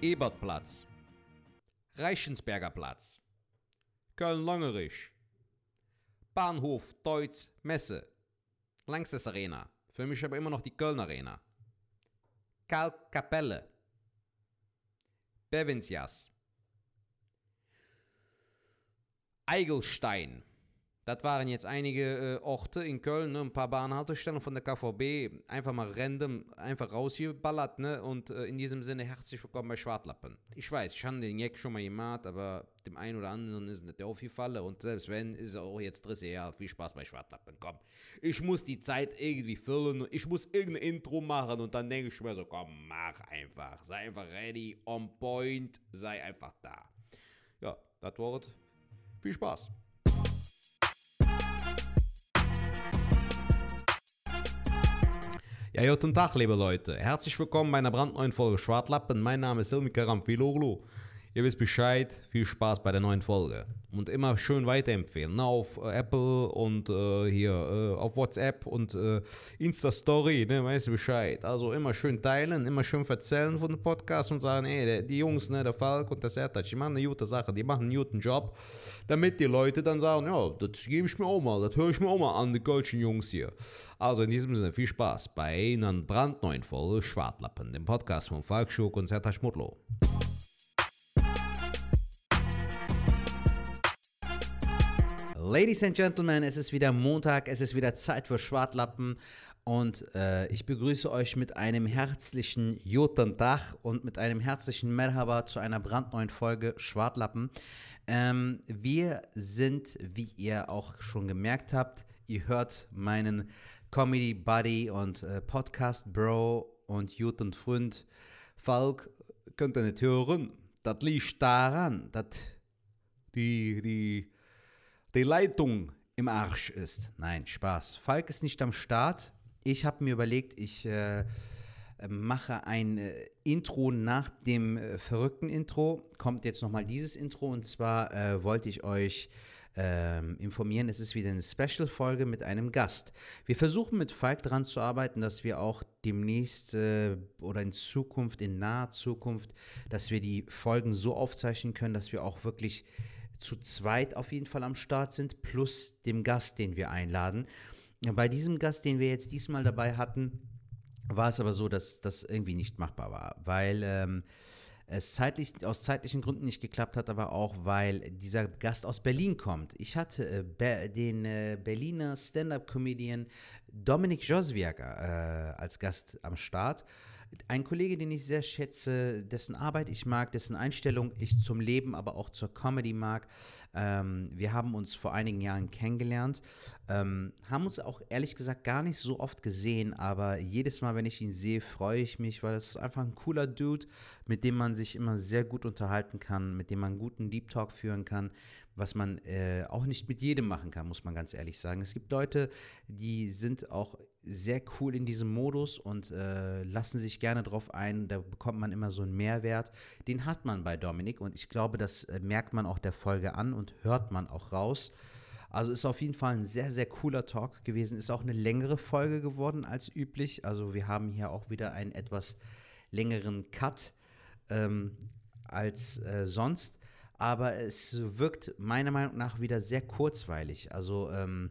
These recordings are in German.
Ebertplatz, Reichensberger Platz, Köln-Longerich, Bahnhof Deutz Messe, Langstes Arena, für mich aber immer noch die Köln Arena, Kalkkapelle, Bevensias, Eigelstein, das waren jetzt einige äh, Orte in Köln, ne, ein paar Bahnhaltestellen von der KVB, einfach mal random, einfach rausgeballert, ne? Und äh, in diesem Sinne herzlich willkommen bei Schwartlappen. Ich weiß, ich habe den Jack schon mal gemacht, aber dem einen oder anderen ist nicht aufgefallen und selbst wenn, ist er auch jetzt dritte Ja, viel Spaß bei Schwartlappen. Komm, ich muss die Zeit irgendwie füllen, ich muss irgendein Intro machen und dann denke ich mir so, komm, mach einfach, sei einfach ready, on point, sei einfach da. Ja, das Wort. Viel Spaß. Ja, guten Tag, liebe Leute. Herzlich willkommen bei einer brandneuen Folge Schwartlappen. Mein Name ist Silmi Karamfiloglu. Ihr wisst Bescheid. Viel Spaß bei der neuen Folge. Und immer schön weiterempfehlen. Auf äh, Apple und äh, hier äh, auf WhatsApp und äh, Insta-Story, ne, weißt du Bescheid. Also immer schön teilen, immer schön erzählen von dem Podcast und sagen, ey, die Jungs, ne, der Falk und der Sertac, die machen eine gute Sache, die machen einen guten Job. Damit die Leute dann sagen, ja, das gebe ich mir auch mal, das höre ich mir auch mal an, die golden Jungs hier. Also in diesem Sinne, viel Spaß bei einer brandneuen Folge Schwartlappen, dem Podcast von Falk Schuck und Sertac Mutlo. Ladies and Gentlemen, es ist wieder Montag, es ist wieder Zeit für Schwartlappen und äh, ich begrüße euch mit einem herzlichen Joten Tag und mit einem herzlichen Merhaba zu einer brandneuen Folge Schwartlappen. Ähm, wir sind, wie ihr auch schon gemerkt habt, ihr hört meinen Comedy Buddy und äh, Podcast Bro und Joten Freund Falk, könnt ihr nicht hören. Das liegt daran, dass die, die die Leitung im Arsch ist. Nein, Spaß. Falk ist nicht am Start. Ich habe mir überlegt, ich äh, mache ein äh, Intro nach dem äh, verrückten Intro. Kommt jetzt nochmal dieses Intro und zwar äh, wollte ich euch ähm, informieren. Es ist wieder eine Special-Folge mit einem Gast. Wir versuchen mit Falk daran zu arbeiten, dass wir auch demnächst äh, oder in Zukunft, in naher Zukunft, dass wir die Folgen so aufzeichnen können, dass wir auch wirklich zu zweit auf jeden Fall am Start sind, plus dem Gast, den wir einladen. Bei diesem Gast, den wir jetzt diesmal dabei hatten, war es aber so, dass das irgendwie nicht machbar war, weil ähm, es zeitlich, aus zeitlichen Gründen nicht geklappt hat, aber auch, weil dieser Gast aus Berlin kommt. Ich hatte äh, den äh, Berliner Stand-Up-Comedian Dominik Joswiak äh, als Gast am Start. Ein Kollege, den ich sehr schätze, dessen Arbeit ich mag, dessen Einstellung ich zum Leben, aber auch zur Comedy mag. Ähm, wir haben uns vor einigen Jahren kennengelernt, ähm, haben uns auch ehrlich gesagt gar nicht so oft gesehen, aber jedes Mal, wenn ich ihn sehe, freue ich mich, weil das ist einfach ein cooler Dude, mit dem man sich immer sehr gut unterhalten kann, mit dem man einen guten Deep Talk führen kann, was man äh, auch nicht mit jedem machen kann, muss man ganz ehrlich sagen. Es gibt Leute, die sind auch sehr cool in diesem Modus und äh, lassen sich gerne drauf ein. Da bekommt man immer so einen Mehrwert. Den hat man bei Dominik und ich glaube, das äh, merkt man auch der Folge an und hört man auch raus. Also ist auf jeden Fall ein sehr, sehr cooler Talk gewesen. Ist auch eine längere Folge geworden als üblich. Also wir haben hier auch wieder einen etwas längeren Cut ähm, als äh, sonst. Aber es wirkt meiner Meinung nach wieder sehr kurzweilig. Also ähm,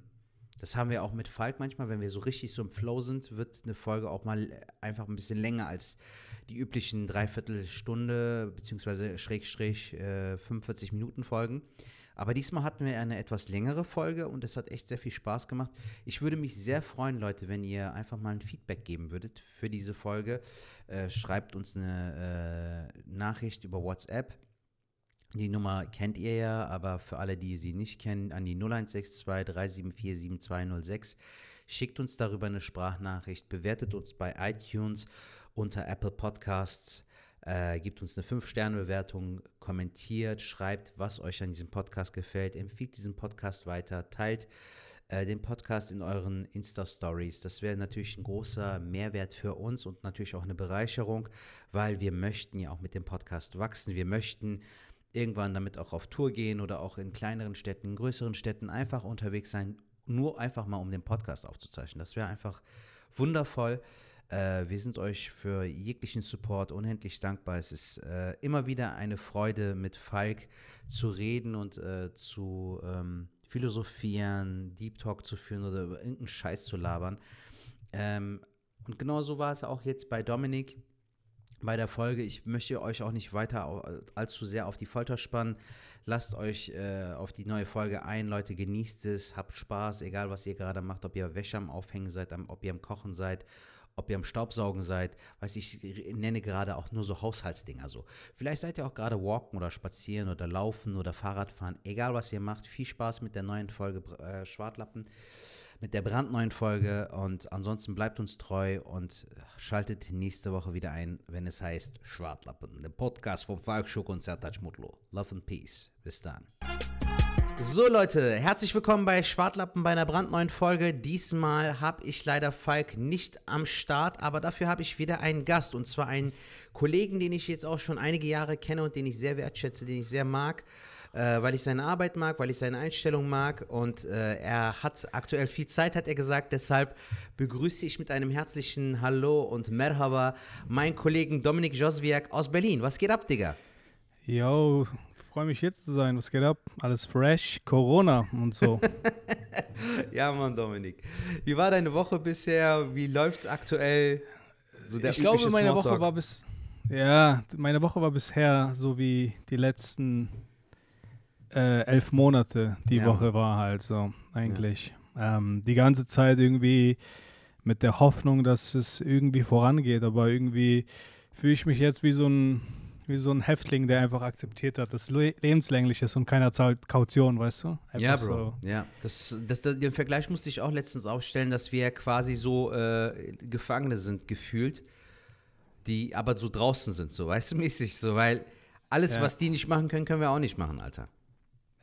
das haben wir auch mit Falk manchmal, wenn wir so richtig so im Flow sind, wird eine Folge auch mal einfach ein bisschen länger als die üblichen Dreiviertelstunde beziehungsweise Schrägstrich äh, 45 Minuten Folgen. Aber diesmal hatten wir eine etwas längere Folge und es hat echt sehr viel Spaß gemacht. Ich würde mich sehr freuen, Leute, wenn ihr einfach mal ein Feedback geben würdet für diese Folge. Äh, schreibt uns eine äh, Nachricht über WhatsApp die Nummer kennt ihr ja, aber für alle, die sie nicht kennen, an die 0162 374 7206. Schickt uns darüber eine Sprachnachricht, bewertet uns bei iTunes unter Apple Podcasts, äh, gibt uns eine 5-Sterne-Bewertung, kommentiert, schreibt, was euch an diesem Podcast gefällt, empfiehlt diesen Podcast weiter, teilt äh, den Podcast in euren Insta-Stories. Das wäre natürlich ein großer Mehrwert für uns und natürlich auch eine Bereicherung, weil wir möchten ja auch mit dem Podcast wachsen. Wir möchten irgendwann damit auch auf Tour gehen oder auch in kleineren Städten, größeren Städten einfach unterwegs sein, nur einfach mal um den Podcast aufzuzeichnen. Das wäre einfach wundervoll. Äh, wir sind euch für jeglichen Support unendlich dankbar. Es ist äh, immer wieder eine Freude, mit Falk zu reden und äh, zu ähm, philosophieren, Deep Talk zu führen oder über irgendeinen Scheiß zu labern. Ähm, und genau so war es auch jetzt bei Dominik bei der Folge. Ich möchte euch auch nicht weiter allzu sehr auf die Folter spannen. Lasst euch äh, auf die neue Folge ein, Leute, genießt es, habt Spaß, egal was ihr gerade macht, ob ihr Wäsche am Aufhängen seid, ob ihr am Kochen seid, ob ihr am Staubsaugen seid, weiß ich, nenne gerade auch nur so Haushaltsdinger so. Vielleicht seid ihr auch gerade walken oder spazieren oder laufen oder Fahrradfahren, egal was ihr macht. Viel Spaß mit der neuen Folge äh, Schwartlappen mit der brandneuen Folge. Und ansonsten bleibt uns treu und schaltet nächste Woche wieder ein, wenn es heißt Schwartlappen, der Podcast vom Sertac Mutlu. Love and Peace. Bis dann. So Leute, herzlich willkommen bei Schwartlappen bei einer brandneuen Folge. Diesmal habe ich leider Falk nicht am Start, aber dafür habe ich wieder einen Gast und zwar einen Kollegen, den ich jetzt auch schon einige Jahre kenne und den ich sehr wertschätze, den ich sehr mag äh, weil ich seine Arbeit mag, weil ich seine Einstellung mag und äh, er hat aktuell viel Zeit, hat er gesagt. Deshalb begrüße ich mit einem herzlichen Hallo und Merhaba meinen Kollegen Dominik Joswiak aus Berlin. Was geht ab, Digga? Yo, freue mich hier zu sein. Was geht ab? Alles fresh, Corona und so. ja, Mann, Dominik. Wie war deine Woche bisher? Wie läuft es aktuell? So ich glaube, meine Woche war bis ja, meine Woche war bisher so wie die letzten äh, elf Monate die ja. Woche war halt so eigentlich. Ja. Ähm, die ganze Zeit irgendwie mit der Hoffnung, dass es irgendwie vorangeht, aber irgendwie fühle ich mich jetzt wie so ein wie so ein Häftling, der einfach akzeptiert hat, dass le lebenslänglich ist und keiner zahlt Kaution, weißt du? Einfach ja, Bro. So. Ja, das, das, das, den Vergleich musste ich auch letztens aufstellen, dass wir quasi so äh, Gefangene sind, gefühlt, die aber so draußen sind, so, weißt du, mäßig, so, weil alles, ja. was die nicht machen können, können wir auch nicht machen, Alter.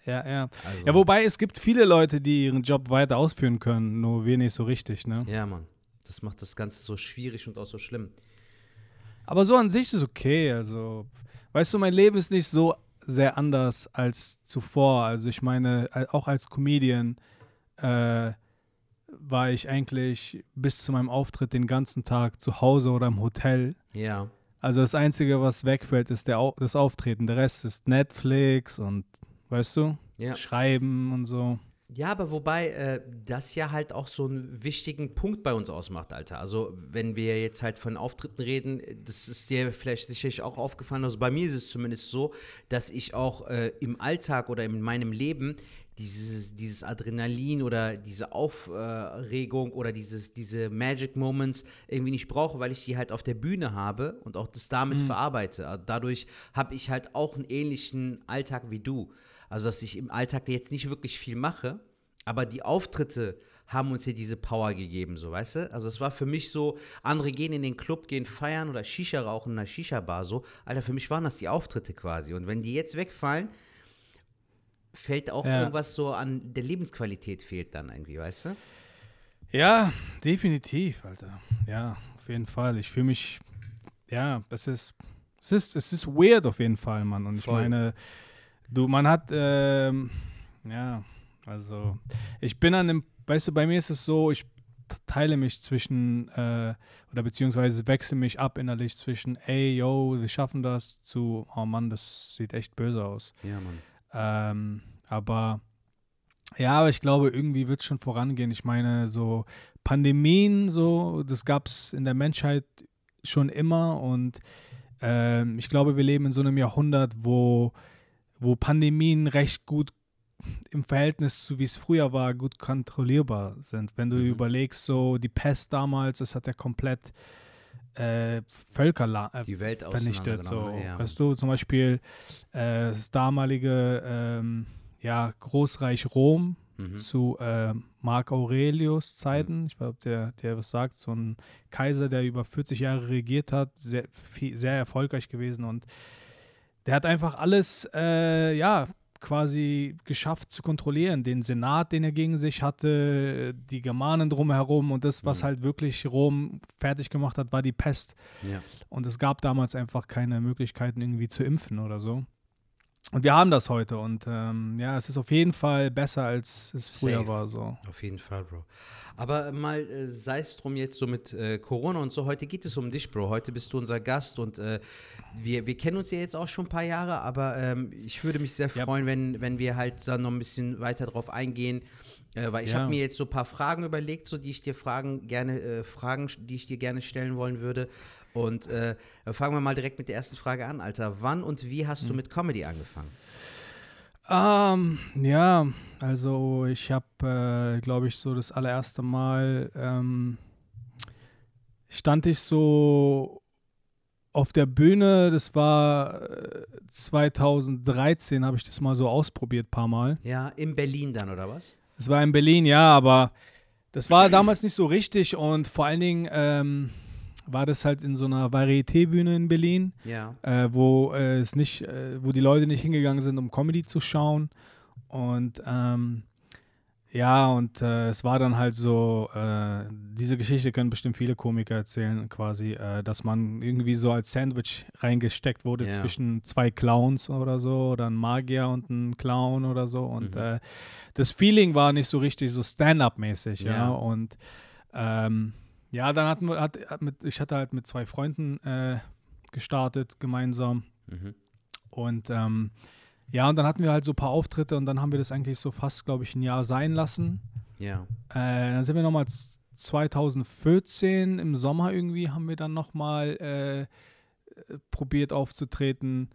Ja, ja. Also. Ja, wobei es gibt viele Leute, die ihren Job weiter ausführen können, nur wir nicht so richtig, ne? Ja, Mann. Das macht das Ganze so schwierig und auch so schlimm. Aber so an sich ist okay. Also, weißt du, mein Leben ist nicht so sehr anders als zuvor. Also, ich meine, auch als Comedian äh, war ich eigentlich bis zu meinem Auftritt den ganzen Tag zu Hause oder im Hotel. Ja. Also das Einzige, was wegfällt, ist der, das Auftreten. Der Rest ist Netflix und weißt du? Ja. Schreiben und so. Ja, aber wobei äh, das ja halt auch so einen wichtigen Punkt bei uns ausmacht, Alter. Also, wenn wir jetzt halt von Auftritten reden, das ist dir vielleicht sicherlich auch aufgefallen. Also, bei mir ist es zumindest so, dass ich auch äh, im Alltag oder in meinem Leben dieses, dieses Adrenalin oder diese Aufregung oder dieses, diese Magic Moments irgendwie nicht brauche, weil ich die halt auf der Bühne habe und auch das damit mhm. verarbeite. Dadurch habe ich halt auch einen ähnlichen Alltag wie du. Also, dass ich im Alltag jetzt nicht wirklich viel mache, aber die Auftritte haben uns ja diese Power gegeben, so, weißt du? Also, es war für mich so, andere gehen in den Club, gehen feiern oder Shisha rauchen in einer Shisha-Bar, so. Alter, für mich waren das die Auftritte quasi. Und wenn die jetzt wegfallen, fällt auch ja. irgendwas so an der Lebensqualität fehlt dann irgendwie, weißt du? Ja, definitiv, Alter. Ja, auf jeden Fall. Ich fühle mich, ja, es ist, es ist, es ist weird auf jeden Fall, Mann. Und ich Voll. meine, Du, man hat, ähm, ja, also ich bin an dem, weißt du, bei mir ist es so, ich teile mich zwischen, äh, oder beziehungsweise wechsle mich ab innerlich zwischen, ey, yo, wir schaffen das, zu, oh Mann, das sieht echt böse aus. Ja, Mann. Ähm, aber, ja, aber ich glaube, irgendwie wird es schon vorangehen. Ich meine, so Pandemien, so, das gab es in der Menschheit schon immer und ähm, ich glaube, wir leben in so einem Jahrhundert, wo wo Pandemien recht gut im Verhältnis zu wie es früher war, gut kontrollierbar sind. Wenn du mhm. überlegst, so die Pest damals, das hat ja komplett äh, Völker äh, die Welt vernichtet. So. Ja. Weißt du, zum Beispiel äh, das damalige ähm, ja, Großreich Rom mhm. zu äh, Marc Aurelius Zeiten, mhm. ich weiß, ob der, der was sagt, so ein Kaiser, der über 40 Jahre regiert hat, sehr, viel, sehr erfolgreich gewesen und der hat einfach alles, äh, ja, quasi geschafft zu kontrollieren. Den Senat, den er gegen sich hatte, die Germanen drumherum und das, was mhm. halt wirklich Rom fertig gemacht hat, war die Pest. Ja. Und es gab damals einfach keine Möglichkeiten, irgendwie zu impfen oder so. Und wir haben das heute und ähm, ja, es ist auf jeden Fall besser, als es früher Safe. war. So. Auf jeden Fall, Bro. Aber mal äh, sei es drum jetzt so mit äh, Corona und so, heute geht es um dich, Bro. Heute bist du unser Gast und äh, wir, wir kennen uns ja jetzt auch schon ein paar Jahre, aber ähm, ich würde mich sehr freuen, ja. wenn, wenn wir halt dann noch ein bisschen weiter drauf eingehen. Äh, weil ich ja. habe mir jetzt so ein paar Fragen überlegt, so die ich dir fragen gerne äh, Fragen, die ich dir gerne stellen wollen würde. Und äh, fangen wir mal direkt mit der ersten Frage an, Alter. Wann und wie hast hm. du mit Comedy angefangen? Ähm, ja, also ich habe, äh, glaube ich, so das allererste Mal ähm, stand ich so auf der Bühne, das war 2013, äh, habe ich das mal so ausprobiert, paar Mal. Ja, in Berlin dann, oder was? Das war in Berlin, ja, aber das war damals nicht so richtig und vor allen Dingen, ähm, war das halt in so einer Varieté-Bühne in Berlin, ja. äh, wo äh, es nicht, äh, wo die Leute nicht hingegangen sind, um Comedy zu schauen. Und ähm, ja, und äh, es war dann halt so, äh, diese Geschichte können bestimmt viele Komiker erzählen, quasi, äh, dass man irgendwie so als Sandwich reingesteckt wurde ja. zwischen zwei Clowns oder so, oder ein Magier und ein Clown oder so. Und mhm. das Feeling war nicht so richtig so Stand-up-mäßig, ja. ja. Und ähm, ja, dann hatten wir, hat, hat mit, ich hatte halt mit zwei Freunden äh, gestartet, gemeinsam. Mhm. Und ähm, ja, und dann hatten wir halt so ein paar Auftritte und dann haben wir das eigentlich so fast, glaube ich, ein Jahr sein lassen. Ja. Äh, dann sind wir nochmal 2014 im Sommer irgendwie, haben wir dann nochmal äh, probiert aufzutreten.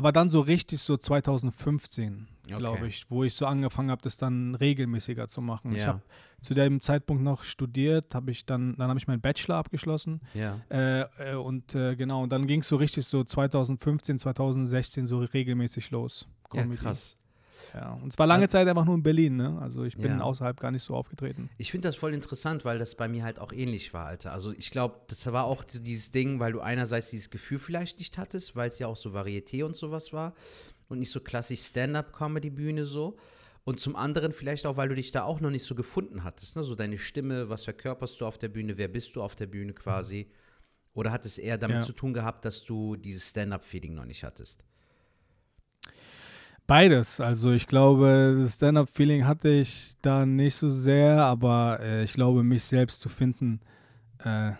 Aber dann so richtig so 2015 glaube okay. ich, wo ich so angefangen habe, das dann regelmäßiger zu machen. Ja. Ich habe zu dem Zeitpunkt noch studiert, habe ich dann, dann habe ich meinen Bachelor abgeschlossen. Ja. Äh, äh, und äh, genau, und dann ging es so richtig so 2015, 2016 so regelmäßig los. Ja, krass. Ja, und es war lange also, Zeit einfach nur in Berlin, ne? Also ich bin ja. außerhalb gar nicht so aufgetreten. Ich finde das voll interessant, weil das bei mir halt auch ähnlich war, Alter. Also ich glaube, das war auch dieses Ding, weil du einerseits dieses Gefühl vielleicht nicht hattest, weil es ja auch so Varieté und sowas war und nicht so klassisch Stand-up-Comedy-Bühne so. Und zum anderen vielleicht auch, weil du dich da auch noch nicht so gefunden hattest, ne? So deine Stimme, was verkörperst du auf der Bühne, wer bist du auf der Bühne quasi? Oder hat es eher damit ja. zu tun gehabt, dass du dieses Stand-up-Feeling noch nicht hattest? Beides. Also ich glaube, das Stand-up-Feeling hatte ich da nicht so sehr, aber äh, ich glaube, mich selbst zu finden, äh,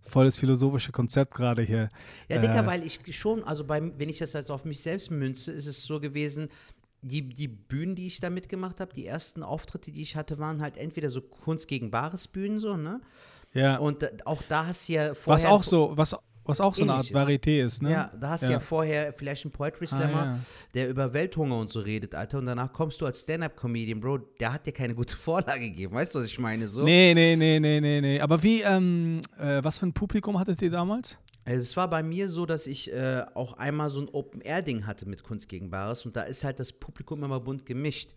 volles philosophische Konzept gerade hier. Ja, Dicker, äh, weil ich schon, also beim, wenn ich das jetzt auf mich selbst münze, ist es so gewesen, die, die Bühnen, die ich da mitgemacht habe, die ersten Auftritte, die ich hatte, waren halt entweder so Kunst gegen Bares Bühnen, so, ne? Ja. Und auch da hast du ja vorher. Was auch so, was was auch so eine Art Varieté ist, ne? Ja, da hast du ja. ja vorher vielleicht einen Poetry ah, Slammer, ah, ja. der über Welthunger und so redet, Alter. Und danach kommst du als Stand-Up-Comedian, Bro, der hat dir keine gute Vorlage gegeben. Weißt du, was ich meine? So. Nee, nee, nee, nee, nee, nee. Aber wie, ähm, äh, was für ein Publikum hattet ihr damals? Also es war bei mir so, dass ich äh, auch einmal so ein Open-Air-Ding hatte mit Kunst gegen Bares und da ist halt das Publikum immer bunt gemischt.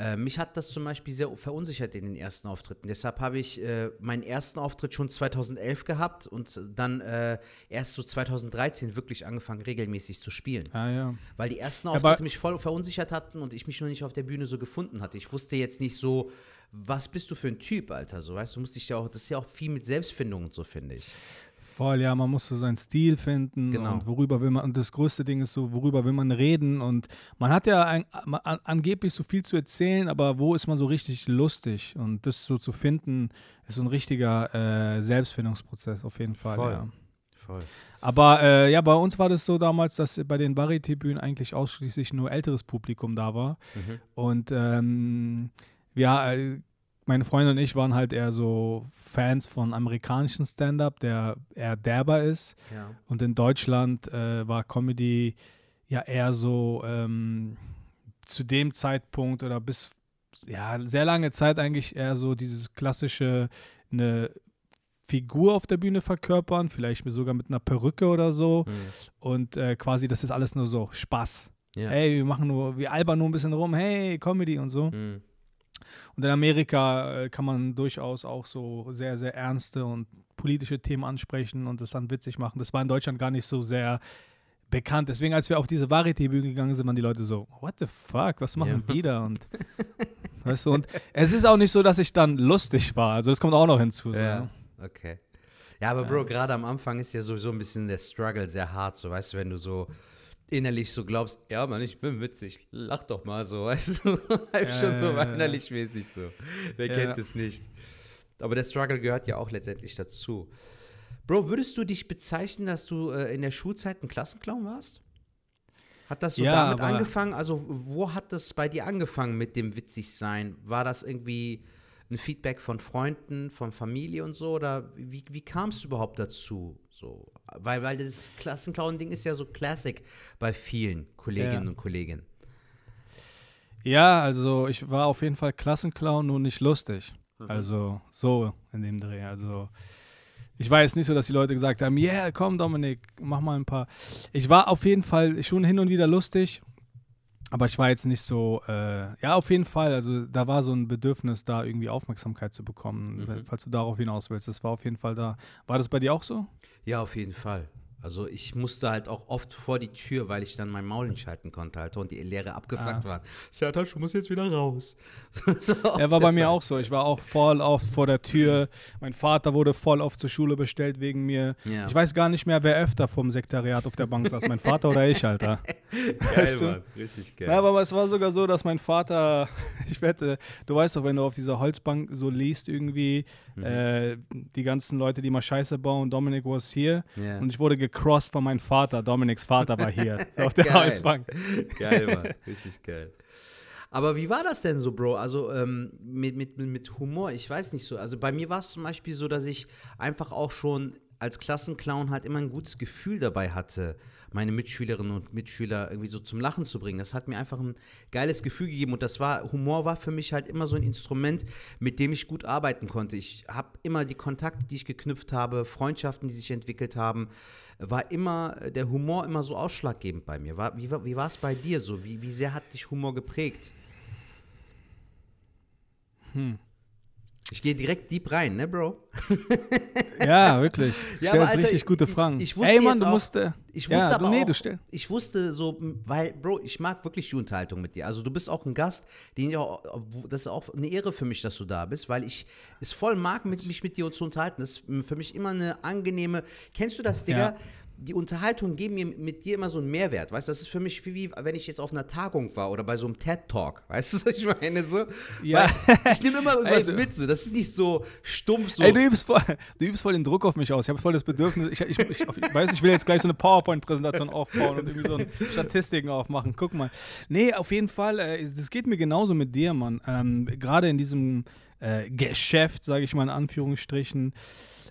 Äh, mich hat das zum Beispiel sehr verunsichert in den ersten Auftritten. Deshalb habe ich äh, meinen ersten Auftritt schon 2011 gehabt und dann äh, erst so 2013 wirklich angefangen, regelmäßig zu spielen. Ah, ja. Weil die ersten Auftritte Aber mich voll verunsichert hatten und ich mich noch nicht auf der Bühne so gefunden hatte. Ich wusste jetzt nicht so, was bist du für ein Typ, Alter? So, weißt du, musst dich ja auch, das ist ja auch viel mit Selbstfindung und so, finde ich. Voll, ja, man muss so seinen Stil finden genau. und worüber will man, und das größte Ding ist so, worüber will man reden und man hat ja ein, man, angeblich so viel zu erzählen, aber wo ist man so richtig lustig und das so zu finden, ist so ein richtiger äh, Selbstfindungsprozess auf jeden Fall, Voll. ja. Voll. Aber äh, ja, bei uns war das so damals, dass bei den Varieté-Bühnen eigentlich ausschließlich nur älteres Publikum da war mhm. und ähm, ja, äh, meine Freundin und ich waren halt eher so Fans von amerikanischen Stand-up, der eher derber ist. Ja. Und in Deutschland äh, war Comedy ja eher so ähm, zu dem Zeitpunkt oder bis ja sehr lange Zeit eigentlich eher so dieses klassische eine Figur auf der Bühne verkörpern, vielleicht sogar mit einer Perücke oder so. Mhm. Und äh, quasi, das ist alles nur so Spaß. Ja. Hey, wir machen nur, wir albern nur ein bisschen rum, hey, Comedy und so. Mhm. Und in Amerika äh, kann man durchaus auch so sehr, sehr ernste und politische Themen ansprechen und das dann witzig machen. Das war in Deutschland gar nicht so sehr bekannt. Deswegen, als wir auf diese Varieté-Bühne gegangen sind, waren die Leute so, what the fuck, was machen ja. die da? Und, weißt du, und es ist auch nicht so, dass ich dann lustig war. Also das kommt auch noch hinzu. So. Ja, okay. Ja, aber Bro, gerade am Anfang ist ja sowieso ein bisschen der Struggle sehr hart, so weißt du, wenn du so innerlich so glaubst, ja Mann, ich bin witzig, lach doch mal so, weißt du, halb ja, schon so ja, innerlich mäßig so. Wer kennt es nicht? Aber der Struggle gehört ja auch letztendlich dazu. Bro, würdest du dich bezeichnen, dass du äh, in der Schulzeit ein Klassenclown warst? Hat das so ja, damit angefangen? Also, wo hat das bei dir angefangen mit dem Witzigsein? War das irgendwie ein Feedback von Freunden, von Familie und so? Oder wie, wie kamst du überhaupt dazu? So, weil, weil das Klassenclown-Ding ist ja so Classic bei vielen Kolleginnen ja. und Kollegen. Ja, also ich war auf jeden Fall Klassenclown, nur nicht lustig. Mhm. Also so in dem Dreh. Also ich war jetzt nicht so, dass die Leute gesagt haben, yeah, komm Dominik, mach mal ein paar. Ich war auf jeden Fall schon hin und wieder lustig, aber ich war jetzt nicht so, äh, ja, auf jeden Fall, also da war so ein Bedürfnis da, irgendwie Aufmerksamkeit zu bekommen, mhm. falls du darauf hinaus willst. Das war auf jeden Fall da. War das bei dir auch so? Ja, auf jeden Fall. Also ich musste halt auch oft vor die Tür, weil ich dann mein Maul nicht schalten konnte halt und die Lehre abgefuckt ah. waren. Sertac, du musst jetzt wieder raus. so er war bei mir auch so. Ich war auch voll oft vor der Tür. Mein Vater wurde voll oft zur Schule bestellt wegen mir. Ja. Ich weiß gar nicht mehr, wer öfter vom Sekretariat auf der Bank saß. Mein Vater oder ich, Alter. geil, weißt du? Mann. Richtig geil. Ja, aber es war sogar so, dass mein Vater, ich wette, du weißt doch, wenn du auf dieser Holzbank so liest irgendwie, mhm. äh, die ganzen Leute, die mal Scheiße bauen, Dominic was hier. Yeah. Und ich wurde gecrossed von meinem Vater. Dominics Vater war hier auf der geil. Holzbank. Geil, Mann. Richtig geil. Aber wie war das denn so, Bro? Also ähm, mit, mit, mit Humor, ich weiß nicht so. Also bei mir war es zum Beispiel so, dass ich einfach auch schon als Klassenclown halt immer ein gutes Gefühl dabei hatte, meine Mitschülerinnen und Mitschüler irgendwie so zum Lachen zu bringen. Das hat mir einfach ein geiles Gefühl gegeben und das war, Humor war für mich halt immer so ein Instrument, mit dem ich gut arbeiten konnte. Ich habe immer die Kontakte, die ich geknüpft habe, Freundschaften, die sich entwickelt haben, war immer der Humor immer so ausschlaggebend bei mir. War, wie, wie war es bei dir so? Wie, wie sehr hat dich Humor geprägt? Hm. Ich gehe direkt deep rein, ne, Bro? ja, wirklich. Ja, Stellst Alter, richtig gute Fragen. Ich, ich wusste Ey, Mann, du musst. Ich wusste ja, aber du, nee, auch, du ich wusste so, weil, Bro, ich mag wirklich die Unterhaltung mit dir. Also du bist auch ein Gast, den ich auch, das ist auch eine Ehre für mich, dass du da bist, weil ich es voll mag, mit, mich mit dir zu unterhalten. Das ist für mich immer eine angenehme. Kennst du das, Digga? Ja die Unterhaltung geben mir mit dir immer so einen Mehrwert, weißt du? Das ist für mich wie, wenn ich jetzt auf einer Tagung war oder bei so einem TED-Talk, weißt du, was ich meine? So, ja. ich nehme immer irgendwas Ey, mit, so. Das ist nicht so stumpf so. Ey, du übst voll, du übst voll den Druck auf mich aus. Ich habe voll das Bedürfnis, ich, ich, ich, ich weiß, ich will jetzt gleich so eine PowerPoint-Präsentation aufbauen und irgendwie so Statistiken aufmachen. Guck mal. Nee, auf jeden Fall, äh, das geht mir genauso mit dir, Mann. Ähm, Gerade in diesem äh, Geschäft, sage ich mal in Anführungsstrichen,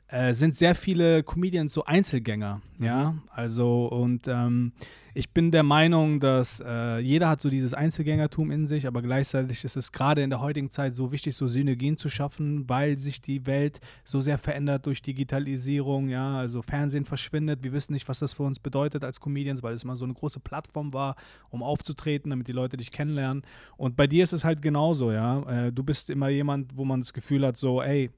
äh, sind sehr viele Comedians so Einzelgänger, mhm. ja, also und ähm, ich bin der Meinung, dass äh, jeder hat so dieses Einzelgängertum in sich, aber gleichzeitig ist es gerade in der heutigen Zeit so wichtig, so Synergien zu schaffen, weil sich die Welt so sehr verändert durch Digitalisierung, ja, also Fernsehen verschwindet, wir wissen nicht, was das für uns bedeutet als Comedians, weil es mal so eine große Plattform war, um aufzutreten, damit die Leute dich kennenlernen. Und bei dir ist es halt genauso, ja, äh, du bist immer jemand, wo man das Gefühl hat, so, ey,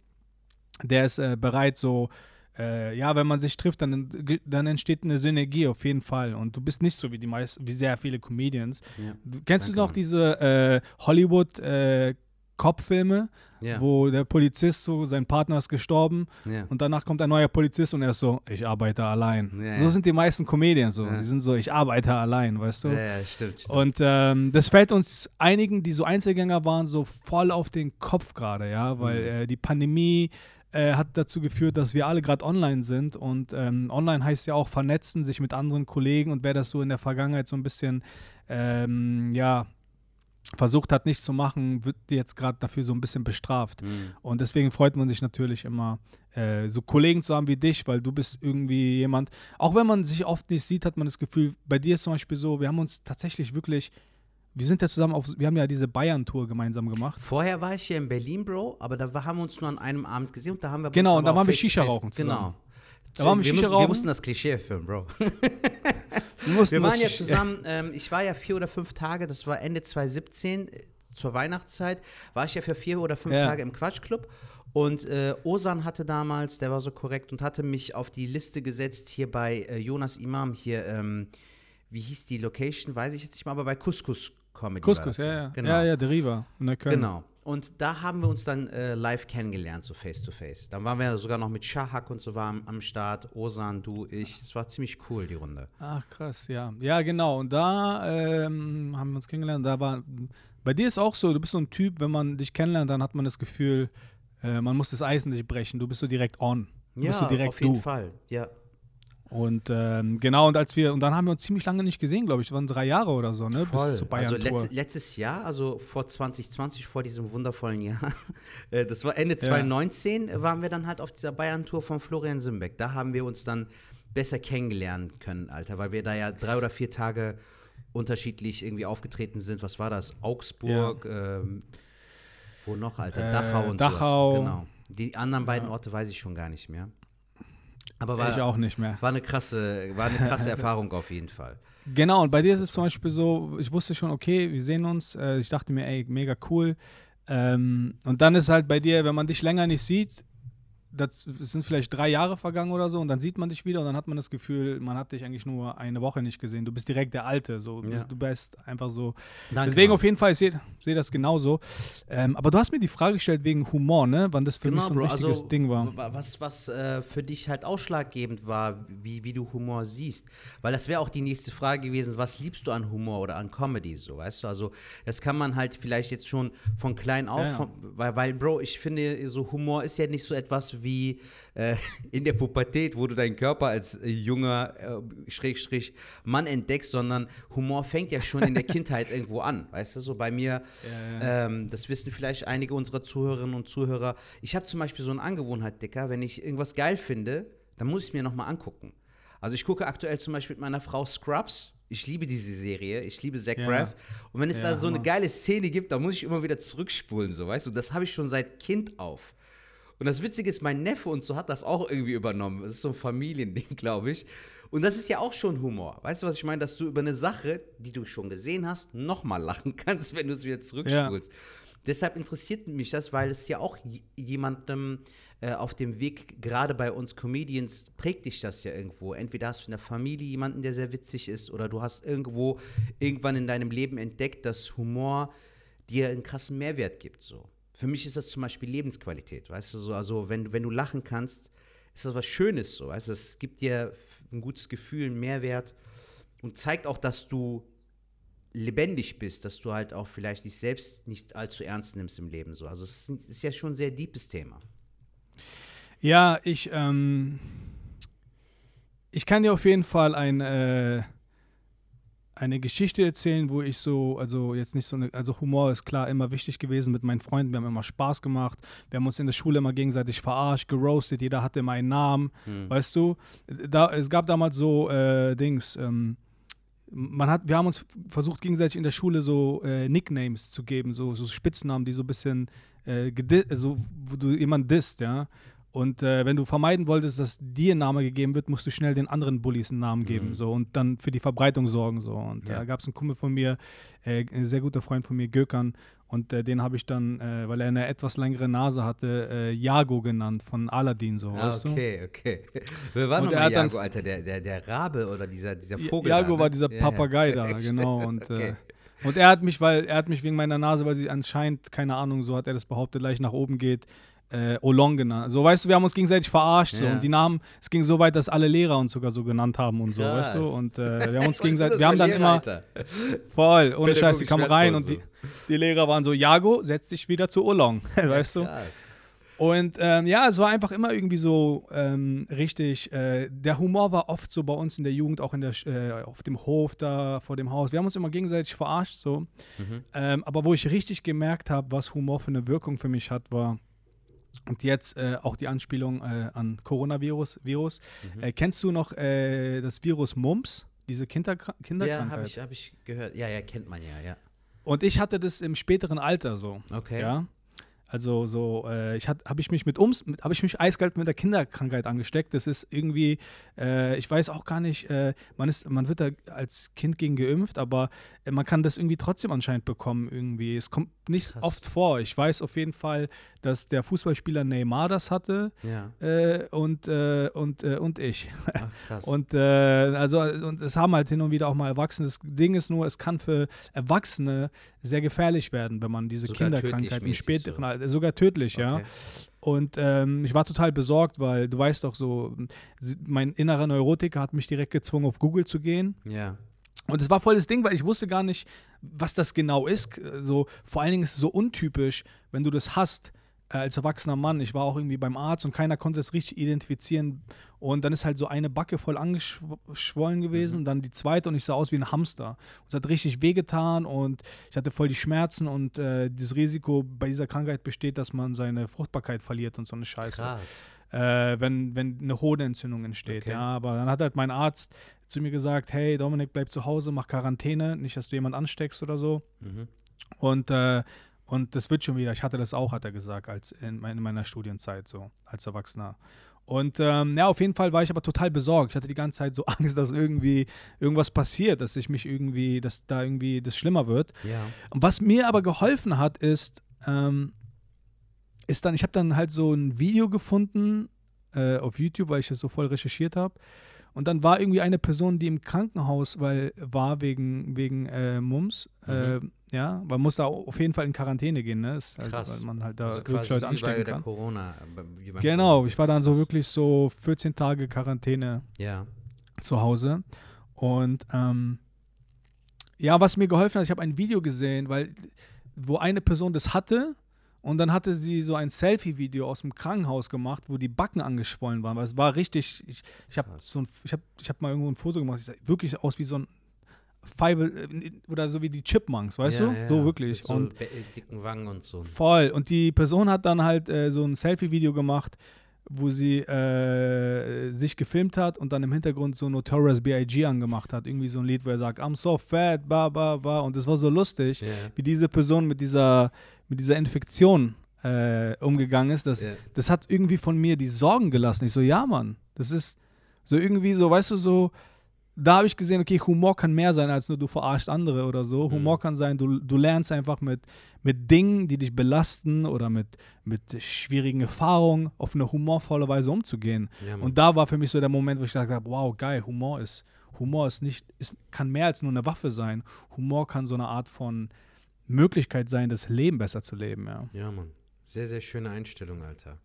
der ist äh, bereit, so, äh, ja, wenn man sich trifft, dann, dann entsteht eine Synergie auf jeden Fall. Und du bist nicht so wie die meisten, wie sehr viele Comedians. Ja, kennst du noch diese äh, Hollywood äh, Cop-Filme, ja. wo der Polizist so, sein Partner ist gestorben ja. und danach kommt ein neuer Polizist und er ist so, ich arbeite allein. Ja, so sind die meisten Comedians so. Die sind so, ich arbeite allein, weißt du? Ja, stimmt, stimmt. Und ähm, das fällt uns einigen, die so Einzelgänger waren, so voll auf den Kopf gerade, ja, weil mhm. äh, die Pandemie äh, hat dazu geführt, dass wir alle gerade online sind. Und ähm, online heißt ja auch vernetzen, sich mit anderen Kollegen. Und wer das so in der Vergangenheit so ein bisschen, ähm, ja, versucht hat, nicht zu machen, wird jetzt gerade dafür so ein bisschen bestraft. Mhm. Und deswegen freut man sich natürlich immer, äh, so Kollegen zu haben wie dich, weil du bist irgendwie jemand, auch wenn man sich oft nicht sieht, hat man das Gefühl, bei dir ist zum Beispiel so, wir haben uns tatsächlich wirklich wir sind ja zusammen auf, wir haben ja diese Bayern-Tour gemeinsam gemacht. Vorher war ich hier in Berlin, Bro, aber da haben wir uns nur an einem Abend gesehen und da haben wir Genau, und da waren wir Shisha rauchen zusammen. Genau. Da waren wir, Shisha rauchen. Wir mussten das Klischee erfüllen, Bro. wir, wir waren ja zusammen, ähm, ich war ja vier oder fünf Tage, das war Ende 2017, äh, zur Weihnachtszeit, war ich ja für vier oder fünf ja. Tage im Quatschclub. Und äh, Osan hatte damals, der war so korrekt und hatte mich auf die Liste gesetzt hier bei äh, Jonas Imam hier, ähm, wie hieß die Location, weiß ich jetzt nicht mal, aber bei Couscous Comedy. Couscous, ja, ja. Genau. ja, ja, der Köln. Genau. Und da haben wir uns dann äh, live kennengelernt, so face to face. Dann waren wir sogar noch mit Shahak und so war am, Start. Osan, du, ich. Es war ziemlich cool, die Runde. Ach, krass, ja. Ja, genau. Und da ähm, haben wir uns kennengelernt. Da war, bei dir ist auch so, du bist so ein Typ, wenn man dich kennenlernt, dann hat man das Gefühl, äh, man muss das Eisen nicht brechen. Du bist so direkt on. Du ja, so direkt auf jeden du. Fall. Ja. Und ähm, genau, und als wir, und dann haben wir uns ziemlich lange nicht gesehen, glaube ich. Das waren drei Jahre oder so, ne? Voll. Bis zur also letzt, letztes Jahr, also vor 2020, vor diesem wundervollen Jahr, äh, das war Ende 2019, ja. waren wir dann halt auf dieser Bayern-Tour von Florian Simbeck. Da haben wir uns dann besser kennenlernen können, Alter, weil wir da ja drei oder vier Tage unterschiedlich irgendwie aufgetreten sind. Was war das? Augsburg, ja. ähm, wo noch, Alter? Äh, Dachau und Dachau. Sowas. Genau. Die anderen beiden Orte weiß ich schon gar nicht mehr. Aber war, ich auch nicht mehr. War eine krasse, war eine krasse Erfahrung auf jeden Fall. Genau, und bei dir ist es zum Beispiel so, ich wusste schon, okay, wir sehen uns. Äh, ich dachte mir, ey, mega cool. Ähm, und dann ist halt bei dir, wenn man dich länger nicht sieht, das sind vielleicht drei Jahre vergangen oder so und dann sieht man dich wieder und dann hat man das Gefühl, man hat dich eigentlich nur eine Woche nicht gesehen. Du bist direkt der Alte, so ja. du, bist einfach so. Danke, Deswegen Mann. auf jeden Fall, ich sehe seh das genauso. Ähm, aber du hast mir die Frage gestellt wegen Humor, ne? Wann das für genau, mich so ein Bro, wichtiges also, Ding war. Was, was äh, für dich halt ausschlaggebend war, wie, wie du Humor siehst. Weil das wäre auch die nächste Frage gewesen, was liebst du an Humor oder an Comedy, so, weißt du? Also das kann man halt vielleicht jetzt schon von klein auf, ja, ja. Von, weil, weil, Bro, ich finde, so Humor ist ja nicht so etwas wie äh, in der Pubertät, wo du deinen Körper als äh, junger äh, Schrägstrich Mann entdeckst, sondern Humor fängt ja schon in der Kindheit irgendwo an. Weißt du, so bei mir, ja, ja. Ähm, das wissen vielleicht einige unserer Zuhörerinnen und Zuhörer. Ich habe zum Beispiel so eine Angewohnheit, Dicker, wenn ich irgendwas geil finde, dann muss ich es mir nochmal angucken. Also ich gucke aktuell zum Beispiel mit meiner Frau Scrubs. Ich liebe diese Serie, ich liebe Zach ja. Braff. Und wenn es ja, da so eine geile Szene gibt, dann muss ich immer wieder zurückspulen, so weißt du. Das habe ich schon seit Kind auf. Und das Witzige ist, mein Neffe und so hat das auch irgendwie übernommen. Das ist so ein Familiending, glaube ich. Und das ist ja auch schon Humor. Weißt du, was ich meine? Dass du über eine Sache, die du schon gesehen hast, nochmal lachen kannst, wenn du es wieder zurückspulst. Ja. Deshalb interessiert mich das, weil es ja auch jemandem äh, auf dem Weg, gerade bei uns Comedians, prägt dich das ja irgendwo. Entweder hast du in der Familie jemanden, der sehr witzig ist, oder du hast irgendwo irgendwann in deinem Leben entdeckt, dass Humor dir einen krassen Mehrwert gibt. So für mich ist das zum Beispiel Lebensqualität, weißt du, so, also wenn, wenn du lachen kannst, ist das was Schönes, so, weißt du, es gibt dir ein gutes Gefühl, einen Mehrwert und zeigt auch, dass du lebendig bist, dass du halt auch vielleicht dich selbst nicht allzu ernst nimmst im Leben, so, also es ist ja schon ein sehr deepes Thema. Ja, ich, ähm, ich kann dir auf jeden Fall ein, äh, eine Geschichte erzählen, wo ich so, also jetzt nicht so eine, also Humor ist klar immer wichtig gewesen mit meinen Freunden. Wir haben immer Spaß gemacht. Wir haben uns in der Schule immer gegenseitig verarscht, geroastet. Jeder hatte immer einen Namen, hm. weißt du. Da, es gab damals so äh, Dings. Ähm, man hat, wir haben uns versucht gegenseitig in der Schule so äh, Nicknames zu geben, so, so Spitznamen, die so ein bisschen, äh, so, wo du jemanden disst, ja. Und äh, wenn du vermeiden wolltest, dass dir ein Name gegeben wird, musst du schnell den anderen Bullies einen Namen geben mhm. so, und dann für die Verbreitung sorgen. So. Und da gab es einen Kumpel von mir, äh, ein sehr guter Freund von mir, Gökern, und äh, den habe ich dann, äh, weil er eine etwas längere Nase hatte, äh, Jago genannt von Aladdin. So, ah, okay, okay. Wer war nochmal Jago, Alter? Der, der, der Rabe oder dieser, dieser Vogel? Jago da, ne? war dieser Papagei ja, da, genau. Und, äh, okay. und er hat mich, weil er hat mich wegen meiner Nase, weil sie anscheinend, keine Ahnung, so hat er das behauptet, leicht nach oben geht, äh, Olong genannt. So, weißt du, wir haben uns gegenseitig verarscht. So, und die Namen, es ging so weit, dass alle Lehrer uns sogar so genannt haben und so, Krass. weißt du? Und äh, wir haben uns gegenseitig, wir haben dann immer. Alter? Voll, ohne Scheiß, die kamen rein und die, die, Lehrer waren so: Jago, setz dich wieder zu Olong, weißt du? Krass. Und ähm, ja, es war einfach immer irgendwie so ähm, richtig. Äh, der Humor war oft so bei uns in der Jugend, auch in der, äh, auf dem Hof da vor dem Haus. Wir haben uns immer gegenseitig verarscht so. Mhm. Ähm, aber wo ich richtig gemerkt habe, was Humor für eine Wirkung für mich hat, war und jetzt äh, auch die Anspielung äh, an Coronavirus. Virus. Mhm. Äh, kennst du noch äh, das Virus Mumps, diese Kinderkra Kinderkrankheit? Ja, habe ich, hab ich gehört. Ja, ja, kennt man ja, ja. Und ich hatte das im späteren Alter so. Okay. Ja. Also so, äh, ich habe ich mich mit ums, habe ich mich eiskalt mit der Kinderkrankheit angesteckt. Das ist irgendwie, äh, ich weiß auch gar nicht, äh, man ist, man wird da als Kind gegen geimpft, aber äh, man kann das irgendwie trotzdem anscheinend bekommen irgendwie. Es kommt nicht Krass. oft vor. Ich weiß auf jeden Fall, dass der Fußballspieler Neymar das hatte ja. Äh, und äh, und und ich. Ach, krass. und also und es haben halt hin und wieder auch mal Erwachsene. Das Ding ist nur, es kann für Erwachsene sehr gefährlich werden, wenn man diese Sogar Kinderkrankheiten späteren so. Alter, sogar tödlich, okay. ja. Und ähm, ich war total besorgt, weil du weißt doch so, mein innerer Neurotiker hat mich direkt gezwungen, auf Google zu gehen. Ja. Und es war voll das Ding, weil ich wusste gar nicht, was das genau ist. So, vor allen Dingen ist es so untypisch, wenn du das hast äh, als erwachsener Mann. Ich war auch irgendwie beim Arzt und keiner konnte es richtig identifizieren. Und dann ist halt so eine Backe voll angeschwollen gewesen mhm. dann die zweite und ich sah aus wie ein Hamster. Und es hat richtig wehgetan und ich hatte voll die Schmerzen und äh, das Risiko bei dieser Krankheit besteht, dass man seine Fruchtbarkeit verliert und so eine Scheiße. Krass. Äh, wenn, wenn eine Hodenentzündung entsteht. Okay. Ja, aber dann hat halt mein Arzt zu mir gesagt, hey Dominik, bleib zu Hause, mach Quarantäne, nicht, dass du jemand ansteckst oder so. Mhm. Und äh, und das wird schon wieder. Ich hatte das auch, hat er gesagt, als in, in meiner Studienzeit so, als Erwachsener. Und ähm, ja, auf jeden Fall war ich aber total besorgt. Ich hatte die ganze Zeit so Angst, dass irgendwie irgendwas passiert, dass ich mich irgendwie, dass da irgendwie das schlimmer wird. Ja. Und was mir aber geholfen hat, ist, ähm, ist dann, ich habe dann halt so ein Video gefunden äh, auf YouTube, weil ich es so voll recherchiert habe. Und dann war irgendwie eine Person, die im Krankenhaus weil, war wegen, wegen äh, Mumps. Mhm. Äh, ja, man muss da auf jeden Fall in Quarantäne gehen, ne? Ist, also, Krass. weil man halt da also wirklich Leute anstecken kann. Corona, genau, ich war dann so wirklich so 14 Tage Quarantäne ja. zu Hause. Und ähm, ja, was mir geholfen hat, ich habe ein Video gesehen, weil wo eine Person das hatte und dann hatte sie so ein Selfie-Video aus dem Krankenhaus gemacht, wo die Backen angeschwollen waren. Weil es war richtig, ich, ich habe so ich hab, ich hab mal irgendwo ein Foto gemacht, ich sah wirklich aus wie so ein Five äh, oder so wie die Chipmunks, weißt ja, du? Ja, so wirklich. So und dicken Wangen und so. Voll. Und die Person hat dann halt äh, so ein Selfie-Video gemacht, wo sie äh, sich gefilmt hat und dann im Hintergrund so Notorious B.I.G. angemacht hat. Irgendwie so ein Lied, wo er sagt, I'm so fat, ba, ba, ba. Und es war so lustig, yeah. wie diese Person mit dieser, mit dieser Infektion äh, umgegangen ist. Das, yeah. das hat irgendwie von mir die Sorgen gelassen. Ich so, ja, Mann, das ist so irgendwie so, weißt du, so da habe ich gesehen, okay, Humor kann mehr sein als nur du verarscht andere oder so. Mhm. Humor kann sein, du, du lernst einfach mit, mit Dingen, die dich belasten oder mit, mit schwierigen Erfahrungen auf eine humorvolle Weise umzugehen. Ja, und da war für mich so der Moment, wo ich gesagt habe, wow, geil, Humor ist, Humor ist nicht, ist, kann mehr als nur eine Waffe sein. Humor kann so eine Art von Möglichkeit sein, das Leben besser zu leben, ja. Ja, Mann. Sehr, sehr schöne Einstellung, Alter.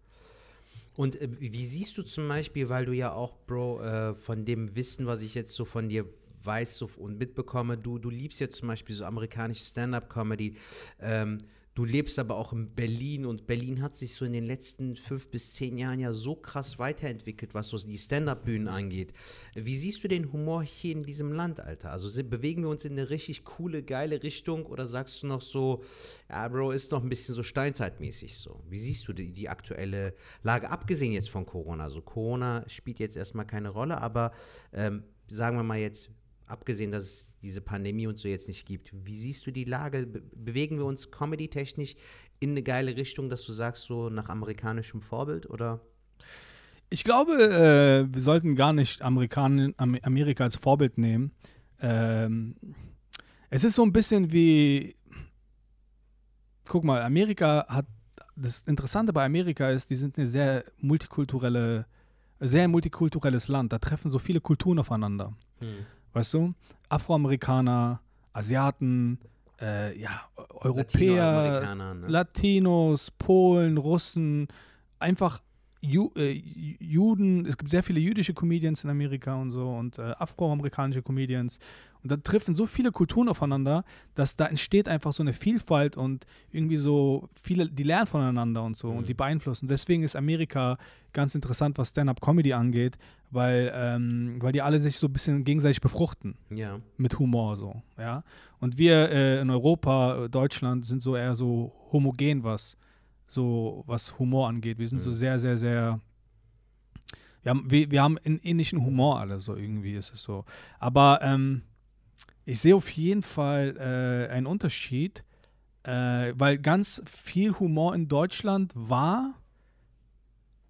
Und äh, wie siehst du zum Beispiel, weil du ja auch, Bro, äh, von dem Wissen, was ich jetzt so von dir weiß so, und mitbekomme, du, du liebst ja zum Beispiel so amerikanische Stand-up-Comedy. Ähm, Du lebst aber auch in Berlin und Berlin hat sich so in den letzten fünf bis zehn Jahren ja so krass weiterentwickelt, was so die Stand-Up-Bühnen angeht. Wie siehst du den Humor hier in diesem Land, Alter? Also bewegen wir uns in eine richtig coole, geile Richtung oder sagst du noch so, ja, Bro, ist noch ein bisschen so steinzeitmäßig so? Wie siehst du die, die aktuelle Lage, abgesehen jetzt von Corona? Also Corona spielt jetzt erstmal keine Rolle, aber ähm, sagen wir mal jetzt, abgesehen, dass es diese Pandemie und so jetzt nicht gibt, wie siehst du die Lage? Be bewegen wir uns comedy-technisch in eine geile Richtung, dass du sagst, so nach amerikanischem Vorbild oder? Ich glaube, äh, wir sollten gar nicht Amerikan Amerika als Vorbild nehmen. Ähm, es ist so ein bisschen wie, guck mal, Amerika hat, das Interessante bei Amerika ist, die sind eine sehr multikulturelle, sehr multikulturelles Land. Da treffen so viele Kulturen aufeinander. Hm. Weißt du? Afroamerikaner, Asiaten, äh, ja, Europäer, ne? Latinos, Polen, Russen, einfach Ju äh, Juden, es gibt sehr viele jüdische Comedians in Amerika und so und äh, afroamerikanische Comedians. Und da treffen so viele Kulturen aufeinander, dass da entsteht einfach so eine Vielfalt und irgendwie so viele, die lernen voneinander und so mhm. und die beeinflussen. Deswegen ist Amerika ganz interessant, was Stand-up-Comedy angeht, weil, ähm, weil die alle sich so ein bisschen gegenseitig befruchten. Ja. Mit Humor so, ja. Und wir äh, in Europa, Deutschland, sind so eher so homogen, was so was Humor angeht. Wir sind mhm. so sehr, sehr, sehr wir haben, wir, wir haben einen ähnlichen Humor alle, so irgendwie ist es so. Aber ähm, ich sehe auf jeden Fall äh, einen Unterschied Äh, weil ganz viel Humor in Deutschland war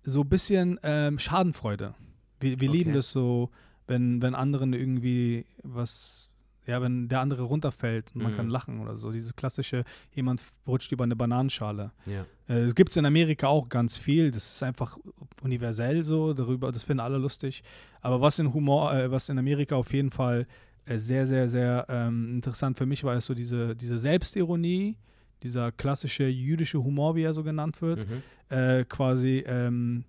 so ein bisschen ähm, Schadenfreude. Wir, wir okay. lieben das so, wenn, wenn anderen irgendwie was, ja, wenn der andere runterfällt und man mhm. kann lachen oder so. Dieses klassische, jemand rutscht über eine Bananenschale. Ja. Äh, das gibt es in Amerika auch ganz viel. Das ist einfach universell so, darüber, das finden alle lustig. Aber was in Humor, äh, was in Amerika auf jeden Fall äh, sehr, sehr, sehr ähm, interessant für mich war, ist so diese, diese Selbstironie, dieser klassische jüdische Humor, wie er so genannt wird, mhm. äh, quasi ähm,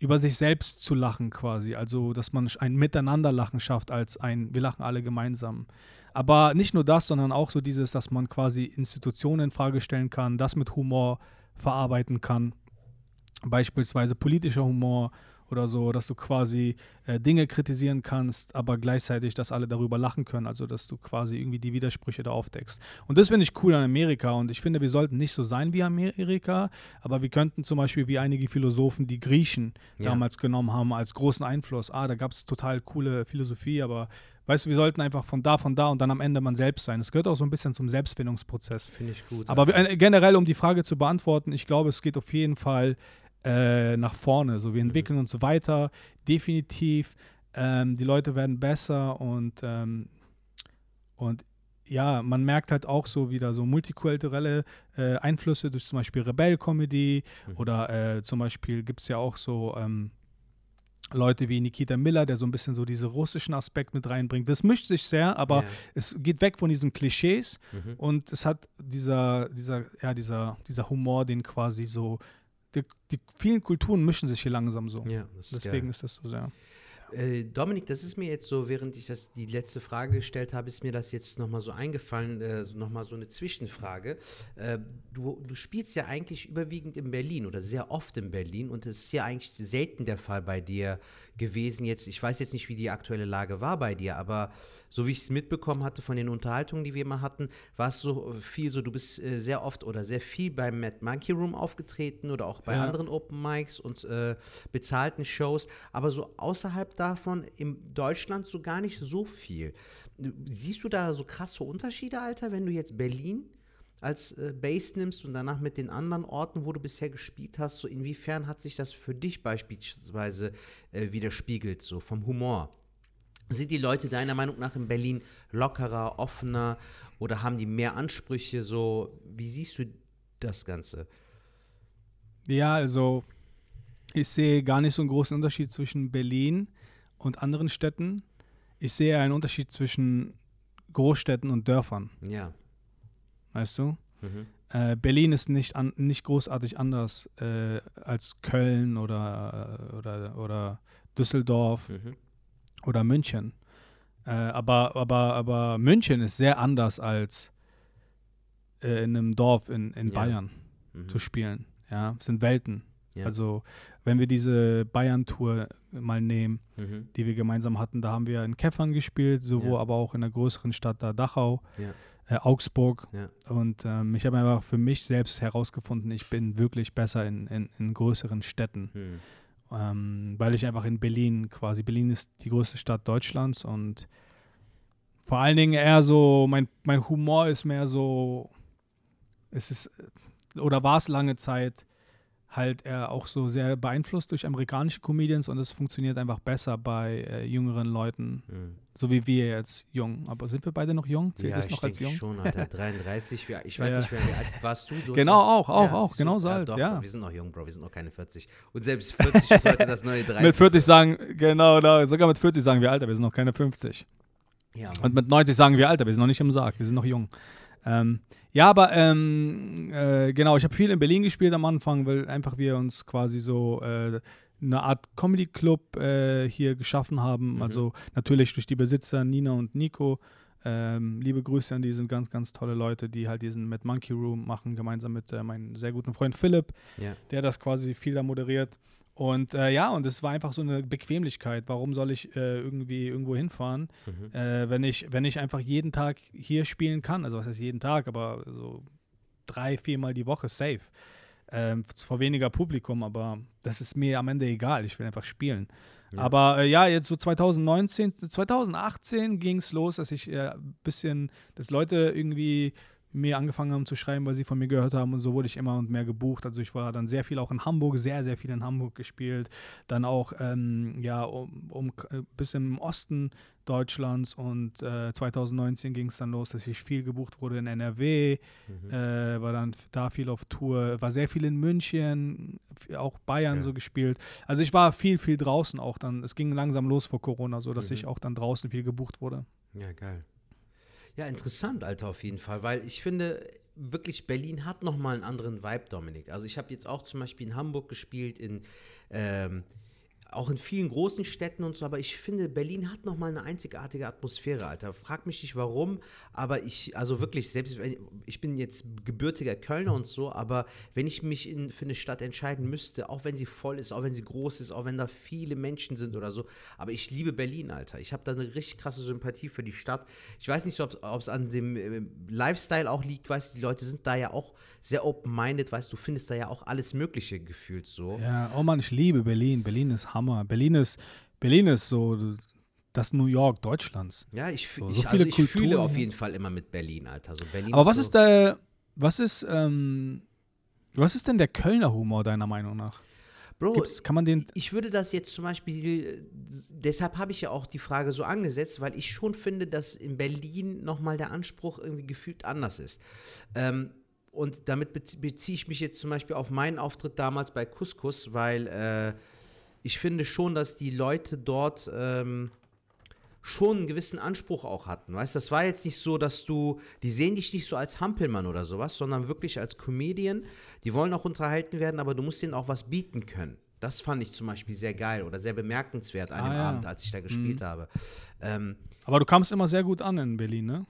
über sich selbst zu lachen quasi. Also, dass man ein Miteinanderlachen schafft als ein, wir lachen alle gemeinsam. Aber nicht nur das, sondern auch so dieses, dass man quasi Institutionen in Frage stellen kann, das mit Humor verarbeiten kann. Beispielsweise politischer Humor oder so, dass du quasi äh, Dinge kritisieren kannst, aber gleichzeitig, dass alle darüber lachen können, also dass du quasi irgendwie die Widersprüche da aufdeckst. Und das finde ich cool an Amerika und ich finde, wir sollten nicht so sein wie Amerika, aber wir könnten zum Beispiel wie einige Philosophen die Griechen ja. damals genommen haben als großen Einfluss. Ah, da gab es total coole Philosophie, aber Weißt du, wir sollten einfach von da, von da und dann am Ende man selbst sein. Es gehört auch so ein bisschen zum Selbstfindungsprozess. Finde ich gut. Aber ja. generell, um die Frage zu beantworten, ich glaube, es geht auf jeden Fall äh, nach vorne. So, wir mhm. entwickeln uns weiter, definitiv. Ähm, die Leute werden besser und, ähm, und ja, man merkt halt auch so wieder so multikulturelle äh, Einflüsse durch zum Beispiel Rebell-Comedy mhm. oder äh, zum Beispiel gibt es ja auch so ähm, Leute wie Nikita Miller, der so ein bisschen so diesen russischen Aspekt mit reinbringt. Das mischt sich sehr, aber ja. es geht weg von diesen Klischees mhm. und es hat dieser, dieser, ja, dieser, dieser Humor, den quasi so die, die, vielen Kulturen mischen sich hier langsam so. Ja, ist Deswegen geil. ist das so sehr. Äh, Dominik, das ist mir jetzt so, während ich das die letzte Frage gestellt habe, ist mir das jetzt nochmal so eingefallen, äh, nochmal so eine Zwischenfrage. Äh, du, du spielst ja eigentlich überwiegend in Berlin oder sehr oft in Berlin und es ist ja eigentlich selten der Fall bei dir gewesen. Jetzt, ich weiß jetzt nicht, wie die aktuelle Lage war bei dir, aber so wie ich es mitbekommen hatte von den Unterhaltungen, die wir immer hatten, war es so viel so, du bist äh, sehr oft oder sehr viel beim Mad Monkey Room aufgetreten oder auch bei ja. anderen Open Mics und äh, bezahlten Shows, aber so außerhalb davon in Deutschland so gar nicht so viel. Siehst du da so krasse Unterschiede, Alter, wenn du jetzt Berlin als äh, Base nimmst und danach mit den anderen Orten, wo du bisher gespielt hast, so inwiefern hat sich das für dich beispielsweise äh, widerspiegelt, so vom Humor? Sind die Leute deiner Meinung nach in Berlin lockerer, offener oder haben die mehr Ansprüche? So, wie siehst du das Ganze? Ja, also ich sehe gar nicht so einen großen Unterschied zwischen Berlin und anderen Städten. Ich sehe einen Unterschied zwischen Großstädten und Dörfern. Ja. Weißt du? Mhm. Äh, Berlin ist nicht, an, nicht großartig anders äh, als Köln oder, oder, oder Düsseldorf. Mhm oder München. Äh, aber, aber, aber München ist sehr anders als äh, in einem Dorf in, in ja. Bayern mhm. zu spielen. Ja, es sind Welten. Ja. Also, wenn wir diese Bayern-Tour mal nehmen, mhm. die wir gemeinsam hatten, da haben wir in Käffern gespielt, sowohl ja. aber auch in der größeren Stadt da Dachau, äh, Augsburg. Und ähm, ich habe einfach für mich selbst herausgefunden, ich bin wirklich besser in, in, in größeren Städten. Mhm ähm, weil ich einfach in Berlin quasi, Berlin ist die größte Stadt Deutschlands und vor allen Dingen eher so, mein, mein Humor ist mehr so, es ist, oder war es lange Zeit, halt er auch so sehr beeinflusst durch amerikanische Comedians und es funktioniert einfach besser bei äh, jüngeren Leuten, mhm. so wie wir jetzt jung. Aber sind wir beide noch jung? Zählt ja, das noch als jung? schon, Alter. 33, ich weiß ja. nicht wie alt warst du? du genau, auch, auch, ja, auch, genau so alt, doch, ja. Wir sind noch jung, Bro, wir sind noch keine 40. Und selbst 40 ist heute das neue 30. mit 40 sagen, genau, genau, sogar mit 40 sagen wir, Alter, wir sind noch keine 50. Ja, und mit 90 sagen wir, Alter, wir sind noch nicht im Sarg, wir sind noch jung. Ähm, ja, aber ähm, äh, genau, ich habe viel in Berlin gespielt am Anfang, weil einfach wir uns quasi so äh, eine Art Comedy-Club äh, hier geschaffen haben. Mhm. Also natürlich durch die Besitzer Nina und Nico. Ähm, liebe Grüße an die, sind ganz, ganz tolle Leute, die halt diesen Mad Monkey Room machen, gemeinsam mit äh, meinem sehr guten Freund Philipp, ja. der das quasi viel da moderiert. Und äh, ja, und es war einfach so eine Bequemlichkeit. Warum soll ich äh, irgendwie irgendwo hinfahren, mhm. äh, wenn, ich, wenn ich einfach jeden Tag hier spielen kann? Also was heißt jeden Tag, aber so drei, viermal die Woche safe. Ähm, vor weniger Publikum, aber das ist mir am Ende egal. Ich will einfach spielen. Ja. Aber äh, ja, jetzt so 2019, 2018 ging es los, dass ich ein äh, bisschen, dass Leute irgendwie mir angefangen haben zu schreiben, weil sie von mir gehört haben und so wurde ich immer und mehr gebucht. Also ich war dann sehr viel auch in Hamburg, sehr, sehr viel in Hamburg gespielt. Dann auch ähm, ja um, um, bis im Osten Deutschlands und äh, 2019 ging es dann los, dass ich viel gebucht wurde in NRW, mhm. äh, war dann da viel auf Tour, war sehr viel in München, auch Bayern ja. so gespielt. Also ich war viel, viel draußen auch dann. Es ging langsam los vor Corona, so dass mhm. ich auch dann draußen viel gebucht wurde. Ja, geil. Ja, interessant, Alter, auf jeden Fall, weil ich finde, wirklich, Berlin hat nochmal einen anderen Vibe, Dominik. Also ich habe jetzt auch zum Beispiel in Hamburg gespielt, in ähm, auch in vielen großen Städten und so, aber ich finde, Berlin hat nochmal eine einzigartige Atmosphäre, Alter. Frag mich nicht warum, aber ich, also wirklich, selbst ich bin jetzt gebürtiger Kölner und so, aber wenn ich mich in, für eine Stadt entscheiden müsste, auch wenn sie voll ist, auch wenn sie groß ist, auch wenn da viele Menschen sind oder so, aber ich liebe Berlin, Alter. Ich habe da eine richtig krasse Sympathie für die Stadt. Ich weiß nicht ob es an dem äh, Lifestyle auch liegt, weißt du, die Leute sind da ja auch sehr open-minded, weißt du, findest da ja auch alles Mögliche gefühlt so. Ja, oh Mann, ich liebe Berlin. Berlin ist Hammer. Berlin ist, Berlin ist so das New York Deutschlands. Ja, ich, so, ich, so also ich fühle auf jeden Fall immer mit Berlin, Alter. So Berlin Aber was ist, so ist der, was ist, ähm, was ist denn der Kölner Humor deiner Meinung nach? Bro, Gibt's, kann man den ich würde das jetzt zum Beispiel, deshalb habe ich ja auch die Frage so angesetzt, weil ich schon finde, dass in Berlin nochmal der Anspruch irgendwie gefühlt anders ist. Ähm, und damit beziehe ich mich jetzt zum Beispiel auf meinen Auftritt damals bei Couscous, weil äh, ich finde schon, dass die Leute dort ähm, schon einen gewissen Anspruch auch hatten. Weißt, das war jetzt nicht so, dass du, die sehen dich nicht so als Hampelmann oder sowas, sondern wirklich als Comedian. Die wollen auch unterhalten werden, aber du musst ihnen auch was bieten können. Das fand ich zum Beispiel sehr geil oder sehr bemerkenswert an ah, dem ja. Abend, als ich da gespielt mhm. habe. Ähm, aber du kamst immer sehr gut an in Berlin, ne?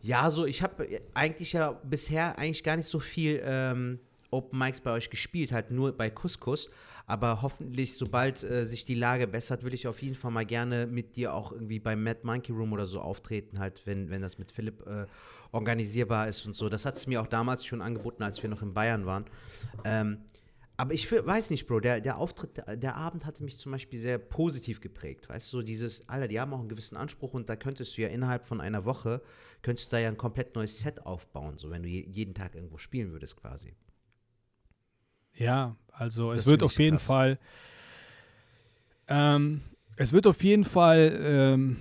Ja, so ich habe eigentlich ja bisher eigentlich gar nicht so viel ähm, Open Mics bei euch gespielt, halt nur bei Couscous. Aber hoffentlich, sobald äh, sich die Lage bessert, will ich auf jeden Fall mal gerne mit dir auch irgendwie beim Mad Monkey Room oder so auftreten, halt, wenn, wenn das mit Philipp äh, organisierbar ist und so. Das hat es mir auch damals schon angeboten, als wir noch in Bayern waren. Ähm, aber ich weiß nicht, Bro, der, der Auftritt, der, der, Abend hatte mich zum Beispiel sehr positiv geprägt. Weißt du, so dieses, Alter, die haben auch einen gewissen Anspruch und da könntest du ja innerhalb von einer Woche, könntest du da ja ein komplett neues Set aufbauen, so wenn du je, jeden Tag irgendwo spielen würdest quasi. Ja, also es das wird auf jeden krass. Fall, ähm, es wird auf jeden Fall, ähm,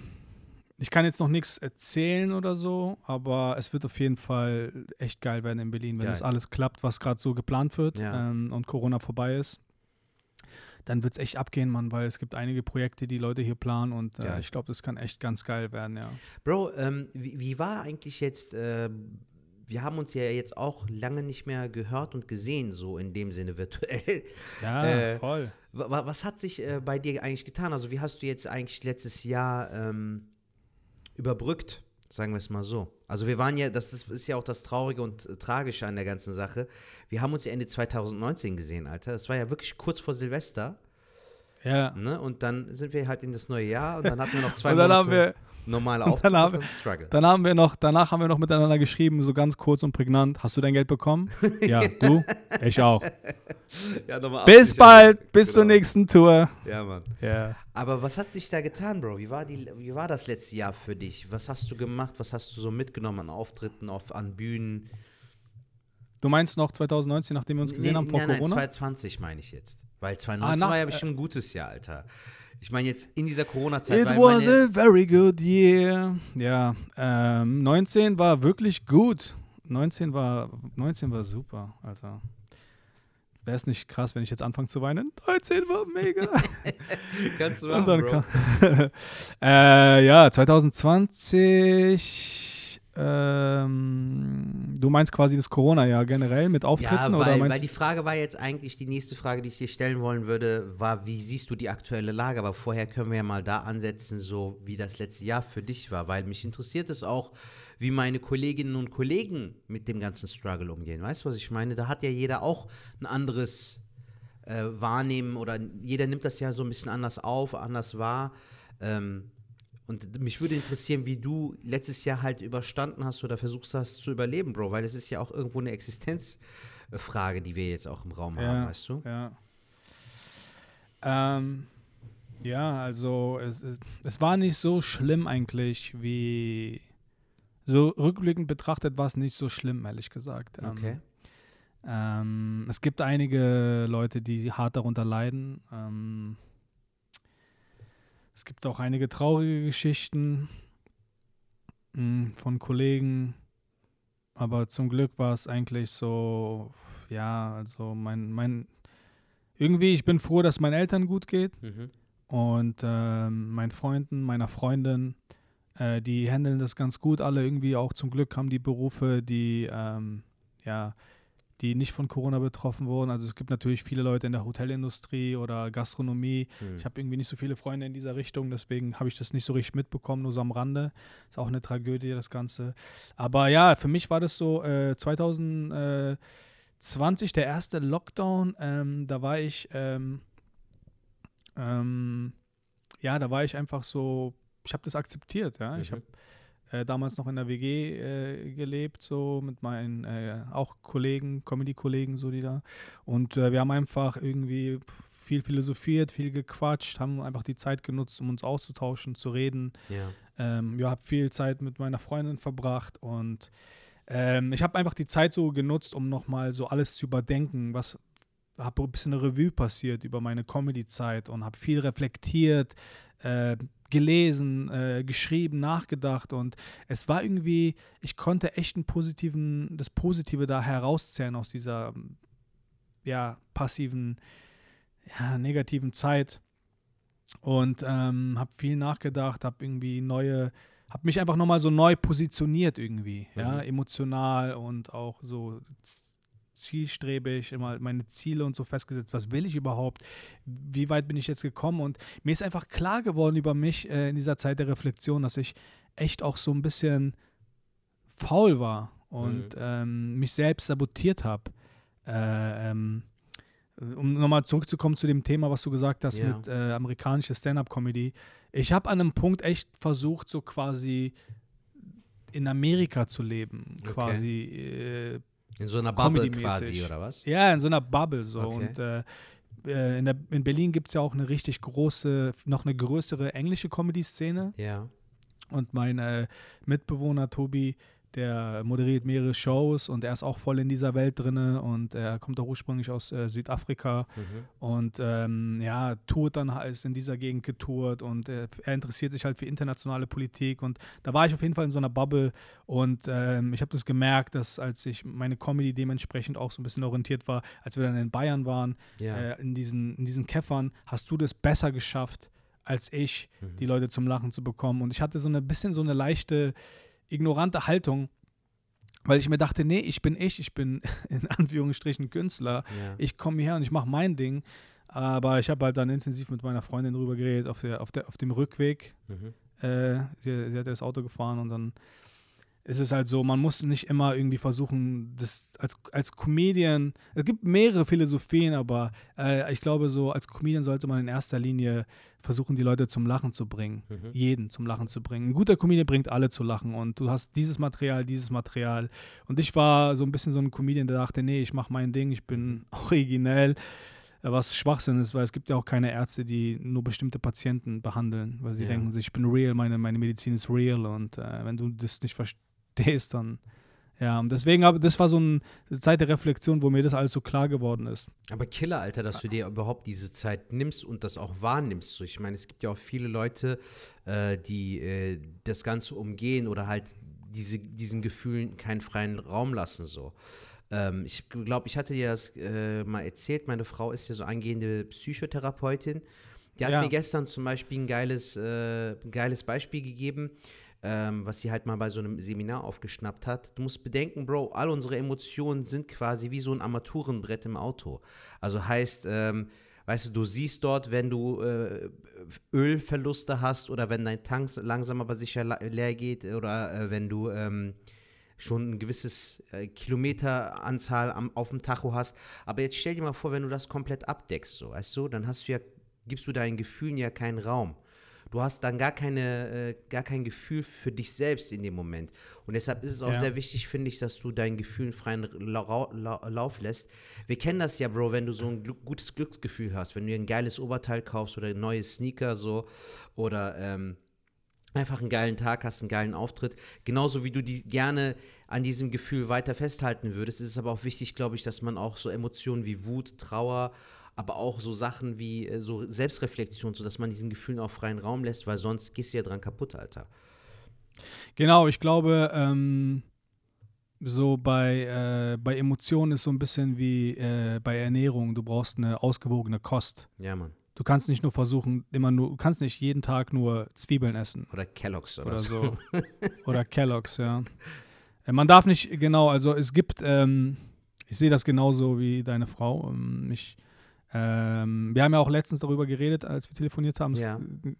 ich kann jetzt noch nichts erzählen oder so, aber es wird auf jeden Fall echt geil werden in Berlin, wenn geil. das alles klappt, was gerade so geplant wird ja. ähm, und Corona vorbei ist. Dann wird es echt abgehen, Mann, weil es gibt einige Projekte, die Leute hier planen und äh, ich glaube, das kann echt ganz geil werden, ja. Bro, ähm, wie, wie, war eigentlich jetzt, äh, wir haben uns ja jetzt auch lange nicht mehr gehört und gesehen, so in dem Sinne virtuell. Ja, äh, voll. Was hat sich äh, bei dir eigentlich getan? Also wie hast du jetzt eigentlich letztes Jahr ähm, überbrückt, sagen wir es mal so. Also wir waren ja, das ist ja auch das Traurige und äh, Tragische an der ganzen Sache. Wir haben uns ja Ende 2019 gesehen, Alter. Das war ja wirklich kurz vor Silvester. Ja. Ne? Und dann sind wir halt in das neue Jahr und dann hatten wir noch zwei und dann Monate. Haben wir Normale Auftritte haben, und Struggle. Dann haben wir noch, danach haben wir noch miteinander geschrieben, so ganz kurz und prägnant. Hast du dein Geld bekommen? ja, du? Ich auch. Ja, bis bald, bis genau. zur nächsten Tour. Ja, Mann. Ja. Aber was hat sich da getan, Bro? Wie war, die, wie war das letzte Jahr für dich? Was hast du gemacht? Was hast du so mitgenommen an Auftritten, auf, an Bühnen? Du meinst noch 2019, nachdem wir uns gesehen nee, haben vor nein, Corona? Nein, 2020 meine ich jetzt. Weil 2019 ah, war ja bestimmt ein gutes Jahr, Alter. Ich meine jetzt in dieser Corona-Zeit. It was a very good year. Ja, ähm, 19 war wirklich gut. 19 war, 19 war super, Alter. Wäre es nicht krass, wenn ich jetzt anfange zu weinen? 19 war mega. Kannst du machen, Bro. Kann, äh, ja, 2020 ähm, du meinst quasi das Corona-Jahr generell mit Auftritten? Ja, weil, oder weil die Frage war jetzt eigentlich, die nächste Frage, die ich dir stellen wollen würde, war, wie siehst du die aktuelle Lage? Aber vorher können wir ja mal da ansetzen, so wie das letzte Jahr für dich war, weil mich interessiert es auch, wie meine Kolleginnen und Kollegen mit dem ganzen Struggle umgehen. Weißt du, was ich meine? Da hat ja jeder auch ein anderes äh, Wahrnehmen oder jeder nimmt das ja so ein bisschen anders auf, anders wahr. Ähm, und mich würde interessieren, wie du letztes Jahr halt überstanden hast oder versuchst hast zu überleben, Bro, weil es ist ja auch irgendwo eine Existenzfrage, die wir jetzt auch im Raum ja, haben, weißt du? Ja. Ähm, ja, also es, es, es war nicht so schlimm eigentlich, wie so rückblickend betrachtet war es nicht so schlimm, ehrlich gesagt. Ähm, okay. Ähm, es gibt einige Leute, die hart darunter leiden. Ähm, es gibt auch einige traurige Geschichten hm, von Kollegen. Aber zum Glück war es eigentlich so, ja, also mein, mein, irgendwie, ich bin froh, dass meinen Eltern gut geht. Mhm. Und äh, meinen Freunden, meiner Freundin, äh, die handeln das ganz gut. Alle irgendwie auch zum Glück haben die Berufe, die, ähm, ja, die nicht von Corona betroffen wurden. Also es gibt natürlich viele Leute in der Hotelindustrie oder Gastronomie. Mhm. Ich habe irgendwie nicht so viele Freunde in dieser Richtung, deswegen habe ich das nicht so richtig mitbekommen, nur so am Rande. Ist auch eine Tragödie, das Ganze. Aber ja, für mich war das so äh, 2020 der erste Lockdown. Ähm, da war ich, ähm, ähm, ja, da war ich einfach so, ich habe das akzeptiert, ja. Mhm. Ich habe äh, damals noch in der WG äh, gelebt, so mit meinen äh, auch Kollegen, Comedy-Kollegen, so die da. Und äh, wir haben einfach irgendwie viel philosophiert, viel gequatscht, haben einfach die Zeit genutzt, um uns auszutauschen, zu reden. Ja, ähm, ja habe viel Zeit mit meiner Freundin verbracht und ähm, ich habe einfach die Zeit so genutzt, um nochmal so alles zu überdenken, was habe ein bisschen eine Revue passiert über meine Comedy-Zeit und habe viel reflektiert, äh, gelesen, äh, geschrieben, nachgedacht und es war irgendwie, ich konnte echt einen positiven, das Positive da herauszählen aus dieser ja, passiven, ja, negativen Zeit und ähm, habe viel nachgedacht, habe irgendwie neue, habe mich einfach nochmal so neu positioniert irgendwie, mhm. ja, emotional und auch so zielstrebig, immer meine Ziele und so festgesetzt, was will ich überhaupt, wie weit bin ich jetzt gekommen und mir ist einfach klar geworden über mich äh, in dieser Zeit der Reflexion, dass ich echt auch so ein bisschen faul war und mhm. ähm, mich selbst sabotiert habe. Äh, ähm, um nochmal zurückzukommen zu dem Thema, was du gesagt hast ja. mit äh, amerikanischer Stand-up-Comedy. Ich habe an einem Punkt echt versucht, so quasi in Amerika zu leben, okay. quasi äh, in so einer Bubble quasi, oder was? Ja, in so einer Bubble so. Okay. Und äh, äh in, der, in Berlin gibt es ja auch eine richtig große, noch eine größere englische Comedy-Szene. Ja. Und mein äh, Mitbewohner Tobi, der moderiert mehrere Shows und er ist auch voll in dieser Welt drin und er kommt auch ursprünglich aus äh, Südafrika mhm. und ähm, ja, tourt dann, ist in dieser Gegend getourt und äh, er interessiert sich halt für internationale Politik und da war ich auf jeden Fall in so einer Bubble und ähm, ich habe das gemerkt, dass als ich meine Comedy dementsprechend auch so ein bisschen orientiert war, als wir dann in Bayern waren, ja. äh, in, diesen, in diesen Käffern, hast du das besser geschafft als ich, mhm. die Leute zum Lachen zu bekommen und ich hatte so ein bisschen so eine leichte ignorante Haltung, weil ich mir dachte, nee, ich bin ich, ich bin in Anführungsstrichen Künstler. Ja. Ich komme hierher und ich mache mein Ding. Aber ich habe halt dann intensiv mit meiner Freundin drüber geredet auf, der, auf, der, auf dem Rückweg. Mhm. Äh, sie, sie hat das Auto gefahren und dann ist es halt so, man muss nicht immer irgendwie versuchen, das als, als Comedian, es gibt mehrere Philosophien, aber äh, ich glaube, so als Comedian sollte man in erster Linie versuchen, die Leute zum Lachen zu bringen. Mhm. Jeden zum Lachen zu bringen. Ein guter Comedian bringt alle zu lachen und du hast dieses Material, dieses Material. Und ich war so ein bisschen so ein Comedian, der dachte, nee, ich mache mein Ding, ich bin originell was Schwachsinn ist, weil es gibt ja auch keine Ärzte, die nur bestimmte Patienten behandeln, weil sie ja. denken, ich bin real, meine, meine Medizin ist real und äh, wenn du das nicht verstehst, ist dann. Ja, und deswegen, aber das war so eine Zeit der Reflexion, wo mir das alles so klar geworden ist. Aber Killer, Alter, dass du dir überhaupt diese Zeit nimmst und das auch wahrnimmst. So, ich meine, es gibt ja auch viele Leute, äh, die äh, das Ganze umgehen oder halt diese, diesen Gefühlen keinen freien Raum lassen. So. Ähm, ich glaube, ich hatte dir das äh, mal erzählt, meine Frau ist ja so angehende Psychotherapeutin. Die hat ja. mir gestern zum Beispiel ein geiles, äh, ein geiles Beispiel gegeben ähm, was sie halt mal bei so einem Seminar aufgeschnappt hat. Du musst bedenken, Bro, all unsere Emotionen sind quasi wie so ein Armaturenbrett im Auto. Also heißt, ähm, weißt du, du siehst dort, wenn du äh, Ölverluste hast oder wenn dein Tank langsam aber sicher leer geht oder äh, wenn du ähm, schon ein gewisses äh, Kilometeranzahl am, auf dem Tacho hast. Aber jetzt stell dir mal vor, wenn du das komplett abdeckst, so, weißt du, dann hast du ja, gibst du deinen Gefühlen ja keinen Raum du hast dann gar, keine, äh, gar kein Gefühl für dich selbst in dem Moment. Und deshalb ist es auch ja. sehr wichtig, finde ich, dass du deinen Gefühlen freien La La Lauf lässt. Wir kennen das ja, Bro, wenn du so ein gutes Glücksgefühl hast, wenn du dir ein geiles Oberteil kaufst oder neue Sneaker so oder ähm, einfach einen geilen Tag hast, einen geilen Auftritt. Genauso wie du die gerne an diesem Gefühl weiter festhalten würdest, ist es aber auch wichtig, glaube ich, dass man auch so Emotionen wie Wut, Trauer, aber auch so Sachen wie äh, so Selbstreflexion, sodass man diesen Gefühlen auch freien Raum lässt, weil sonst gehst du ja dran kaputt, Alter. Genau, ich glaube, ähm, so bei, äh, bei Emotionen ist so ein bisschen wie äh, bei Ernährung. Du brauchst eine ausgewogene Kost. Ja, Mann. Du kannst nicht nur versuchen, immer nur, du kannst nicht jeden Tag nur Zwiebeln essen. Oder Kelloggs oder, oder so. oder Kelloggs, ja. Äh, man darf nicht, genau, also es gibt, ähm, ich sehe das genauso wie deine Frau. Ähm, ich, ähm, wir haben ja auch letztens darüber geredet, als wir telefoniert haben. Ja. Es,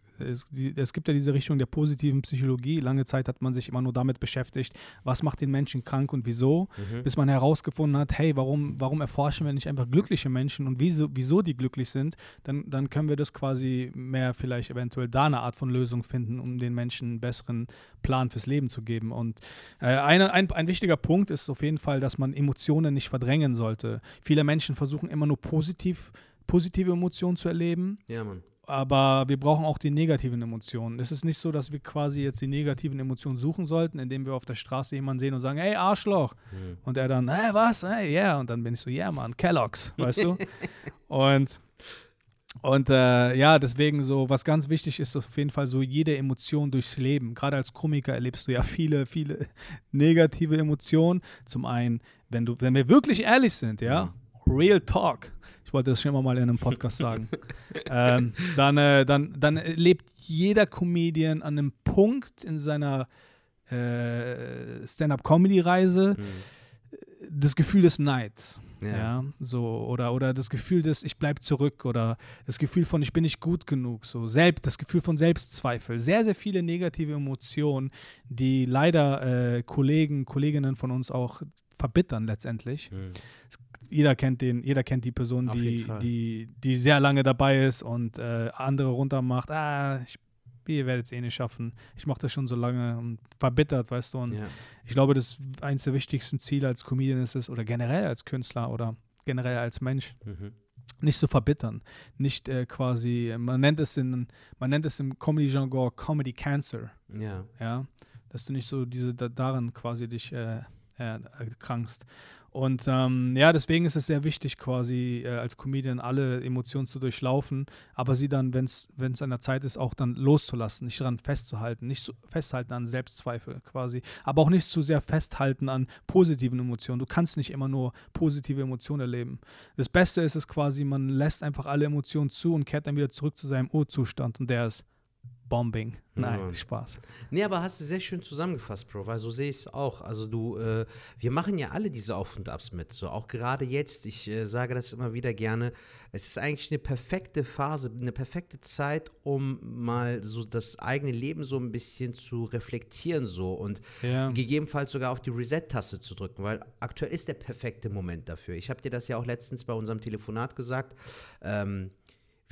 die, es, gibt ja diese Richtung der positiven Psychologie. Lange Zeit hat man sich immer nur damit beschäftigt, was macht den Menschen krank und wieso, mhm. bis man herausgefunden hat, hey, warum, warum erforschen wir nicht einfach glückliche Menschen und wieso, wieso die glücklich sind? Dann, dann können wir das quasi mehr vielleicht eventuell da eine Art von Lösung finden, um den Menschen einen besseren Plan fürs Leben zu geben. Und äh, eine, ein, ein wichtiger Punkt ist auf jeden Fall, dass man Emotionen nicht verdrängen sollte. Viele Menschen versuchen immer nur positiv positive Emotionen zu erleben. Ja, Mann. Aber wir brauchen auch die negativen Emotionen. Es ist nicht so, dass wir quasi jetzt die negativen Emotionen suchen sollten, indem wir auf der Straße jemanden sehen und sagen, hey, Arschloch. Mhm. Und er dann, hey, was? Hey, yeah. Und dann bin ich so, yeah, Mann, Kellogg's, weißt du? und und äh, ja, deswegen so, was ganz wichtig ist, auf jeden Fall so jede Emotion durchs Leben. Gerade als Komiker erlebst du ja viele, viele negative Emotionen. Zum einen, wenn du, wenn wir wirklich ehrlich sind, ja, mhm. Real Talk. Ich wollte das schon immer mal in einem Podcast sagen. ähm, dann, äh, dann, dann lebt jeder Comedian an einem Punkt in seiner äh, Stand-up-Comedy-Reise mhm. das Gefühl des Neids. Ja. ja. so oder oder das Gefühl des ich bleib zurück oder das Gefühl von ich bin nicht gut genug so selbst das Gefühl von Selbstzweifel sehr sehr viele negative Emotionen die leider äh, Kollegen Kolleginnen von uns auch verbittern letztendlich mhm jeder kennt den, jeder kennt die Person, die, die, die sehr lange dabei ist und äh, andere runtermacht. Ah, ich, ihr werdet es eh nicht schaffen. Ich mache das schon so lange und verbittert, weißt du. Und ja. ich glaube, das eines der wichtigsten Ziele als Comedian ist es, oder generell als Künstler oder generell als Mensch. Mhm. Nicht zu verbittern, nicht äh, quasi, man nennt es in, man nennt es im Comedy-Jargon Comedy Cancer. Ja. Ja, dass du nicht so diese da, daran quasi dich äh, äh, krankst. Und ähm, ja, deswegen ist es sehr wichtig, quasi äh, als Comedian alle Emotionen zu durchlaufen, aber sie dann, wenn es an der Zeit ist, auch dann loszulassen, nicht daran festzuhalten, nicht so festhalten an Selbstzweifel quasi, aber auch nicht zu sehr festhalten an positiven Emotionen. Du kannst nicht immer nur positive Emotionen erleben. Das Beste ist es quasi, man lässt einfach alle Emotionen zu und kehrt dann wieder zurück zu seinem Urzustand und der ist Bombing. Nein, ja. Spaß. Nee, aber hast du sehr schön zusammengefasst, Bro, weil so sehe ich es auch. Also du, äh, wir machen ja alle diese Auf und Abs mit. So auch gerade jetzt, ich äh, sage das immer wieder gerne, es ist eigentlich eine perfekte Phase, eine perfekte Zeit, um mal so das eigene Leben so ein bisschen zu reflektieren so und ja. gegebenenfalls sogar auf die Reset-Taste zu drücken, weil aktuell ist der perfekte Moment dafür. Ich habe dir das ja auch letztens bei unserem Telefonat gesagt. Ähm,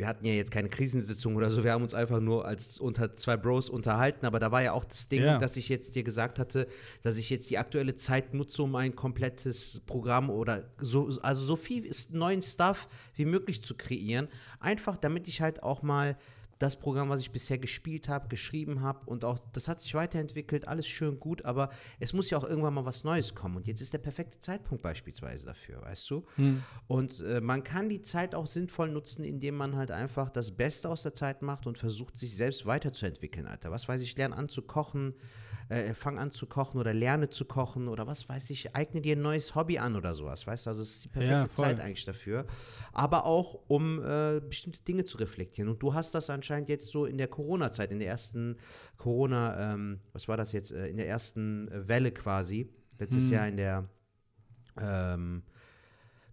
wir hatten ja jetzt keine Krisensitzung oder so, wir haben uns einfach nur als unter zwei Bros unterhalten, aber da war ja auch das Ding, ja. dass ich jetzt dir gesagt hatte, dass ich jetzt die aktuelle Zeit nutze, um ein komplettes Programm oder so, also so viel neuen Stuff wie möglich zu kreieren, einfach damit ich halt auch mal das Programm, was ich bisher gespielt habe, geschrieben habe und auch das hat sich weiterentwickelt, alles schön gut, aber es muss ja auch irgendwann mal was Neues kommen und jetzt ist der perfekte Zeitpunkt beispielsweise dafür, weißt du? Hm. Und äh, man kann die Zeit auch sinnvoll nutzen, indem man halt einfach das Beste aus der Zeit macht und versucht, sich selbst weiterzuentwickeln, Alter. Was weiß ich, lernen an zu kochen, äh, fang an zu kochen oder lerne zu kochen oder was weiß ich, eigne dir ein neues Hobby an oder sowas, weißt du? Also es ist die perfekte ja, Zeit eigentlich dafür. Aber auch, um äh, bestimmte Dinge zu reflektieren. Und du hast das anscheinend jetzt so in der Corona-Zeit, in der ersten Corona, ähm, was war das jetzt, äh, in der ersten Welle quasi, letztes hm. Jahr in der ähm,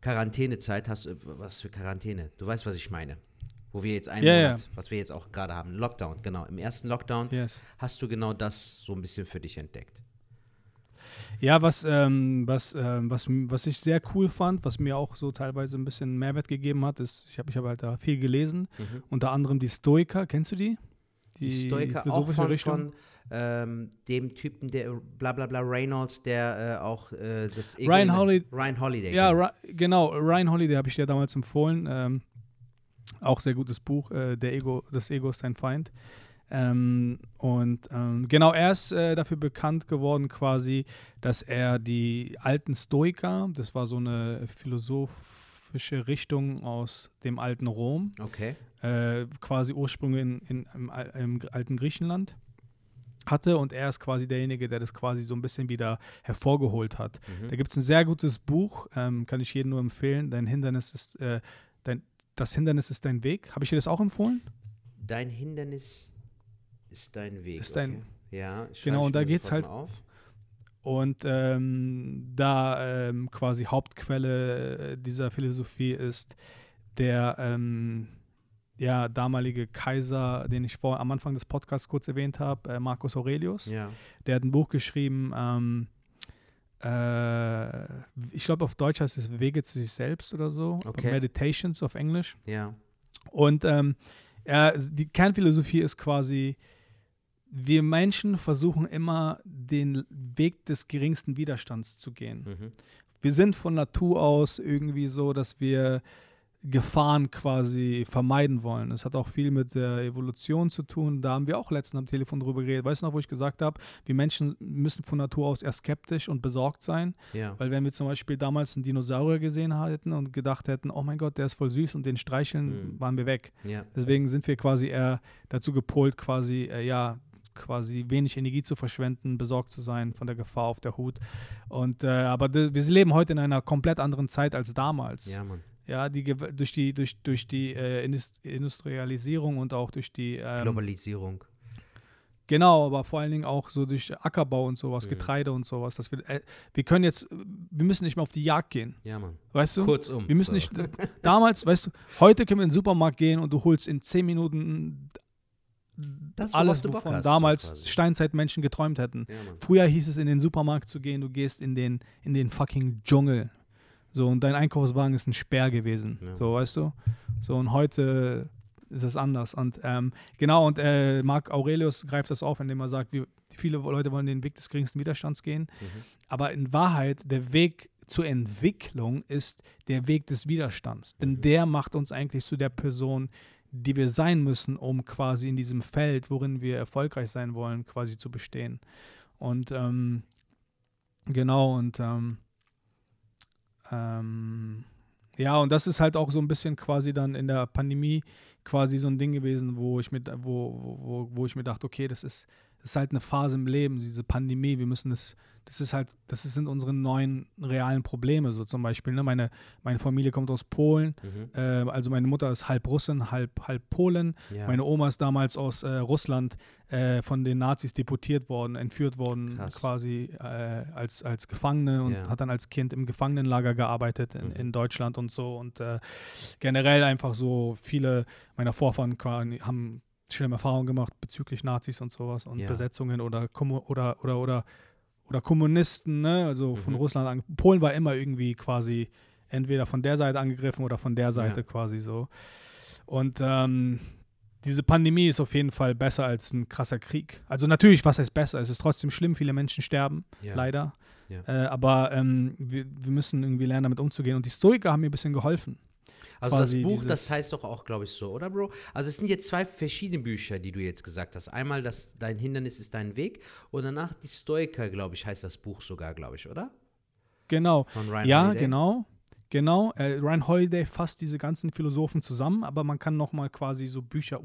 Quarantänezeit hast du, was für Quarantäne? Du weißt, was ich meine wo wir jetzt einen yeah, Monat, yeah. was wir jetzt auch gerade haben, Lockdown, genau. Im ersten Lockdown yes. hast du genau das so ein bisschen für dich entdeckt. Ja, was, ähm, was, ähm, was, was ich sehr cool fand, was mir auch so teilweise ein bisschen Mehrwert gegeben hat, ist, ich habe ich hab halt da viel gelesen, mhm. unter anderem die Stoiker, kennst du die? Die, die Stoiker auch von, von ähm, dem Typen, der bla bla bla Reynolds, der äh, auch äh, das Ego Ryan, Holi Ryan Holiday. Ja, genau, genau Ryan Holiday habe ich dir damals empfohlen. Auch sehr gutes Buch, äh, der Ego, das Ego ist dein Feind. Ähm, und ähm, genau, er ist äh, dafür bekannt geworden, quasi, dass er die alten Stoiker, das war so eine philosophische Richtung aus dem alten Rom, okay. äh, quasi Ursprünge in, in, im, im alten Griechenland hatte und er ist quasi derjenige, der das quasi so ein bisschen wieder hervorgeholt hat. Mhm. Da gibt es ein sehr gutes Buch, ähm, kann ich jedem nur empfehlen. Dein Hindernis ist, äh, dein, das Hindernis ist dein Weg. Habe ich dir das auch empfohlen? Dein Hindernis ist dein Weg. Ist dein, okay. Ja, genau, und da geht es halt. Auf. Und ähm, da ähm, quasi Hauptquelle dieser Philosophie ist der ähm, ja, damalige Kaiser, den ich vor, am Anfang des Podcasts kurz erwähnt habe, äh, Marcus Aurelius. Ja. Der hat ein Buch geschrieben, ähm, äh, ich glaube auf Deutsch heißt es Wege zu sich selbst oder so. Okay. Meditations auf Englisch. Ja. Und ähm, er, die Kernphilosophie ist quasi, wir Menschen versuchen immer den Weg des geringsten Widerstands zu gehen. Mhm. Wir sind von Natur aus irgendwie so, dass wir Gefahren quasi vermeiden wollen. Es hat auch viel mit der Evolution zu tun. Da haben wir auch letztens am Telefon drüber geredet. Weißt du noch, wo ich gesagt habe, wir Menschen müssen von Natur aus eher skeptisch und besorgt sein. Ja. Weil wenn wir zum Beispiel damals einen Dinosaurier gesehen hätten und gedacht hätten, oh mein Gott, der ist voll süß und den streicheln, mhm. waren wir weg. Ja. Deswegen sind wir quasi eher dazu gepolt, quasi, äh, ja, quasi wenig Energie zu verschwenden, besorgt zu sein von der Gefahr auf der Hut. Und äh, aber wir leben heute in einer komplett anderen Zeit als damals. Ja, Mann ja, die durch die, durch, durch die äh, Industrialisierung und auch durch die ähm, Globalisierung. Genau, aber vor allen Dingen auch so durch Ackerbau und sowas, mhm. Getreide und sowas. Dass wir, äh, wir können jetzt, wir müssen nicht mehr auf die Jagd gehen. Ja, Mann. Weißt du? Kurzum. Wir müssen so. nicht, damals, weißt du, heute können wir in den Supermarkt gehen und du holst in zehn Minuten das, alles, wovon hast, damals so Steinzeitmenschen geträumt hätten. Ja, Früher hieß es, in den Supermarkt zu gehen, du gehst in den, in den fucking Dschungel. So, und dein Einkaufswagen ist ein Sperr gewesen. Ja. So, weißt du? So, und heute ist es anders. Und ähm, genau, und äh, Marc Aurelius greift das auf, indem er sagt, wie, viele Leute wollen den Weg des geringsten Widerstands gehen. Mhm. Aber in Wahrheit, der Weg zur Entwicklung ist der Weg des Widerstands. Denn mhm. der macht uns eigentlich zu der Person, die wir sein müssen, um quasi in diesem Feld, worin wir erfolgreich sein wollen, quasi zu bestehen. Und ähm, genau, und ähm, ähm, ja, und das ist halt auch so ein bisschen quasi dann in der Pandemie quasi so ein Ding gewesen, wo ich mir, wo, wo, wo ich mir dachte, okay, das ist, das ist halt eine Phase im Leben, diese Pandemie, wir müssen es das ist halt, das sind unsere neuen realen Probleme, so zum Beispiel. Ne? Meine, meine Familie kommt aus Polen, mhm. äh, also meine Mutter ist halb Russin, halb, halb Polen. Ja. Meine Oma ist damals aus äh, Russland äh, von den Nazis deportiert worden, entführt worden, Krass. quasi äh, als, als Gefangene und ja. hat dann als Kind im Gefangenenlager gearbeitet in, mhm. in Deutschland und so. Und äh, generell einfach so viele meiner Vorfahren haben schlimme Erfahrungen gemacht bezüglich Nazis und sowas und ja. Besetzungen oder, oder, oder, oder oder Kommunisten, ne? also von mhm. Russland an. Polen war immer irgendwie quasi entweder von der Seite angegriffen oder von der Seite ja. quasi so. Und ähm, diese Pandemie ist auf jeden Fall besser als ein krasser Krieg. Also natürlich, was heißt besser? Es ist trotzdem schlimm, viele Menschen sterben, ja. leider. Ja. Äh, aber ähm, wir, wir, müssen irgendwie lernen, damit umzugehen. Und die Stoiker haben mir ein bisschen geholfen. Also das Buch, das heißt doch auch, glaube ich, so, oder Bro? Also es sind jetzt zwei verschiedene Bücher, die du jetzt gesagt hast. Einmal das Dein Hindernis ist dein Weg und danach die Stoiker, glaube ich, heißt das Buch sogar, glaube ich, oder? Genau. Von Ryan ja, Holiday. genau. Genau. Äh, Ryan Holiday fasst diese ganzen Philosophen zusammen, aber man kann noch mal quasi so Bücher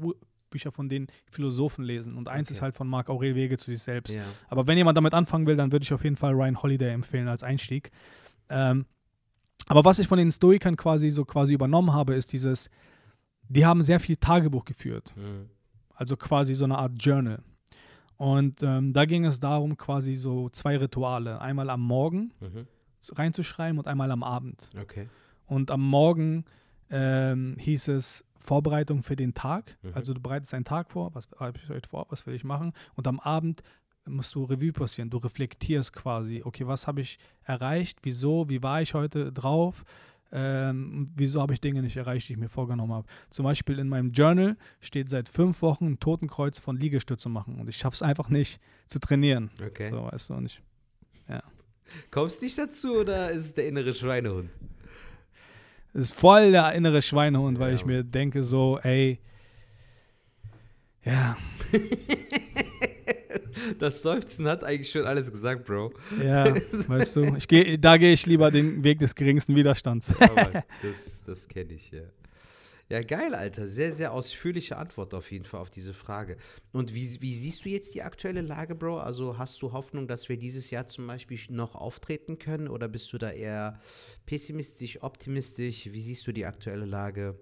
Bücher von den Philosophen lesen. Und eins okay. ist halt von Marc Aurel Wege zu sich selbst. Ja. Aber wenn jemand damit anfangen will, dann würde ich auf jeden Fall Ryan Holiday empfehlen als Einstieg. Ähm, aber was ich von den Stoikern quasi so quasi übernommen habe, ist dieses, die haben sehr viel Tagebuch geführt. Mhm. Also quasi so eine Art Journal. Und ähm, da ging es darum, quasi so zwei Rituale. Einmal am Morgen mhm. reinzuschreiben und einmal am Abend. Okay. Und am Morgen ähm, hieß es Vorbereitung für den Tag. Mhm. Also du bereitest einen Tag vor, was habe ich heute vor, was will ich machen. Und am Abend musst du Revue passieren. Du reflektierst quasi, okay, was habe ich erreicht, wieso, wie war ich heute drauf, ähm, wieso habe ich Dinge nicht erreicht, die ich mir vorgenommen habe. Zum Beispiel in meinem Journal steht seit fünf Wochen ein Totenkreuz von Liegestütze machen und ich schaffe es einfach nicht zu trainieren. Okay. So, weißt du, nicht. Ja. Kommst du nicht dazu oder ist es der innere Schweinehund? Es ist voll der innere Schweinehund, weil ja. ich mir denke so, ey, ja, das Seufzen hat eigentlich schon alles gesagt, Bro. Ja, weißt du, ich geh, da gehe ich lieber den Weg des geringsten Widerstands. Aber das das kenne ich, ja. Ja, geil, Alter. Sehr, sehr ausführliche Antwort auf jeden Fall auf diese Frage. Und wie, wie siehst du jetzt die aktuelle Lage, Bro? Also hast du Hoffnung, dass wir dieses Jahr zum Beispiel noch auftreten können? Oder bist du da eher pessimistisch, optimistisch? Wie siehst du die aktuelle Lage?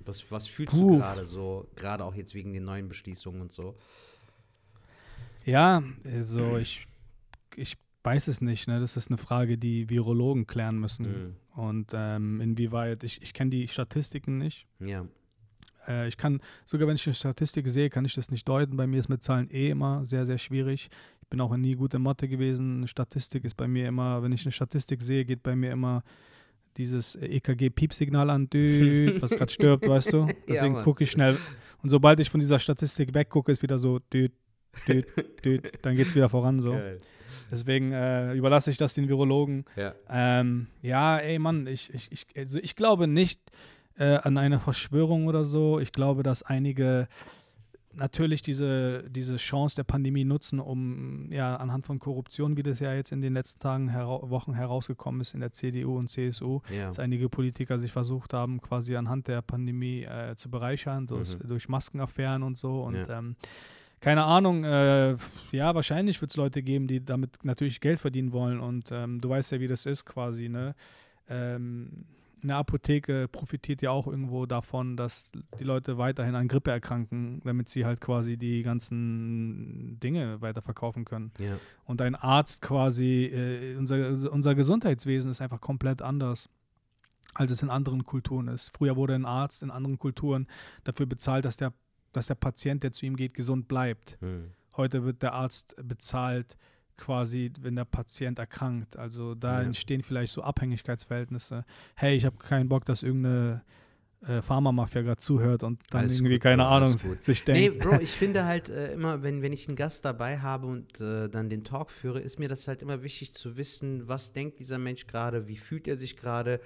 Was, was fühlst Puh. du gerade so, gerade auch jetzt wegen den neuen Beschließungen und so? Ja, also ich, ich weiß es nicht. Ne? Das ist eine Frage, die Virologen klären müssen. Mhm. Und ähm, inwieweit, ich, ich kenne die Statistiken nicht. Ja. Äh, ich kann, sogar wenn ich eine Statistik sehe, kann ich das nicht deuten. Bei mir ist mit Zahlen eh immer sehr, sehr schwierig. Ich bin auch nie gut in Mathe gewesen. Statistik ist bei mir immer, wenn ich eine Statistik sehe, geht bei mir immer dieses EKG-Piepsignal an, düt, was gerade stirbt, weißt du? Deswegen ja, gucke ich schnell. Und sobald ich von dieser Statistik weggucke, ist wieder so, düt, düt, düt, dann geht es wieder voran so. Geil. Deswegen äh, überlasse ich das den Virologen. Ja, ähm, ja ey Mann, ich, ich, ich, also ich glaube nicht äh, an eine Verschwörung oder so. Ich glaube, dass einige natürlich diese, diese Chance der Pandemie nutzen, um ja anhand von Korruption, wie das ja jetzt in den letzten Tagen, hera Wochen herausgekommen ist in der CDU und CSU, ja. dass einige Politiker sich versucht haben, quasi anhand der Pandemie äh, zu bereichern, durch, mhm. durch Maskenaffären und so. Und ja. ähm, keine Ahnung, äh, ja, wahrscheinlich wird es Leute geben, die damit natürlich Geld verdienen wollen und ähm, du weißt ja, wie das ist quasi, ne? Ähm, eine Apotheke profitiert ja auch irgendwo davon, dass die Leute weiterhin an Grippe erkranken, damit sie halt quasi die ganzen Dinge weiterverkaufen können. Ja. Und ein Arzt quasi, äh, unser, unser Gesundheitswesen ist einfach komplett anders als es in anderen Kulturen ist. Früher wurde ein Arzt in anderen Kulturen dafür bezahlt, dass der dass der Patient, der zu ihm geht, gesund bleibt. Hm. Heute wird der Arzt bezahlt, quasi, wenn der Patient erkrankt. Also da ja. entstehen vielleicht so Abhängigkeitsverhältnisse. Hey, ich habe keinen Bock, dass irgendeine äh, Pharma-Mafia gerade zuhört und dann alles irgendwie, gut, keine Bro, Ahnung, sich denkt. Nee, Bro, ich finde halt äh, immer, wenn, wenn ich einen Gast dabei habe und äh, dann den Talk führe, ist mir das halt immer wichtig zu wissen, was denkt dieser Mensch gerade, wie fühlt er sich gerade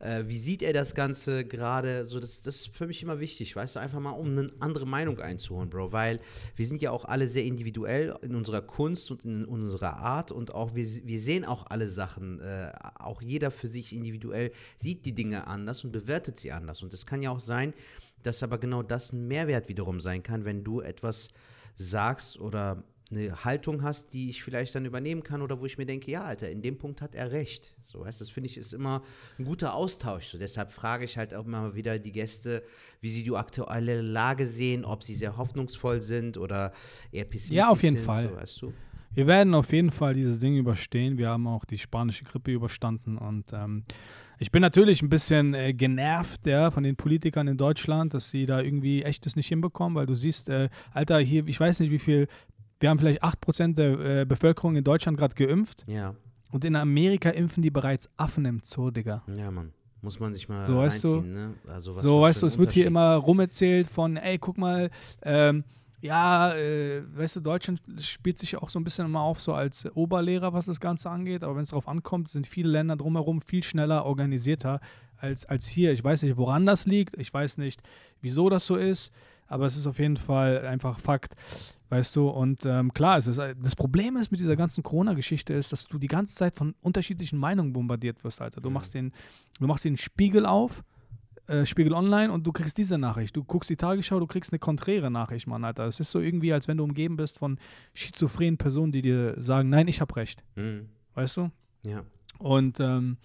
äh, wie sieht er das Ganze gerade? So, das, das ist für mich immer wichtig, weißt du, einfach mal, um eine andere Meinung einzuholen, Bro, weil wir sind ja auch alle sehr individuell in unserer Kunst und in unserer Art und auch wir, wir sehen auch alle Sachen, äh, auch jeder für sich individuell sieht die Dinge anders und bewertet sie anders. Und es kann ja auch sein, dass aber genau das ein Mehrwert wiederum sein kann, wenn du etwas sagst oder eine Haltung hast, die ich vielleicht dann übernehmen kann oder wo ich mir denke, ja, Alter, in dem Punkt hat er recht. So, heißt das finde ich ist immer ein guter Austausch. So, deshalb frage ich halt auch immer wieder die Gäste, wie sie die aktuelle Lage sehen, ob sie sehr hoffnungsvoll sind oder eher pessimistisch Ja, auf jeden sind, Fall. So, weißt du? Wir werden auf jeden Fall dieses Ding überstehen. Wir haben auch die spanische Grippe überstanden und ähm, ich bin natürlich ein bisschen äh, genervt ja, von den Politikern in Deutschland, dass sie da irgendwie echtes nicht hinbekommen, weil du siehst, äh, Alter, hier, ich weiß nicht, wie viel wir haben vielleicht 8% der äh, Bevölkerung in Deutschland gerade geimpft. Ja. Und in Amerika impfen die bereits Affen im Zoo, Digga. Ja, Mann. Muss man sich mal so, weißt du, ne? Also was, so, was weißt du, es wird hier immer rumerzählt von, ey, guck mal, ähm, ja, äh, weißt du, Deutschland spielt sich auch so ein bisschen immer auf, so als Oberlehrer, was das Ganze angeht. Aber wenn es darauf ankommt, sind viele Länder drumherum viel schneller organisierter als, als hier. Ich weiß nicht, woran das liegt. Ich weiß nicht, wieso das so ist. Aber es ist auf jeden Fall einfach Fakt. Weißt du, und ähm, klar, es ist, das Problem ist mit dieser ganzen Corona-Geschichte ist, dass du die ganze Zeit von unterschiedlichen Meinungen bombardiert wirst, Alter. Du mhm. machst den, du machst den Spiegel auf, äh, Spiegel Online und du kriegst diese Nachricht. Du guckst die Tagesschau, du kriegst eine konträre Nachricht, Mann, Alter. Es ist so irgendwie, als wenn du umgeben bist von schizophrenen Personen, die dir sagen, nein, ich habe recht. Mhm. Weißt du? Ja. Und ähm,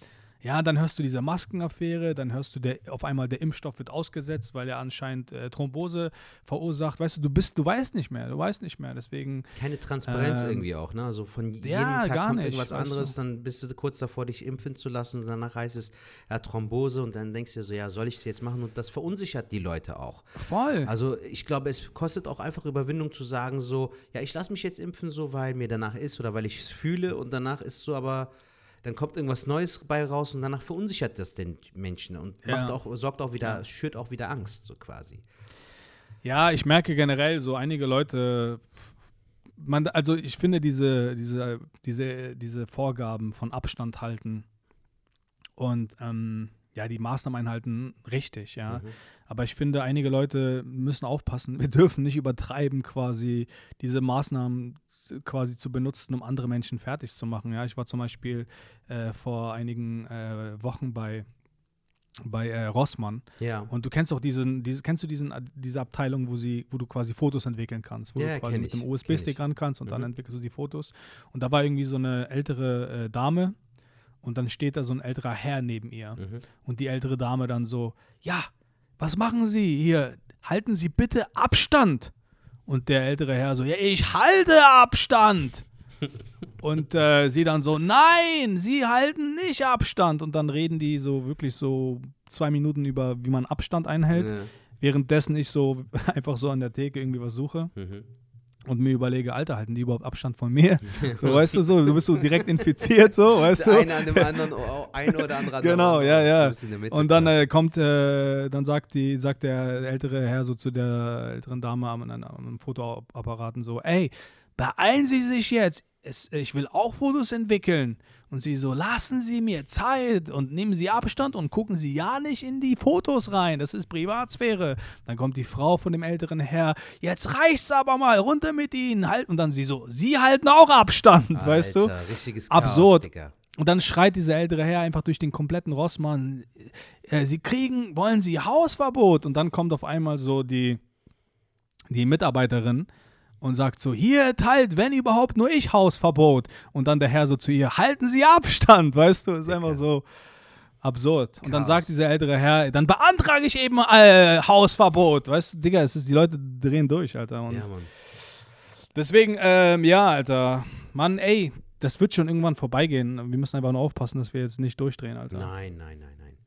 ja, dann hörst du diese Maskenaffäre, dann hörst du, der, auf einmal der Impfstoff wird ausgesetzt, weil er anscheinend äh, Thrombose verursacht. Weißt du, du bist, du weißt nicht mehr, du weißt nicht mehr. Deswegen. Keine Transparenz ähm, irgendwie auch, ne? Also von jedem ja, Tag kommt nicht, irgendwas anderes, du? dann bist du kurz davor, dich impfen zu lassen und danach heißt es, ja, Thrombose und dann denkst du dir so, ja, soll ich es jetzt machen? Und das verunsichert die Leute auch. Voll. Also ich glaube, es kostet auch einfach Überwindung zu sagen, so, ja, ich lasse mich jetzt impfen, so, weil mir danach ist oder weil ich es fühle und danach ist so, aber dann kommt irgendwas Neues bei raus und danach verunsichert das den Menschen und ja. auch, sorgt auch wieder, ja. schürt auch wieder Angst, so quasi. Ja, ich merke generell so einige Leute, man, also ich finde diese, diese, diese, diese Vorgaben von Abstand halten und ähm, ja, die Maßnahmen einhalten, richtig, ja. Mhm. Aber ich finde, einige Leute müssen aufpassen. Wir dürfen nicht übertreiben, quasi diese Maßnahmen quasi zu benutzen, um andere Menschen fertig zu machen. Ja, ich war zum Beispiel äh, vor einigen äh, Wochen bei bei äh, Rossmann. Ja. Und du kennst auch diesen, diese, kennst du diesen, diese Abteilung, wo sie, wo du quasi Fotos entwickeln kannst, wo ja, du quasi mit dem USB-Stick ran kannst und mhm. dann entwickelst du die Fotos. Und da war irgendwie so eine ältere äh, Dame und dann steht da so ein älterer Herr neben ihr. Mhm. Und die ältere Dame dann so, ja, was machen Sie hier? Halten Sie bitte Abstand. Und der ältere Herr so, ja, ich halte Abstand. Und äh, sie dann so, nein, sie halten nicht Abstand. Und dann reden die so wirklich so zwei Minuten über, wie man Abstand einhält. Ja. Währenddessen ich so einfach so an der Theke irgendwie was suche. Mhm und mir überlege, Alter, halten die überhaupt Abstand von mir? So, weißt du, so, du bist so direkt infiziert, so, weißt der du? Eine an dem anderen, oh, ein oder andere. Genau, ja, ja. Und dann äh, kommt, äh, dann sagt die, sagt der ältere Herr so zu der älteren Dame am, am Fotoapparaten so, ey, beeilen Sie sich jetzt, es, ich will auch Fotos entwickeln. Und sie so, lassen Sie mir Zeit und nehmen Sie Abstand und gucken Sie ja nicht in die Fotos rein. Das ist Privatsphäre. Dann kommt die Frau von dem älteren Herr, jetzt reicht's aber mal, runter mit Ihnen. Halt. Und dann sie so, Sie halten auch Abstand, Alter, weißt du? Richtiges Absurd. Chaos, und dann schreit dieser ältere Herr einfach durch den kompletten Rossmann, äh, Sie kriegen, wollen Sie Hausverbot? Und dann kommt auf einmal so die, die Mitarbeiterin und sagt so, hier teilt, wenn überhaupt, nur ich Hausverbot. Und dann der Herr so zu ihr, halten Sie Abstand, weißt du, ist einfach so absurd. Und dann sagt dieser ältere Herr, dann beantrage ich eben äh, Hausverbot. Weißt du, Digga, es ist, die Leute drehen durch, Alter. Und ja, Mann. Deswegen, ähm, ja, Alter. Mann, ey, das wird schon irgendwann vorbeigehen. Wir müssen einfach nur aufpassen, dass wir jetzt nicht durchdrehen, Alter. Nein, nein, nein, nein.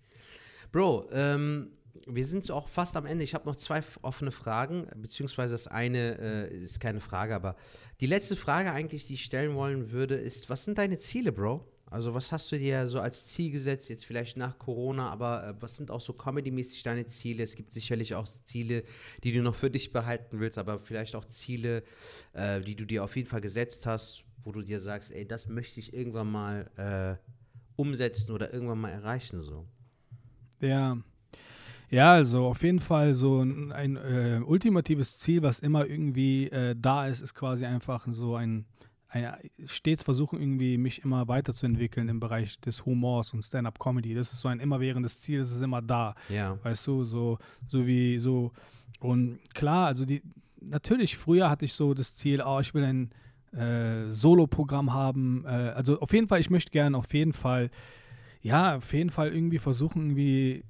Bro, ähm, wir sind auch fast am Ende. Ich habe noch zwei offene Fragen, beziehungsweise das eine äh, ist keine Frage, aber die letzte Frage eigentlich, die ich stellen wollen würde, ist, was sind deine Ziele, Bro? Also was hast du dir so als Ziel gesetzt, jetzt vielleicht nach Corona, aber äh, was sind auch so comedy-mäßig deine Ziele? Es gibt sicherlich auch Ziele, die du noch für dich behalten willst, aber vielleicht auch Ziele, äh, die du dir auf jeden Fall gesetzt hast, wo du dir sagst, ey, das möchte ich irgendwann mal äh, umsetzen oder irgendwann mal erreichen, so. Ja, ja, also auf jeden Fall so ein, ein äh, ultimatives Ziel, was immer irgendwie äh, da ist, ist quasi einfach so ein, ein, stets versuchen irgendwie mich immer weiterzuentwickeln im Bereich des Humors und Stand-up-Comedy. Das ist so ein immerwährendes Ziel, das ist immer da. Ja. Weißt du, so, so wie so und klar, also die natürlich früher hatte ich so das Ziel, oh, ich will ein äh, Solo-Programm haben. Äh, also auf jeden Fall, ich möchte gerne auf jeden Fall, ja, auf jeden Fall irgendwie versuchen, irgendwie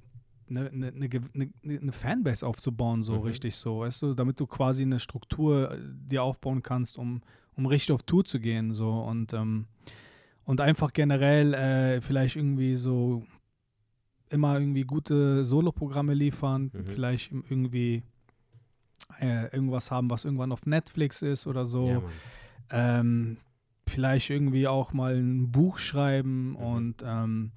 eine, eine, eine, eine, Fanbase aufzubauen, so mhm. richtig so, weißt du, damit du quasi eine Struktur äh, dir aufbauen kannst, um, um richtig auf Tour zu gehen, so und, ähm, und einfach generell äh, vielleicht irgendwie so immer irgendwie gute Solo-Programme liefern, mhm. vielleicht irgendwie äh, irgendwas haben, was irgendwann auf Netflix ist oder so. Ja, ähm, vielleicht irgendwie auch mal ein Buch schreiben mhm. und ähm,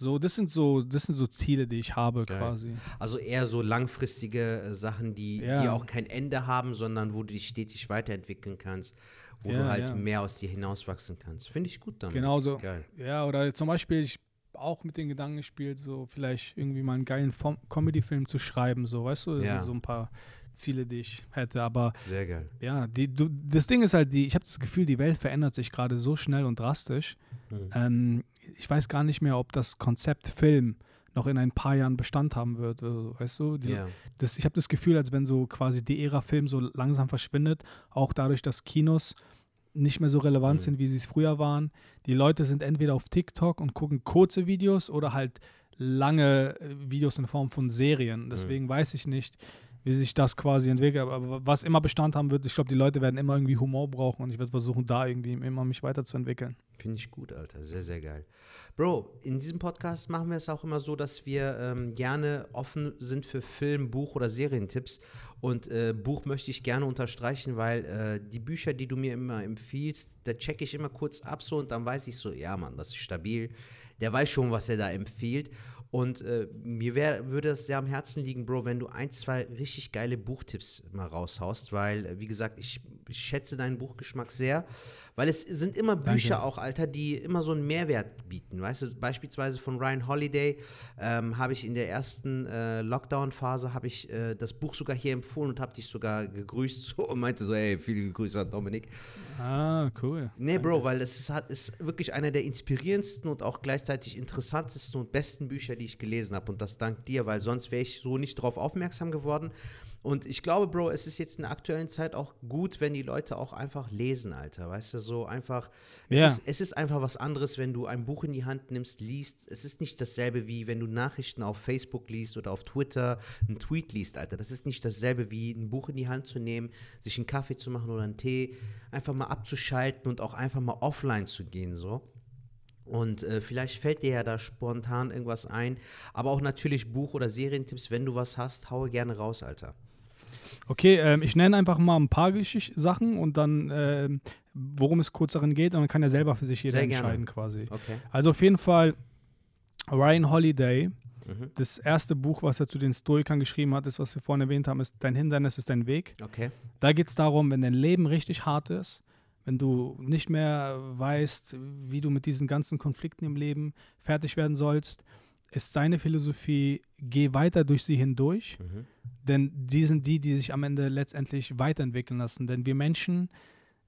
so, das sind so, das sind so Ziele, die ich habe Geil. quasi. Also eher so langfristige äh, Sachen, die, ja. die auch kein Ende haben, sondern wo du dich stetig weiterentwickeln kannst, wo ja, du halt ja. mehr aus dir hinauswachsen kannst. Finde ich gut dann. Genauso. Geil. Ja, oder zum Beispiel, ich auch mit den Gedanken gespielt, so vielleicht irgendwie mal einen geilen Comedy-Film zu schreiben, so, weißt du, ja. so ein paar Ziele, die ich hätte, aber sehr geil. Ja, die, du, das Ding ist halt, die, ich habe das Gefühl, die Welt verändert sich gerade so schnell und drastisch. Mhm. Ähm, ich weiß gar nicht mehr, ob das Konzept Film noch in ein paar Jahren Bestand haben wird. Weißt du? Die, yeah. das, ich habe das Gefühl, als wenn so quasi die Ära Film so langsam verschwindet, auch dadurch, dass Kinos nicht mehr so relevant mhm. sind, wie sie es früher waren. Die Leute sind entweder auf TikTok und gucken kurze Videos oder halt lange äh, Videos in Form von Serien. Mhm. Deswegen mhm. weiß ich nicht, wie sich das quasi entwickelt. Aber was immer Bestand haben wird, ich glaube, die Leute werden immer irgendwie Humor brauchen und ich werde versuchen, da irgendwie immer mich weiterzuentwickeln. Finde ich gut, Alter. Sehr, sehr geil. Bro, in diesem Podcast machen wir es auch immer so, dass wir ähm, gerne offen sind für Film, Buch oder Serientipps. Und äh, Buch möchte ich gerne unterstreichen, weil äh, die Bücher, die du mir immer empfiehlst, da checke ich immer kurz ab so und dann weiß ich so, ja, Mann, das ist stabil. Der weiß schon, was er da empfiehlt. Und äh, mir wär, würde es sehr am Herzen liegen, Bro, wenn du ein, zwei richtig geile Buchtipps mal raushaust, weil, äh, wie gesagt, ich, ich schätze deinen Buchgeschmack sehr Weil es sind immer Bücher Danke. auch, Alter, die immer so einen Mehrwert bieten. Weißt du, beispielsweise von Ryan Holiday ähm, habe ich in der ersten äh, Lockdown-Phase habe ich äh, das Buch sogar hier empfohlen und habe dich sogar gegrüßt so, und meinte so, hey, viele Grüße an Dominik. Ah, cool. Nee, Bro, weil es ist, ist wirklich einer der inspirierendsten und auch gleichzeitig interessantesten und besten Bücher, die ich gelesen habe. Und das dank dir, weil sonst wäre ich so nicht darauf aufmerksam geworden. Und ich glaube, Bro, es ist jetzt in der aktuellen Zeit auch gut, wenn die Leute auch einfach lesen, Alter. Weißt du, so einfach. Es, ja. ist, es ist einfach was anderes, wenn du ein Buch in die Hand nimmst, liest. Es ist nicht dasselbe wie, wenn du Nachrichten auf Facebook liest oder auf Twitter einen Tweet liest, Alter. Das ist nicht dasselbe wie ein Buch in die Hand zu nehmen, sich einen Kaffee zu machen oder einen Tee, einfach mal abzuschalten und auch einfach mal offline zu gehen, so. Und äh, vielleicht fällt dir ja da spontan irgendwas ein. Aber auch natürlich Buch- oder Serientipps, wenn du was hast, haue gerne raus, Alter. Okay, ähm, ich nenne einfach mal ein paar Geschicht Sachen und dann, äh, worum es kurz darin geht, und dann kann er selber für sich jeder entscheiden quasi. Okay. Also auf jeden Fall Ryan Holiday. Mhm. Das erste Buch, was er zu den Stoikern geschrieben hat, ist, was wir vorhin erwähnt haben, ist Dein Hindernis ist dein Weg. Okay. Da geht es darum, wenn dein Leben richtig hart ist, wenn du nicht mehr weißt, wie du mit diesen ganzen Konflikten im Leben fertig werden sollst, ist seine Philosophie, geh weiter durch sie hindurch. Mhm denn die sind die, die sich am Ende letztendlich weiterentwickeln lassen. Denn wir Menschen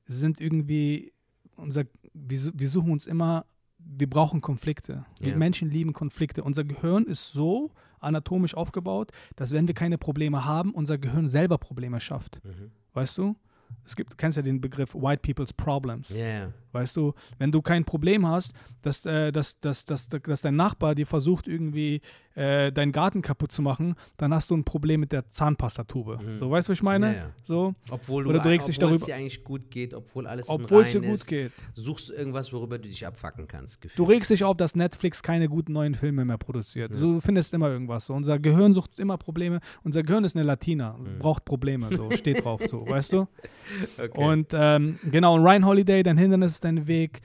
sind irgendwie, unser, wir, wir suchen uns immer, wir brauchen Konflikte. Wir yeah. Menschen lieben Konflikte. Unser Gehirn ist so anatomisch aufgebaut, dass wenn wir keine Probleme haben, unser Gehirn selber Probleme schafft. Mhm. Weißt du? es gibt, du kennst ja den Begriff White People's Problems. Yeah. Weißt du, wenn du kein Problem hast, dass, äh, dass, dass, dass, dass dein Nachbar dir versucht, irgendwie äh, deinen Garten kaputt zu machen, dann hast du ein Problem mit der Zahnpastatube. Mhm. So, weißt du, was ich meine? Yeah. So. Obwohl, du, Oder du regst dich darüber, es dir eigentlich gut geht, obwohl alles Obwohl es dir gut geht. Suchst du irgendwas, worüber du dich abfacken kannst. Gefühlt. Du regst dich auf, dass Netflix keine guten neuen Filme mehr produziert. Ja. So, du findest immer irgendwas. So. Unser Gehirn sucht immer Probleme. Unser Gehirn ist eine Latina, mhm. braucht Probleme. So, steht drauf, so, weißt du? Okay. Und ähm, genau, und Ryan Holiday, dein Hindernis ist dein Weg,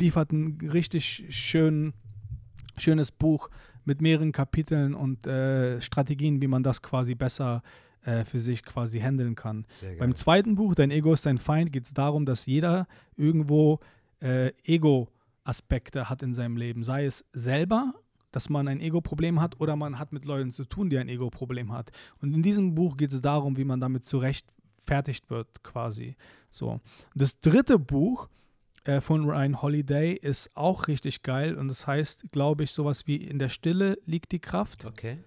liefert ein richtig schön, schönes Buch mit mehreren Kapiteln und äh, Strategien, wie man das quasi besser äh, für sich quasi handeln kann. Beim zweiten Buch, Dein Ego ist dein Feind, geht es darum, dass jeder irgendwo äh, Ego-Aspekte hat in seinem Leben. Sei es selber, dass man ein Ego-Problem hat oder man hat mit Leuten zu tun, die ein Ego-Problem hat. Und in diesem Buch geht es darum, wie man damit zurecht verfertigt wird, quasi. So. Das dritte Buch äh, von Ryan Holiday ist auch richtig geil und das heißt, glaube ich, sowas wie In der Stille liegt die Kraft. Okay.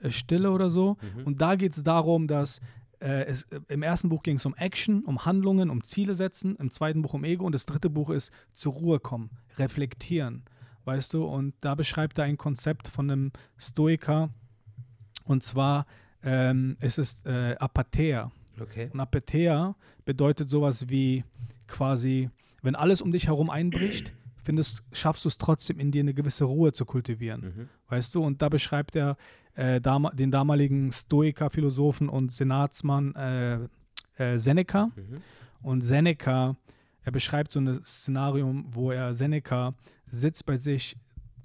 Äh, Stille oder so. Mhm. Und da geht es darum, dass äh, es, äh, im ersten Buch ging es um Action, um Handlungen, um Ziele setzen, im zweiten Buch um Ego und das dritte Buch ist zur Ruhe kommen, reflektieren, weißt du? Und da beschreibt er ein Konzept von einem Stoiker und zwar ähm, es ist äh, Apatheia. Okay. Und Apetea bedeutet sowas wie quasi, wenn alles um dich herum einbricht, findest, schaffst du es trotzdem in dir eine gewisse Ruhe zu kultivieren. Mhm. Weißt du? Und da beschreibt er äh, dam den damaligen Stoiker, Philosophen und Senatsmann äh, äh, Seneca. Mhm. Und Seneca, er beschreibt so ein Szenario, wo er Seneca sitzt bei sich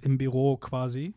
im Büro quasi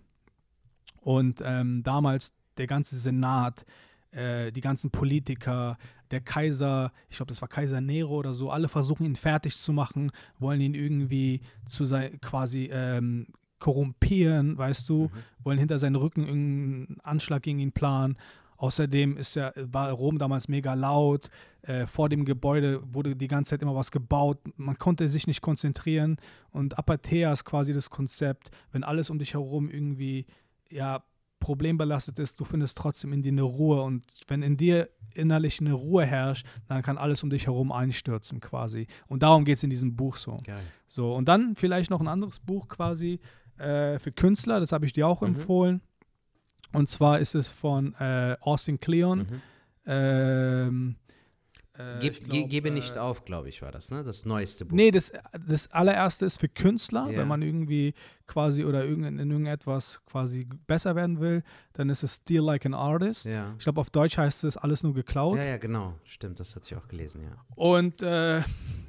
und ähm, damals der ganze Senat äh, die ganzen Politiker, der Kaiser, ich glaube, das war Kaiser Nero oder so, alle versuchen ihn fertig zu machen, wollen ihn irgendwie zu sein, quasi ähm, korrumpieren, weißt du, mhm. wollen hinter seinen Rücken irgendeinen Anschlag gegen ihn planen. Außerdem ist ja, war Rom damals mega laut. Äh, vor dem Gebäude wurde die ganze Zeit immer was gebaut. Man konnte sich nicht konzentrieren. Und Apatheia ist quasi das Konzept, wenn alles um dich herum irgendwie ja, problembelastet ist, du findest trotzdem in dir eine Ruhe. Und wenn in dir innerlich eine Ruhe herrscht, dann kann alles um dich herum einstürzen quasi. Und darum geht es in diesem Buch so. Geil. So, und dann vielleicht noch ein anderes Buch quasi äh, für Künstler, das habe ich dir auch mhm. empfohlen. Und zwar ist es von äh, Austin Kleon. Mhm. Ähm, äh, Geb, glaub, gebe nicht äh, auf, glaube ich, war das, ne? Das neueste Buch. Nee, das, das allererste ist für Künstler, yeah. wenn man irgendwie quasi oder in, in irgendetwas quasi besser werden will, dann ist es Steal Like an Artist. Ja. Ich glaube, auf Deutsch heißt es alles nur geklaut. Ja, ja, genau. Stimmt, das hatte ich auch gelesen, ja. Und äh,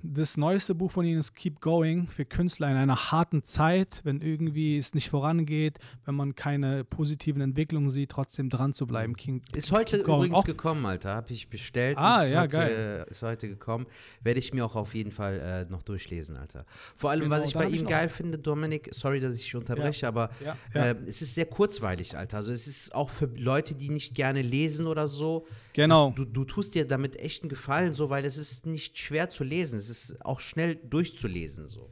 das neueste Buch von ihnen ist Keep Going für Künstler in einer harten Zeit, wenn irgendwie es nicht vorangeht, wenn man keine positiven Entwicklungen sieht, trotzdem dran zu bleiben. Keep, ist heute übrigens gekommen, Alter. Habe ich bestellt. Ah, ja, geil. Heute, ist heute gekommen. Werde ich mir auch auf jeden Fall äh, noch durchlesen, Alter. Vor allem, genau, was ich bei ihm geil finde, Dominik, sorry, dass ich dich unterbreche, ja. aber ja. Äh, es ist sehr kurzweilig, Alter. Also es ist auch für Leute, die nicht gerne lesen oder so. Genau. Das, du, du tust dir damit echt einen Gefallen, so, weil es ist nicht schwer zu lesen. Es ist auch schnell durchzulesen, so.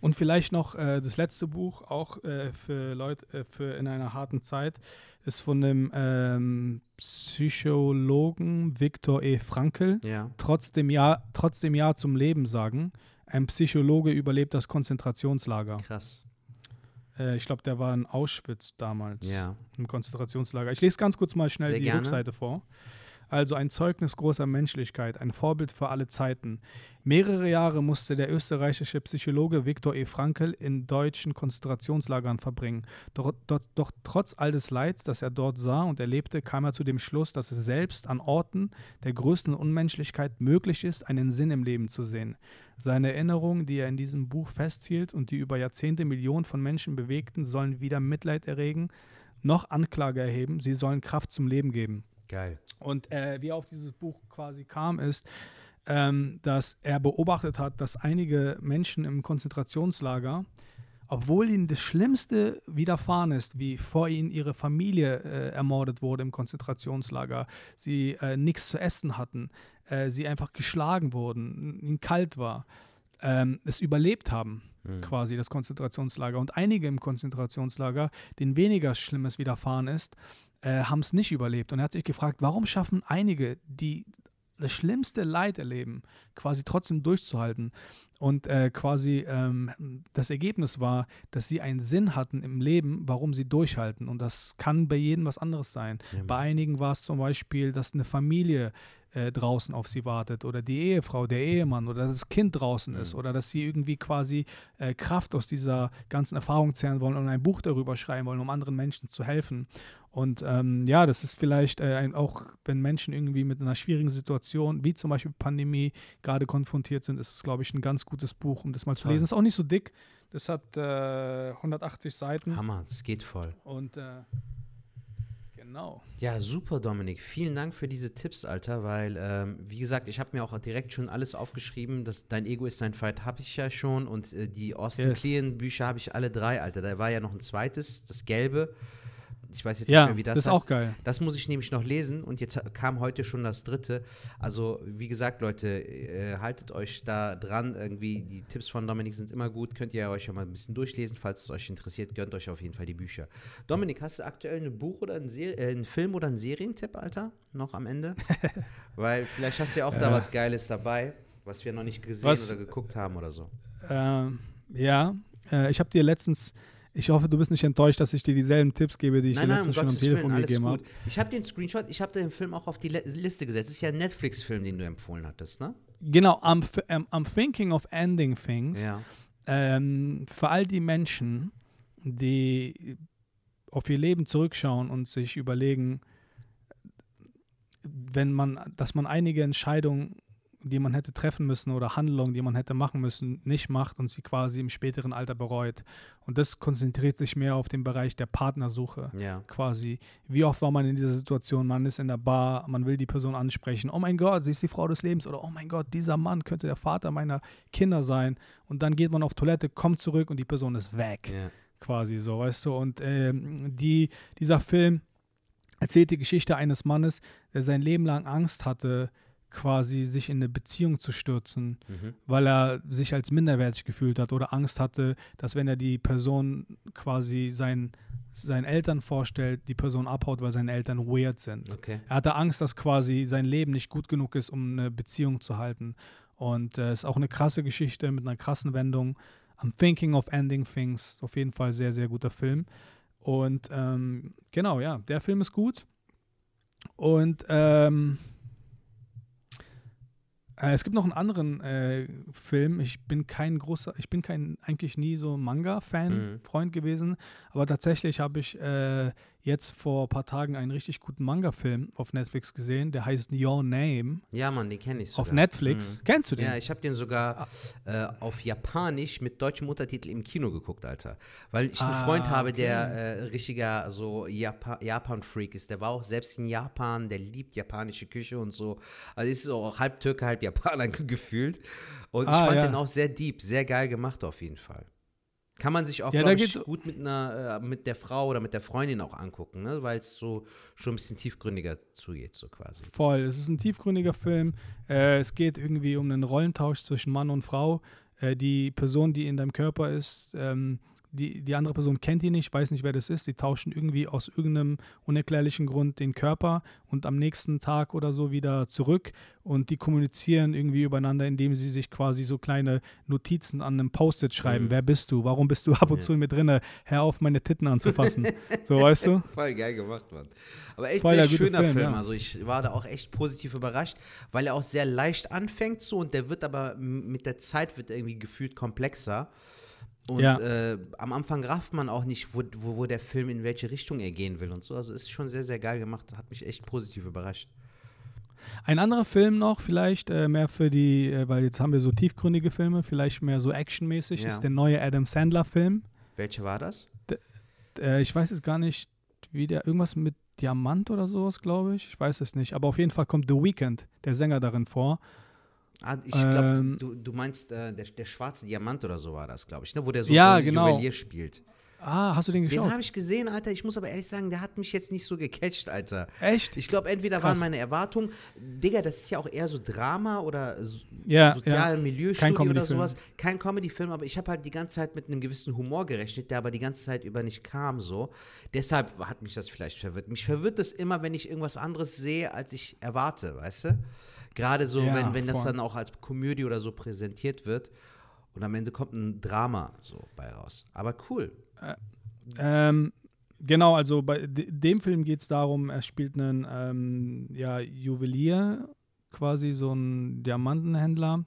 Und vielleicht noch äh, das letzte Buch, auch äh, für Leute, äh, für in einer harten Zeit, ist von dem ähm, Psychologen Viktor E. Frankl. Ja. Trotz, dem ja, trotz dem Ja zum Leben sagen. Ein Psychologe überlebt das Konzentrationslager. Krass. Äh, ich glaube, der war in Auschwitz damals. Ja. Im Konzentrationslager. Ich lese ganz kurz mal schnell Sehr die gerne. Rückseite vor also ein Zeugnis großer Menschlichkeit, ein Vorbild für alle Zeiten. Mehrere Jahre musste der österreichische Psychologe Viktor E. Frankl in deutschen Konzentrationslagern verbringen. Doch, doch, doch, trotz all des Leids, das er dort sah und erlebte, kam er zu dem Schluss, dass es selbst an Orten der größten Unmenschlichkeit möglich ist, einen Sinn im Leben zu sehen. Seine Erinnerungen, die er in diesem Buch festhielt und die über Jahrzehnte Millionen von Menschen bewegten, sollen weder Mitleid erregen noch Anklage erheben, sie sollen Kraft zum Leben geben. Geil. Und äh, wie er auf dieses Buch quasi kam, ist, ähm, dass er beobachtet hat, dass einige Menschen im Konzentrationslager, obwohl ihnen das Schlimmste widerfahren ist, wie vor ihnen ihre Familie äh, ermordet wurde im Konzentrationslager, sie äh, nichts zu essen hatten, äh, sie einfach geschlagen wurden, ihnen kalt war, ähm, es überlebt haben, mhm. quasi das Konzentrationslager. Und einige im Konzentrationslager, denen weniger Schlimmes widerfahren ist, äh, haben es nicht überlebt. Und er hat sich gefragt, warum schaffen einige, die das schlimmste Leid erleben, quasi trotzdem durchzuhalten. Und äh, quasi ähm, das Ergebnis war, dass sie einen Sinn hatten im Leben, warum sie durchhalten. Und das kann bei jedem was anderes sein. Ja. Bei einigen war es zum Beispiel, dass eine Familie äh, draußen auf sie wartet oder die Ehefrau, der Ehemann oder das Kind draußen ist mhm. oder dass sie irgendwie quasi äh, Kraft aus dieser ganzen Erfahrung zehren wollen und ein Buch darüber schreiben wollen, um anderen Menschen zu helfen. Und ähm, ja, das ist vielleicht äh, ein, auch, wenn Menschen irgendwie mit einer schwierigen Situation, wie zum Beispiel Pandemie, gerade konfrontiert sind, ist es, glaube ich, ein ganz gutes Buch, um das mal zu lesen. Ist auch nicht so dick. Das hat 180 äh, Seiten. Hammer, das geht voll. Und äh, Genau. Ja, super, Dominik. Vielen Dank für diese Tipps, Alter, weil, ähm, wie gesagt, ich habe mir auch direkt schon alles aufgeschrieben. dass Dein Ego ist dein Fight habe ich ja schon und äh, die Austin yes. Kleon Bücher habe ich alle drei, Alter. Da war ja noch ein zweites, das gelbe. Ich weiß jetzt ja, nicht mehr, wie das, ist. Das ist auch geil. Das muss ich nämlich noch lesen und jetzt kam heute schon das dritte. Also, wie gesagt, Leute, äh, haltet euch da dran. Irgendwie, die Tipps von Dominik sind immer gut. Könnt ihr euch ja mal ein bisschen durchlesen. Falls es euch interessiert, gönnt euch auf jeden Fall die Bücher. Dominik, hast du aktuell ein Buch oder ein, Ser äh, einen Film oder einen Serientipp, Alter? Noch am Ende? Weil vielleicht hast du ja auch da was Geiles dabei, was wir noch nicht gesehen was, oder geguckt haben oder so. Ähm, ja, äh, ich habe dir letztens ich hoffe, du bist nicht enttäuscht, dass ich dir dieselben Tipps gebe, die ich nein, dir letztens schon am Telefon Willen, gegeben habe. Ich habe den Screenshot, ich habe den Film auch auf die Liste gesetzt. Das ist ja ein Netflix-Film, den du empfohlen hattest, ne? Genau, I'm, I'm thinking of ending things. Ja. Ähm, für all die Menschen, die auf ihr Leben zurückschauen und sich überlegen, wenn man, dass man einige Entscheidungen die man hätte treffen müssen oder Handlungen, die man hätte machen müssen, nicht macht und sie quasi im späteren Alter bereut. Und das konzentriert sich mehr auf den Bereich der Partnersuche. Ja. Quasi. Wie oft war man in dieser Situation? Man ist in der Bar, man will die Person ansprechen. Oh mein Gott, sie ist die Frau des Lebens. Oder oh mein Gott, dieser Mann könnte der Vater meiner Kinder sein. Und dann geht man auf Toilette, kommt zurück und die Person ist weg. Ja. Quasi so, weißt du. Und ähm, die, dieser Film erzählt die Geschichte eines Mannes, der sein Leben lang Angst hatte, quasi sich in eine Beziehung zu stürzen, mhm. weil er sich als minderwertig gefühlt hat oder Angst hatte, dass wenn er die Person quasi sein, seinen Eltern vorstellt, die Person abhaut, weil seine Eltern weird sind. Okay. Er hatte Angst, dass quasi sein Leben nicht gut genug ist, um eine Beziehung zu halten. Und es äh, ist auch eine krasse Geschichte mit einer krassen Wendung. I'm thinking of ending things. Auf jeden Fall sehr, sehr guter Film. Und ähm, genau, ja, der Film ist gut. Und ähm, äh, es gibt noch einen anderen äh, Film. Ich bin kein großer, ich bin kein eigentlich nie so Manga-Fan, mhm. Freund gewesen, aber tatsächlich habe ich äh, jetzt vor ein paar Tagen einen richtig guten Manga-Film auf Netflix gesehen, der heißt Your Name. Ja, Mann, den kenne ich sogar. Auf Netflix. Mhm. Kennst du den? Ja, ich habe den sogar ah. äh, auf Japanisch mit deutschem Untertitel im Kino geguckt, Alter. Weil ich einen ah, Freund habe, okay. der äh, richtiger so Japa Japan-Freak ist. Der war auch selbst in Japan, der liebt japanische Küche und so. Also ist so halb Türke, halb Japaner gefühlt. Und ah, ich fand ja. den auch sehr deep, sehr geil gemacht auf jeden Fall. Kann man sich auch, ja, ich, gut mit, einer, äh, mit der Frau oder mit der Freundin auch angucken, ne? weil es so schon ein bisschen tiefgründiger zugeht, so quasi. Voll, es ist ein tiefgründiger Film. Äh, es geht irgendwie um einen Rollentausch zwischen Mann und Frau. Äh, die Person, die in deinem Körper ist, ähm, die, die andere Person kennt ihn nicht, weiß nicht, wer das ist. Die tauschen irgendwie aus irgendeinem unerklärlichen Grund den Körper und am nächsten Tag oder so wieder zurück und die kommunizieren irgendwie übereinander, indem sie sich quasi so kleine Notizen an einem Post-it schreiben. Mhm. Wer bist du? Warum bist du ab und zu mit drinne? Hör auf, meine Titten anzufassen. so, weißt du? Voll geil gemacht, Mann. Aber echt Voll sehr schöner Film. Film. Ja. Also ich war da auch echt positiv überrascht, weil er auch sehr leicht anfängt so und der wird aber mit der Zeit wird irgendwie gefühlt komplexer. Und ja. äh, am Anfang rafft man auch nicht, wo, wo, wo, der Film in welche Richtung er gehen will und so. Also ist schon sehr, sehr geil gemacht. Hat mich echt positiv überrascht. Ein anderer Film noch, vielleicht äh, mehr für die, äh, weil jetzt haben wir so tiefgründige Filme, vielleicht mehr so actionmäßig, ja. ist der neue Adam Sandler-Film. Welcher war das? D äh, ich weiß jetzt gar nicht, wie der, irgendwas mit Diamant oder sowas, glaube ich. Ich weiß es nicht. Aber auf jeden Fall kommt The Weeknd, der Sänger, darin vor. Ah, ich glaube, ähm, du, du, meinst äh, der, der schwarze Diamant oder so war das, glaube ich, ne? wo der so, ja, so genau. Juwelier spielt. Ah, hast du den geschaut? Den habe ich gesehen, Alter. Ich muss aber ehrlich sagen, der hat mich jetzt nicht so gecatcht, Alter. Echt? Ich glaube, entweder Krass. waren meine Erwartungen, Digga, das ist ja auch eher so Drama oder so ja, soziale ja. Milieustudie oder sowas. Kein Comedy-Film, aber ich habe halt die ganze Zeit mit einem gewissen Humor gerechnet, der aber die ganze Zeit über nicht kam, so. Deshalb hat mich das vielleicht verwirrt. Mich verwirrt das immer, wenn ich irgendwas anderes sehe, als ich erwarte, weißt du? Gerade so, ja, wenn, wenn das dann auch als Komödie oder so präsentiert wird. Und am Ende kommt ein Drama so bei raus. Aber cool. Äh, ähm, genau, also bei dem Film geht es darum, er spielt einen ähm, ja, Juwelier, quasi so ein Diamantenhändler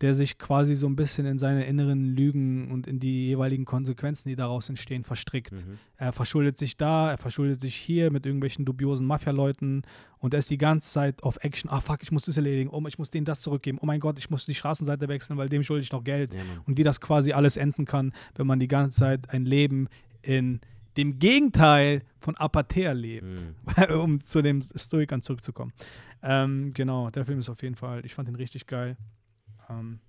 der sich quasi so ein bisschen in seine inneren Lügen und in die jeweiligen Konsequenzen, die daraus entstehen, verstrickt. Mhm. Er verschuldet sich da, er verschuldet sich hier mit irgendwelchen dubiosen Mafia-Leuten und er ist die ganze Zeit auf Action. Ah, fuck, ich muss das erledigen. Oh, ich muss denen das zurückgeben. Oh mein Gott, ich muss die Straßenseite wechseln, weil dem schulde ich noch Geld. Ja, und wie das quasi alles enden kann, wenn man die ganze Zeit ein Leben in dem Gegenteil von Apathia lebt, mhm. um zu den Stoikern zurückzukommen. Ähm, genau, der Film ist auf jeden Fall, ich fand ihn richtig geil. Ähm,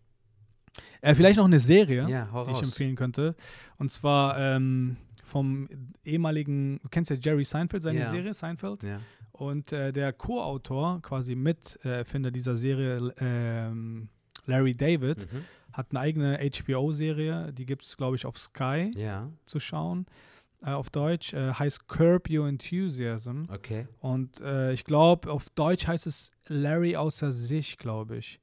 äh, vielleicht noch eine Serie, ja, die ich empfehlen könnte. Und zwar ähm, vom ehemaligen, du kennst ja Jerry Seinfeld, seine ja. Serie Seinfeld. Ja. Und äh, der Co-Autor, quasi Miterfinder dieser Serie, ähm, Larry David, mhm. hat eine eigene HBO-Serie, die gibt es, glaube ich, auf Sky ja. zu schauen. Äh, auf Deutsch äh, heißt Curb Your Enthusiasm. Okay. Und äh, ich glaube, auf Deutsch heißt es Larry außer sich, glaube ich.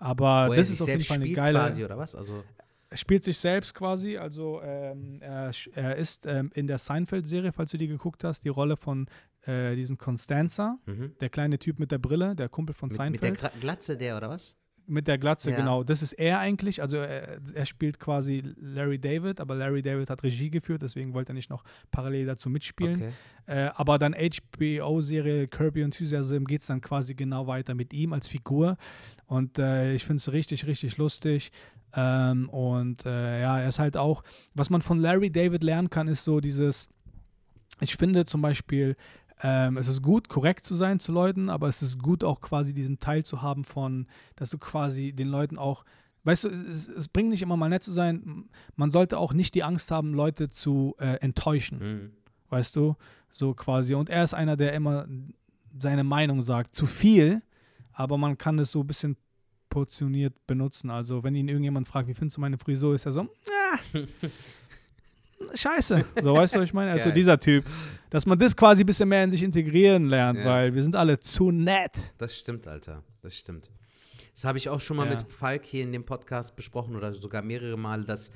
Aber Wo das ist auf jeden Fall eine geile. Quasi, oder was? Also er spielt sich selbst quasi, also ähm, er, er, ist ähm, in der Seinfeld-Serie, falls du die geguckt hast, die Rolle von äh, diesem Constanza, mhm. der kleine Typ mit der Brille, der Kumpel von mit, Seinfeld. Mit der Glatze, der oder was? Mit der Glatze, ja. genau. Das ist er eigentlich. Also er, er, spielt quasi Larry David, aber Larry David hat Regie geführt, deswegen wollte er nicht noch parallel dazu mitspielen. Okay. Äh, aber dann HBO-Serie Kirby Enthusiasm geht es dann quasi genau weiter mit ihm als Figur. Und äh, ich finde es richtig, richtig lustig. Ähm, und äh, ja, er ist halt auch, was man von Larry David lernen kann, ist so dieses, ich finde zum Beispiel, ähm, es ist gut, korrekt zu sein zu Leuten, aber es ist gut auch quasi diesen Teil zu haben von, dass du quasi den Leuten auch, weißt du, es, es bringt nicht immer mal nett zu sein, man sollte auch nicht die Angst haben, Leute zu äh, enttäuschen, mhm. weißt du, so quasi. Und er ist einer, der immer seine Meinung sagt, zu viel, aber man kann es so ein bisschen portioniert benutzen. Also wenn ihn irgendjemand fragt, wie findest du meine Frisur, ist er so, ah, scheiße. So, weißt du, was ich meine? Also dieser Typ. Dass man das quasi ein bisschen mehr in sich integrieren lernt, ja. weil wir sind alle zu nett. Das stimmt, Alter. Das stimmt. Das habe ich auch schon mal ja. mit Falk hier in dem Podcast besprochen oder sogar mehrere Male, dass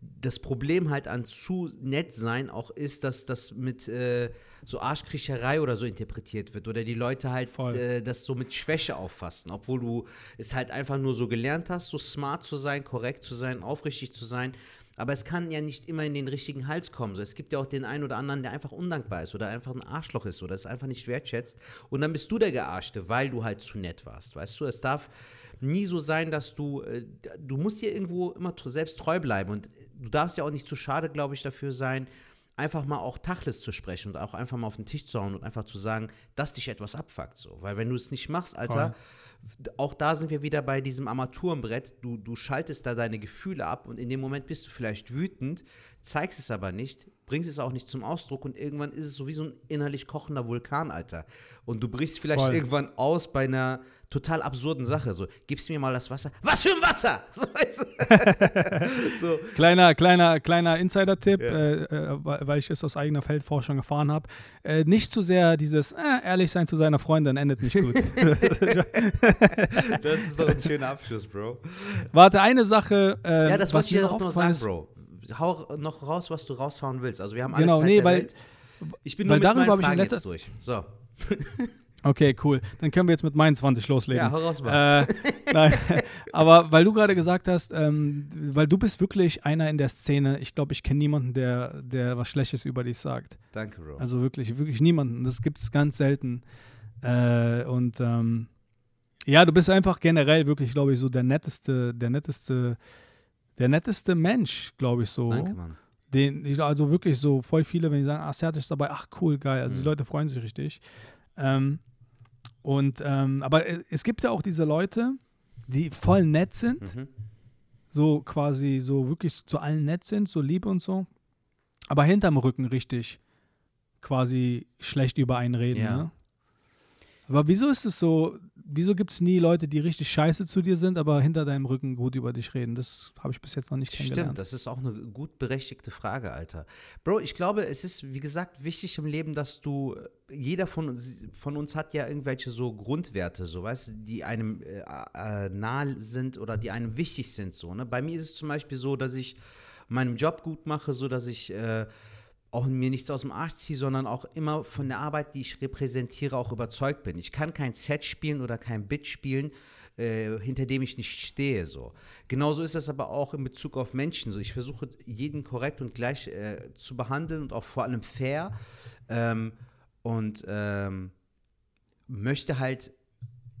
das Problem halt an zu nett sein auch ist, dass das mit äh, so Arschkriecherei oder so interpretiert wird oder die Leute halt äh, das so mit Schwäche auffassen, obwohl du es halt einfach nur so gelernt hast, so smart zu sein, korrekt zu sein, aufrichtig zu sein Aber es kann ja nicht immer in den richtigen Hals kommen. So, es gibt ja auch den einen oder anderen, der einfach undankbar ist oder einfach ein Arschloch ist oder es einfach nicht wertschätzt. Und dann bist du der Gearschte, weil du halt zu nett warst. Weißt du, es darf nie so sein, dass du, äh, du musst dir irgendwo immer selbst treu bleiben. Und du darfst ja auch nicht zu schade, glaube ich, dafür sein, einfach mal auch Tachles zu sprechen und auch einfach mal auf den Tisch zu hauen und einfach zu sagen, dass dich etwas abfuckt. So. Weil wenn du es nicht machst, Alter, Voll. Auch da sind wir wieder bei diesem Armaturenbrett. Du, du schaltest da deine Gefühle ab und in dem Moment bist du vielleicht wütend, zeigst es aber nicht, bringst es auch nicht zum Ausdruck und irgendwann ist es so wie so ein innerlich kochender Vulkan, Alter. Und du brichst vielleicht Voll. irgendwann aus bei einer total absurden Sache. So, gibst mir mal das Wasser. Was für ein Wasser! So, weißt so. Kleiner, kleiner, kleiner Insider-Tipp, ja. äh, äh weil ich es aus eigener Feldforschung erfahren habe. Äh, nicht zu sehr dieses äh, ehrlich sein zu seiner Freundin endet nicht gut. das ist doch ein schöner Abschluss, Bro. Warte, eine Sache. Äh, ja, das wollte ich dir auch noch sagen, Bro. Hau noch raus, was du raushauen willst. Also wir haben alle genau, Zeit nee, der weil, Welt. Ich bin nur weil mit darüber meinen Fragen jetzt durch. So. Okay, cool. Dann können wir jetzt mit meinen 20 loslegen. Ja, hau raus mal. Äh, nein, aber weil du gerade gesagt hast, ähm, weil du bist wirklich einer in der Szene, ich glaube, ich kenne niemanden, der, der was Schlechtes über dich sagt. Danke, Bro. Also wirklich, wirklich niemanden. Das gibt es ganz selten. Äh, und ähm, ja, du bist einfach generell wirklich, glaube ich, so der netteste, der netteste, der netteste Mensch, glaube ich so. Danke, Mann. Den, also wirklich so voll viele, wenn die sagen, ach, Sertac ist dabei, ach cool, geil. Also mhm. die Leute freuen sich richtig. Ähm, und ähm, aber es gibt ja auch diese Leute, die voll nett sind, mhm. so quasi so wirklich zu allen nett sind, so lieb und so, aber hinterm Rücken richtig quasi schlecht über einen reden. Ja. Ne? Aber wieso ist es so, wieso gibt es nie Leute, die richtig scheiße zu dir sind, aber hinter deinem Rücken gut über dich reden? Das habe ich bis jetzt noch nicht kennengelernt. Stimmt, das ist auch eine gut berechtigte Frage, Alter. Bro, ich glaube, es ist, wie gesagt, wichtig im Leben, dass du, jeder von uns, von uns hat ja irgendwelche so Grundwerte, so, weißt die einem äh, äh, nahe sind oder die einem wichtig sind, so, ne? Bei mir ist es zum Beispiel so, dass ich meinen Job gut mache, so dass ich äh, auch mir nichts aus dem Arsch ziehe, sondern auch immer von der Arbeit, die ich repräsentiere, auch überzeugt bin. Ich kann kein Set spielen oder kein Bit spielen, äh, hinter dem ich nicht stehe. So. Genauso ist das aber auch in Bezug auf Menschen. So. Ich versuche jeden korrekt und gleich äh, zu behandeln und auch vor allem fair. Ähm, und ähm, möchte halt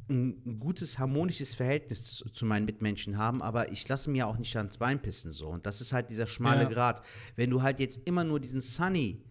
ein gutes, harmonisches Verhältnis zu, zu, meinen Mitmenschen haben, aber ich lasse mir auch nicht ans Bein pissen so. Und das ist halt dieser schmale ja. Grat. Wenn du halt jetzt immer nur diesen Sunny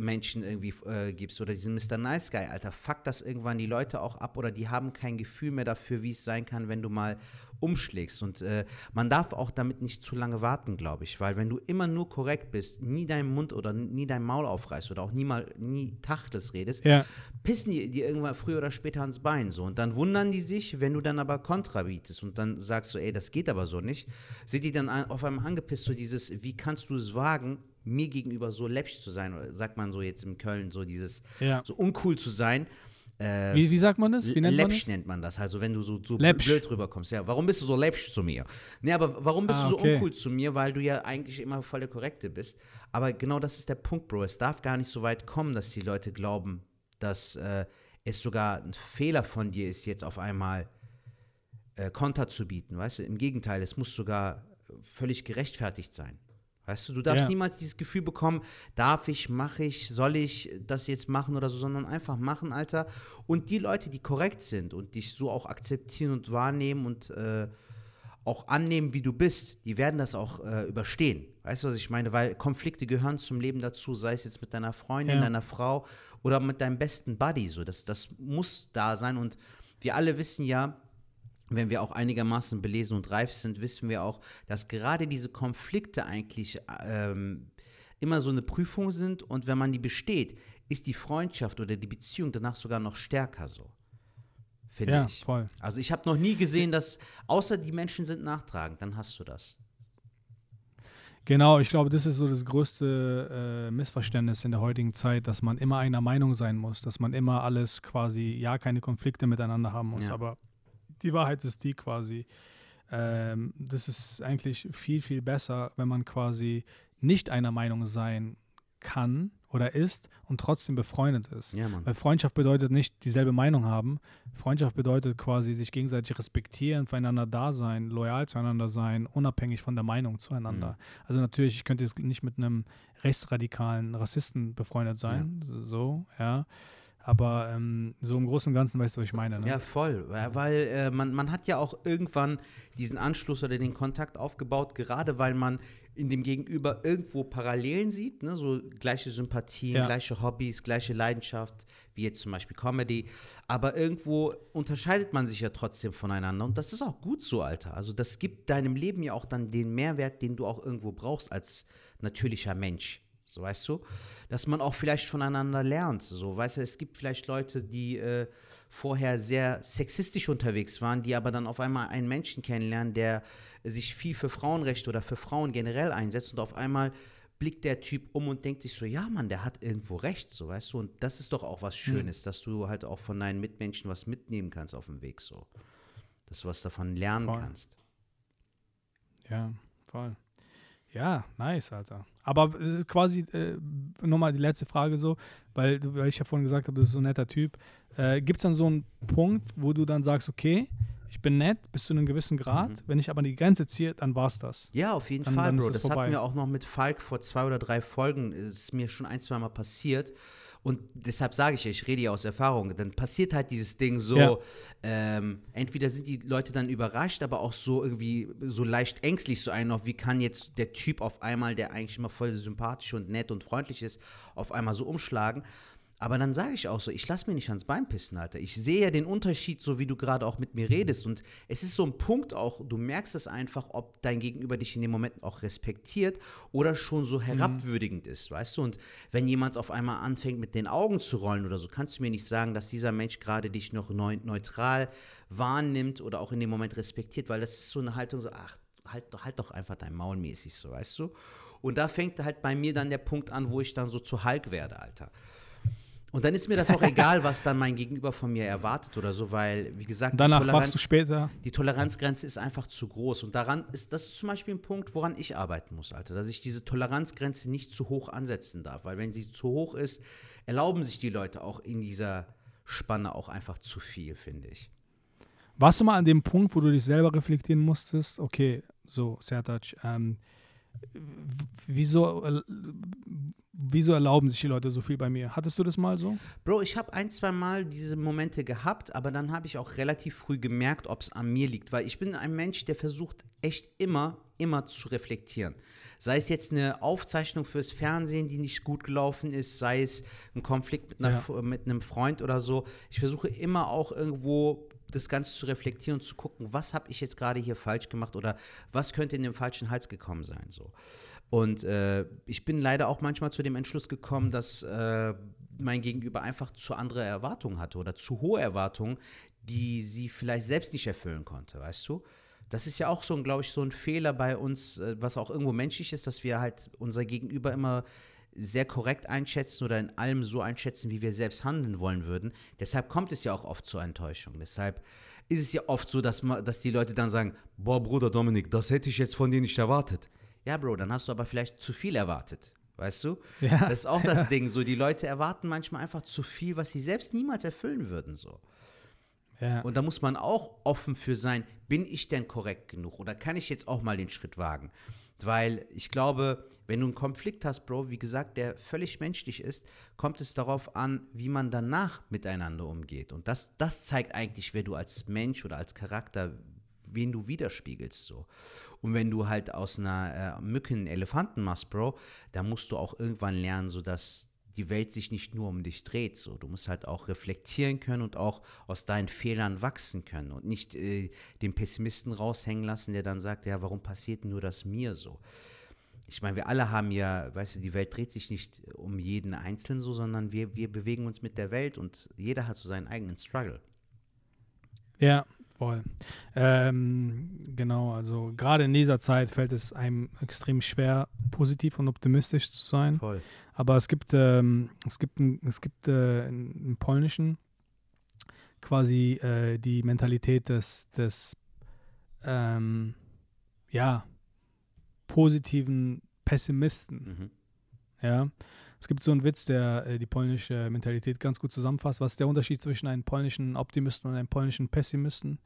Menschen irgendwie äh, gibst oder diesen Mr. Nice Guy, Alter, fuck das irgendwann die Leute auch ab oder die haben kein Gefühl mehr dafür, wie es sein kann, wenn du mal umschlägst. Und äh, man darf auch damit nicht zu lange warten, glaube ich, weil wenn du immer nur korrekt bist, nie deinen Mund oder nie dein Maul aufreißt oder auch nie mal nie Tachtes redest, ja. pissen die dir irgendwann früher oder später ans Bein so. Und dann wundern die sich, wenn du dann aber Kontra bietest und dann sagst du, ey, das geht aber so nicht, sind die dann auf einmal angepisst, so dieses, wie kannst du es wagen, mir gegenüber so läppisch zu sein, oder sagt man so jetzt in Köln, so dieses, ja. so uncool zu sein. Äh, wie, wie, sagt man das? Wie nennt läppsch man das? nennt man das. Also wenn du so, so blöd rüberkommst. Ja, warum bist du so läppsch zu mir? Nee, aber warum bist ah, du so okay. uncool zu mir? Weil du ja eigentlich immer voll der Korrekte bist. Aber genau das ist der Punkt, Bro. Es darf gar nicht so weit kommen, dass die Leute glauben, dass äh, es sogar ein Fehler von dir ist, jetzt auf einmal äh, Konter zu bieten. Weißt du, im Gegenteil, es muss sogar völlig gerechtfertigt sein. Weißt du, du darfst ja. niemals dieses Gefühl bekommen, darf ich, mache ich, soll ich das jetzt machen oder so, sondern einfach machen, Alter. Und die Leute, die korrekt sind und dich so auch akzeptieren und wahrnehmen und äh, auch annehmen, wie du bist, die werden das auch äh, überstehen. Weißt du, was ich meine? Weil Konflikte gehören zum Leben dazu, sei es jetzt mit deiner Freundin, ja. deiner Frau oder mit deinem besten Buddy. So, das, das muss da sein. Und wir alle wissen ja, wenn wir auch einigermaßen belesen und reif sind, wissen wir auch, dass gerade diese Konflikte eigentlich ähm, immer so eine Prüfung sind und wenn man die besteht, ist die Freundschaft oder die Beziehung danach sogar noch stärker so. Finde ja, ich. Voll. Also ich habe noch nie gesehen, dass, außer die Menschen sind nachtragend, dann hast du das. Genau, ich glaube, das ist so das größte äh, Missverständnis in der heutigen Zeit, dass man immer einer Meinung sein muss, dass man immer alles quasi, ja, keine Konflikte miteinander haben muss, ja. aber die Wahrheit ist die quasi, ähm, das ist eigentlich viel, viel besser, wenn man quasi nicht einer Meinung sein kann oder ist und trotzdem befreundet ist. Ja, Weil Freundschaft bedeutet nicht dieselbe Meinung haben. Freundschaft bedeutet quasi sich gegenseitig respektieren, füreinander da sein, loyal zueinander sein, unabhängig von der Meinung zueinander. Mhm. Also natürlich, ich könnte jetzt nicht mit einem rechtsradikalen Rassisten befreundet sein, ja. so, ja. Aber ähm, so im Großen und Ganzen weißt du, was ich meine. Ne? Ja, voll. Weil äh, man, man hat ja auch irgendwann diesen Anschluss oder den Kontakt aufgebaut, gerade weil man in dem Gegenüber irgendwo Parallelen sieht, ne? so gleiche Sympathien, ja. gleiche Hobbys, gleiche Leidenschaft, wie jetzt zum Beispiel Comedy. Aber irgendwo unterscheidet man sich ja trotzdem voneinander und das ist auch gut so, Alter. Also das gibt deinem Leben ja auch dann den Mehrwert, den du auch irgendwo brauchst als natürlicher Mensch. So weißt du, dass man auch vielleicht voneinander lernt. So weißt du, es gibt vielleicht Leute, die äh, vorher sehr sexistisch unterwegs waren, die aber dann auf einmal einen Menschen kennenlernen, der sich viel für Frauenrechte oder für Frauen generell einsetzt und auf einmal blickt der Typ um und denkt sich so, ja Mann, der hat irgendwo recht, so weißt du, und das ist doch auch was hm. Schönes, mhm. dass du halt auch von deinen Mitmenschen was mitnehmen kannst auf dem Weg so, dass du was davon lernen voll. kannst. Ja, voll. Ja, nice, Alter. Aber quasi äh, nochmal die letzte Frage so, weil, weil ich ja vorhin gesagt habe, du bist so ein netter Typ. Äh, Gibt es dann so einen Punkt, wo du dann sagst, okay, ich bin nett bis zu einem gewissen Grad. Mhm. Wenn ich aber die Grenze ziehe, dann war es das. Ja, auf jeden dann, Fall, dann Bro. Das vorbei. hatten wir auch noch mit Falk vor zwei oder drei Folgen. Ist mir schon ein, zwei Mal passiert. Und deshalb sage ich ja, ich rede ja aus Erfahrung. Dann passiert halt dieses Ding so, ja. ähm, entweder sind die Leute dann überrascht, aber auch so irgendwie so leicht ängstlich, so einen noch, wie kann jetzt der Typ auf einmal, der eigentlich immer voll sympathisch und nett und freundlich ist, auf einmal so umschlagen. Aber dann sage ich auch so, ich lasse mir nicht ans Bein pissen, Alter. Ich sehe ja den Unterschied, so wie du gerade auch mit mir redest. Und es ist so ein Punkt auch, du merkst es einfach, ob dein Gegenüber dich in dem Moment auch respektiert oder schon so herabwürdigend mhm. ist, weißt du? Und wenn jemand auf einmal anfängt, mit den Augen zu rollen oder so, kannst du mir nicht sagen, dass dieser Mensch gerade dich noch neutral wahrnimmt oder auch in dem Moment respektiert, weil das ist so eine Haltung, so, ach, halt, halt doch einfach dein Maul mäßig, so, weißt du? Und da fängt halt bei mir dann der Punkt an, wo ich dann so zu Hulk werde, Alter. Und dann ist mir das auch egal, was dann mein Gegenüber von mir erwartet oder so, weil, wie gesagt, danach wachst du später. Die Toleranzgrenze ist einfach zu groß. Und daran ist, das ist zum Beispiel ein Punkt, woran ich arbeiten muss, Alter, dass ich diese Toleranzgrenze nicht zu hoch ansetzen darf. Weil wenn sie zu hoch ist, erlauben sich die Leute auch in dieser Spanne auch einfach zu viel, finde ich. Warst du mal an dem Punkt, wo du dich selber reflektieren musstest? Okay, so, Sertac, ähm, wieso, äh, wieso erlauben sich die Leute so viel bei mir? Hattest du das mal so? Bro, ich habe ein, zwei Mal diese Momente gehabt, aber dann habe ich auch relativ früh gemerkt, ob es an mir liegt, weil ich bin ein Mensch, der versucht echt immer, immer zu reflektieren. Sei es jetzt eine Aufzeichnung fürs Fernsehen, die nicht gut gelaufen ist, sei es ein Konflikt mit, einer, ja. mit einem Freund oder so. Ich versuche immer auch irgendwo das Ganze zu reflektieren und zu gucken, was habe ich jetzt gerade hier falsch gemacht oder was könnte in den falschen Hals gekommen sein. So. Und äh, ich bin leider auch manchmal zu dem Entschluss gekommen, dass äh, mein Gegenüber einfach zu andere Erwartungen hatte oder zu hohe Erwartungen, die sie vielleicht selbst nicht erfüllen konnte, weißt du? Das ist ja auch so, glaube ich, so ein Fehler bei uns, äh, was auch irgendwo menschlich ist, dass wir halt unser Gegenüber immer sehr korrekt einschätzen oder in allem so einschätzen, wie wir selbst handeln wollen würden. Deshalb kommt es ja auch oft zur Enttäuschung. Deshalb ist es ja oft so, dass, man, dass die Leute dann sagen, boah Bruder Dominik, das hätte ich jetzt von dir nicht erwartet. Ja, Bro, dann hast du aber vielleicht zu viel erwartet. Weißt du? Ja. Das ist auch das Ding. So, die Leute erwarten manchmal einfach zu viel, was sie selbst niemals erfüllen würden. So. Ja. Und da muss man auch offen für sein, bin ich denn korrekt genug oder kann ich jetzt auch mal den Schritt wagen? Weil ich glaube, wenn du einen Konflikt hast, Bro, wie gesagt, der völlig menschlich ist, kommt es darauf an, wie man danach miteinander umgeht. Und das, das zeigt eigentlich, wer du als Mensch oder als Charakter, wen du widerspiegelst. So. Und wenn du halt aus einer äh, Mücke einen Elefanten machst, Bro, dann musst du auch irgendwann lernen, sodass die Welt sich nicht nur um dich dreht. So. Du musst halt auch reflektieren können und auch aus deinen Fehlern wachsen können und nicht äh, den Pessimisten raushängen lassen, der dann sagt, ja, warum passiert nur das mir so? Ich meine, wir alle haben ja, weißt du, die Welt dreht sich nicht um jeden Einzelnen so, sondern wir, wir bewegen uns mit der Welt und jeder hat so seinen eigenen Struggle. Ja, voll. Ähm, genau, also gerade in dieser Zeit fällt es einem extrem schwer, positiv und optimistisch zu sein. Voll. Aber es gibt, ähm, es gibt, ein, es gibt äh, im Polnischen quasi äh, die Mentalität des, des ähm, ja, positiven Pessimisten. Mhm. Ja. Es gibt so einen Witz, der äh, die polnische Mentalität ganz gut zusammenfasst. Was ist der Unterschied zwischen einem polnischen Optimisten und einem polnischen Pessimisten?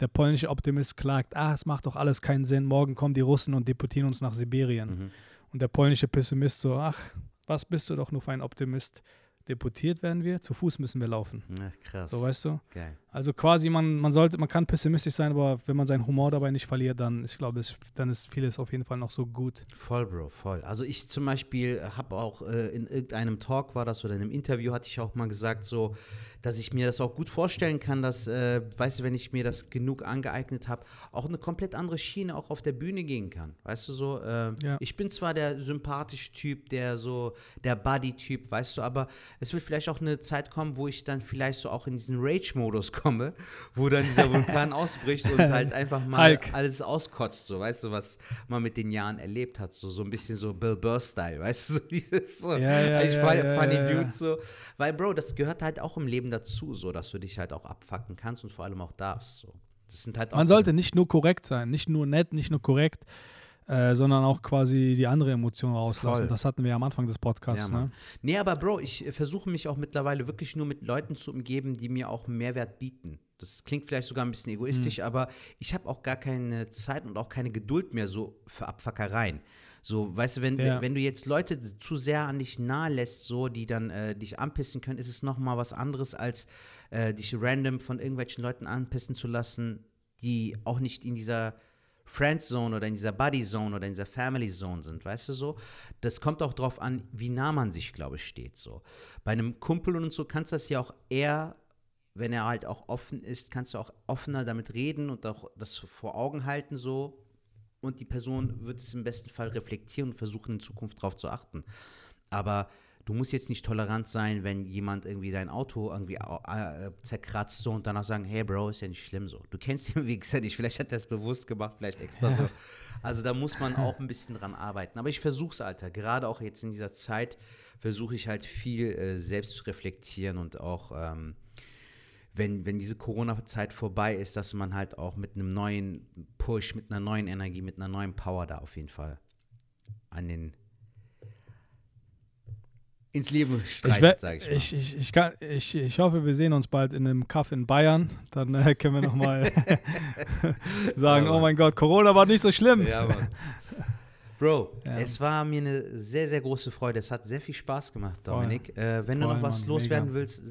Der polnische Optimist klagt, ah, es macht doch alles keinen Sinn, morgen kommen die Russen und deportieren uns nach Sibirien. Mhm. Und der polnische Pessimist so, ach, was bist du doch nur für ein Optimist? Deportiert werden wir, zu Fuß müssen wir laufen. Ja, krass. So weißt du? Geil. Also quasi, man, man sollte, man kann pessimistisch sein, aber wenn man seinen Humor dabei nicht verliert, dann, ich glaube, dann ist vieles auf jeden Fall noch so gut. Voll, Bro, voll. Also ich zum Beispiel habe auch äh, in irgendeinem Talk war das oder in einem Interview hatte ich auch mal gesagt, so, dass ich mir das auch gut vorstellen kann, dass, äh, weißt du, wenn ich mir das genug angeeignet habe, auch eine komplett andere Schiene auch auf der Bühne gehen kann. Weißt du so, äh, ja. ich bin zwar der sympathische Typ, der so, der Buddy-Typ, weißt du, aber es wird vielleicht auch eine Zeit kommen, wo ich dann vielleicht so auch in diesen Rage-Modus komme, wo dann dieser Vulkan ausbricht und halt einfach mal Hulk. alles auskotzt, so, weißt du, was man mit den Jahren erlebt hat, so, so ein bisschen so Bill Burr-Style, weißt du, so dieses so, ja, ja, ich funny, ja, funny Dude, so, weil, Bro, das gehört halt auch im Leben dazu, so, dass du dich halt auch abfacken kannst und vor allem auch darfst, so. Halt man sollte nicht nur korrekt sein, nicht nur nett, nicht nur korrekt, äh, sondern auch quasi die andere Emotion rauslassen. Voll. Das hatten wir ja am Anfang des Podcasts. Ja, ne? Nee, aber Bro, ich versuche mich auch mittlerweile wirklich nur mit Leuten zu umgeben, die mir auch Mehrwert bieten. Das klingt vielleicht sogar ein bisschen egoistisch, mhm. aber ich habe auch gar keine Zeit und auch keine Geduld mehr so für Abfackereien. So, weißt du, wenn, ja. wenn, wenn, du jetzt Leute zu sehr an dich nahe lässt, so, die dann äh, dich anpissen können, ist es nochmal was anderes, als äh, dich random von irgendwelchen Leuten anpissen zu lassen, die auch nicht in dieser Friendzone oder in dieser Buddy Zone oder in dieser Family Zone sind, weißt du so? Das kommt auch drauf an, wie nah man sich, glaube ich, steht so. Bei einem Kumpel und so kannst du das ja auch eher, wenn er halt auch offen ist, kannst du auch offener damit reden und auch das vor Augen halten so. Und die Person wird es im besten Fall reflektieren und versuchen in Zukunft darauf zu achten. Aber du musst jetzt nicht tolerant sein, wenn jemand irgendwie dein Auto irgendwie äh, zerkratzt so und danach sagen, hey Bro, ist ja nicht schlimm so. Du kennst den, wie gesagt, nicht, vielleicht hat er es bewusst gemacht, vielleicht extra so. Also da muss man auch ein bisschen dran arbeiten. Aber ich versuche es, Alter. Gerade auch jetzt in dieser Zeit versuche ich halt viel äh, selbst zu reflektieren und auch, ähm, wenn, wenn diese Corona-Zeit vorbei ist, dass man halt auch mit einem neuen Push, mit einer neuen Energie, mit einer neuen Power da auf jeden Fall an den ins Leben streitet, sage ich mal. Ich, ich, ich, kann, ich, ich hoffe, wir sehen uns bald in einem Kaff in Bayern. Dann äh, können wir nochmal sagen, ja, oh mein Gott, Corona war nicht so schlimm. Ja, Mann. Bro, ja. es war mir eine sehr, sehr große Freude. Es hat sehr viel Spaß gemacht, Dominik. Äh, wenn Voll, du noch was Mann, loswerden mega. willst,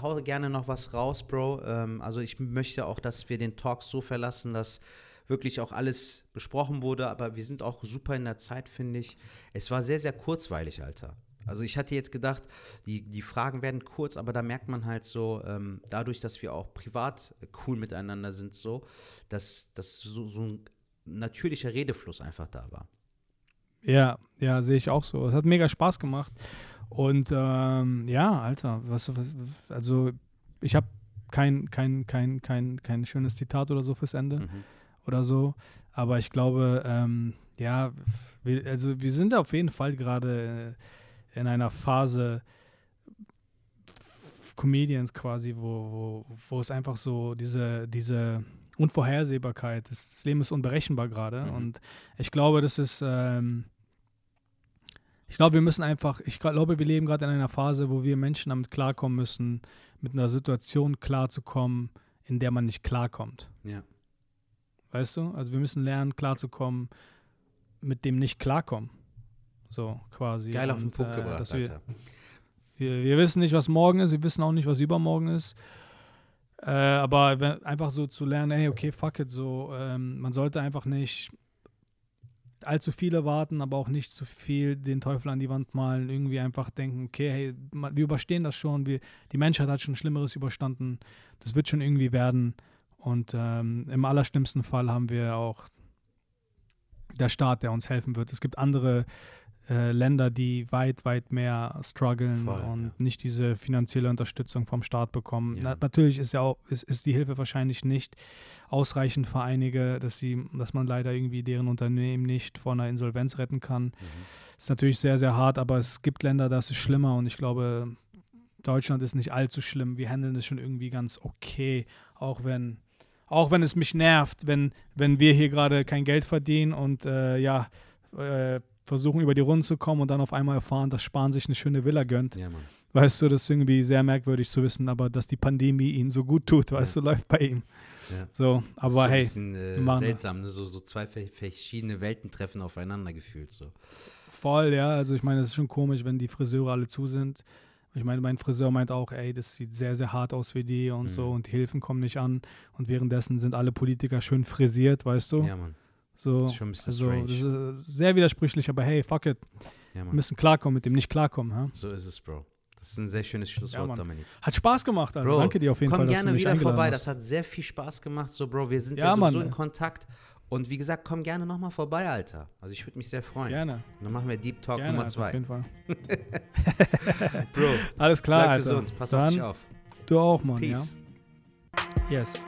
hau gerne noch was raus, Bro. Ähm, also ich möchte auch, dass wir den Talk so verlassen, dass wirklich auch alles besprochen wurde, aber wir sind auch super in der Zeit, finde ich. Es war sehr, sehr kurzweilig, Alter. Also ich hatte jetzt gedacht, die, die Fragen werden kurz, aber da merkt man halt so, ähm, dadurch, dass wir auch privat cool miteinander sind, so, dass, dass so, so ein natürlicher Redefluss einfach da war. Ja, ja, sehe ich auch so. Es hat mega Spaß gemacht. Und ähm, ja, Alter, was, was also ich habe kein, kein, kein, kein, kein schönes Zitat oder so fürs Ende mhm. oder so. Aber ich glaube, ähm, ja, wir, also wir sind auf jeden Fall gerade äh, in einer Phase Comedians quasi, wo, wo, wo es einfach so diese, diese Unvorhersehbarkeit, das, das Leben ist unberechenbar gerade. Mhm. Und ich glaube, das ist, ähm, ich glaube, wir müssen einfach, ich glaube, wir leben gerade in einer Phase, wo wir Menschen damit klarkommen müssen, mit einer Situation klarzukommen, in der man nicht klarkommt. Ja. Weißt du? Also wir müssen lernen, klarzukommen mit dem nicht klarkommen. So quasi. Geil auf den Punkt äh, gebracht, wir, wir, wir, wissen nicht, was morgen ist, wir wissen auch nicht, was übermorgen ist. Äh, aber einfach so zu lernen, hey, okay, fuck it, so, ähm, man sollte einfach nicht allzu viel erwarten, aber auch nicht zu viel den Teufel an die Wand malen, irgendwie einfach denken, okay, hey, wir überstehen das schon, wir, die Menschheit hat schon Schlimmeres überstanden, das wird schon irgendwie werden. Und ähm, im allerschlimmsten Fall haben wir auch der Staat, der uns helfen wird. Es gibt andere äh, Länder, die weit, weit mehr strugglen Voll, und ja. nicht diese finanzielle Unterstützung vom Staat bekommen. Ja. Na, natürlich ist ja auch, ist, ist die Hilfe wahrscheinlich nicht ausreichend für einige, dass sie, dass man leider irgendwie deren Unternehmen nicht vor einer Insolvenz retten kann. Mhm. Ist natürlich sehr, sehr hart, aber es gibt Länder, das ist schlimmer und ich glaube, Deutschland ist nicht allzu schlimm. Wir handeln es schon irgendwie ganz okay, auch wenn auch wenn es mich nervt, wenn, wenn wir hier gerade kein Geld verdienen und äh, ja, äh, versuchen über die Runden zu kommen und dann auf einmal erfahren, dass Spahn sich eine schöne Villa gönnt. Ja, Mann. Weißt du, das ist irgendwie sehr merkwürdig zu wissen, aber dass die Pandemie ihn so gut tut, weißt ja. du, läuft bei ihm. Ja. So, aber so hey. Ein bisschen äh, seltsam, ne? so, so zwei verschiedene Welten treffen aufeinander gefühlt. So. Voll, ja. Also ich meine, es ist schon komisch, wenn die Friseure alle zu sind. Ich meine, mein Friseur meint auch, ey, das sieht sehr, sehr hart aus für die und mhm. so und die Hilfen kommen nicht an. Und währenddessen sind alle Politiker schön frisiert, weißt du? Ja, Mann. So, das ist schon ein bisschen also, strange. Das sehr widersprüchlich, aber hey, fuck it. Ja, Wir müssen klarkommen mit dem nicht klarkommen. Ha? So ist es, Bro. Das ist ein sehr schönes Schlusswort, ja, Dominik. Hat Spaß gemacht, Alter. Bro, Danke dir auf jeden komm Fall. Komm gerne wieder vorbei. Das hat sehr viel Spaß gemacht. So, Bro, wir sind ja, ja so in Kontakt. Und wie gesagt, komm gerne nochmal vorbei, Alter. Also ich würde mich sehr freuen. Gerne. Dann machen wir Deep Talk gerne, Nummer zwei. auf jeden Fall. Bro, alles klar, bleib Alter. gesund. Pass Dann, auf dich auf. Du auch, Mann. Peace. Ja? Yes.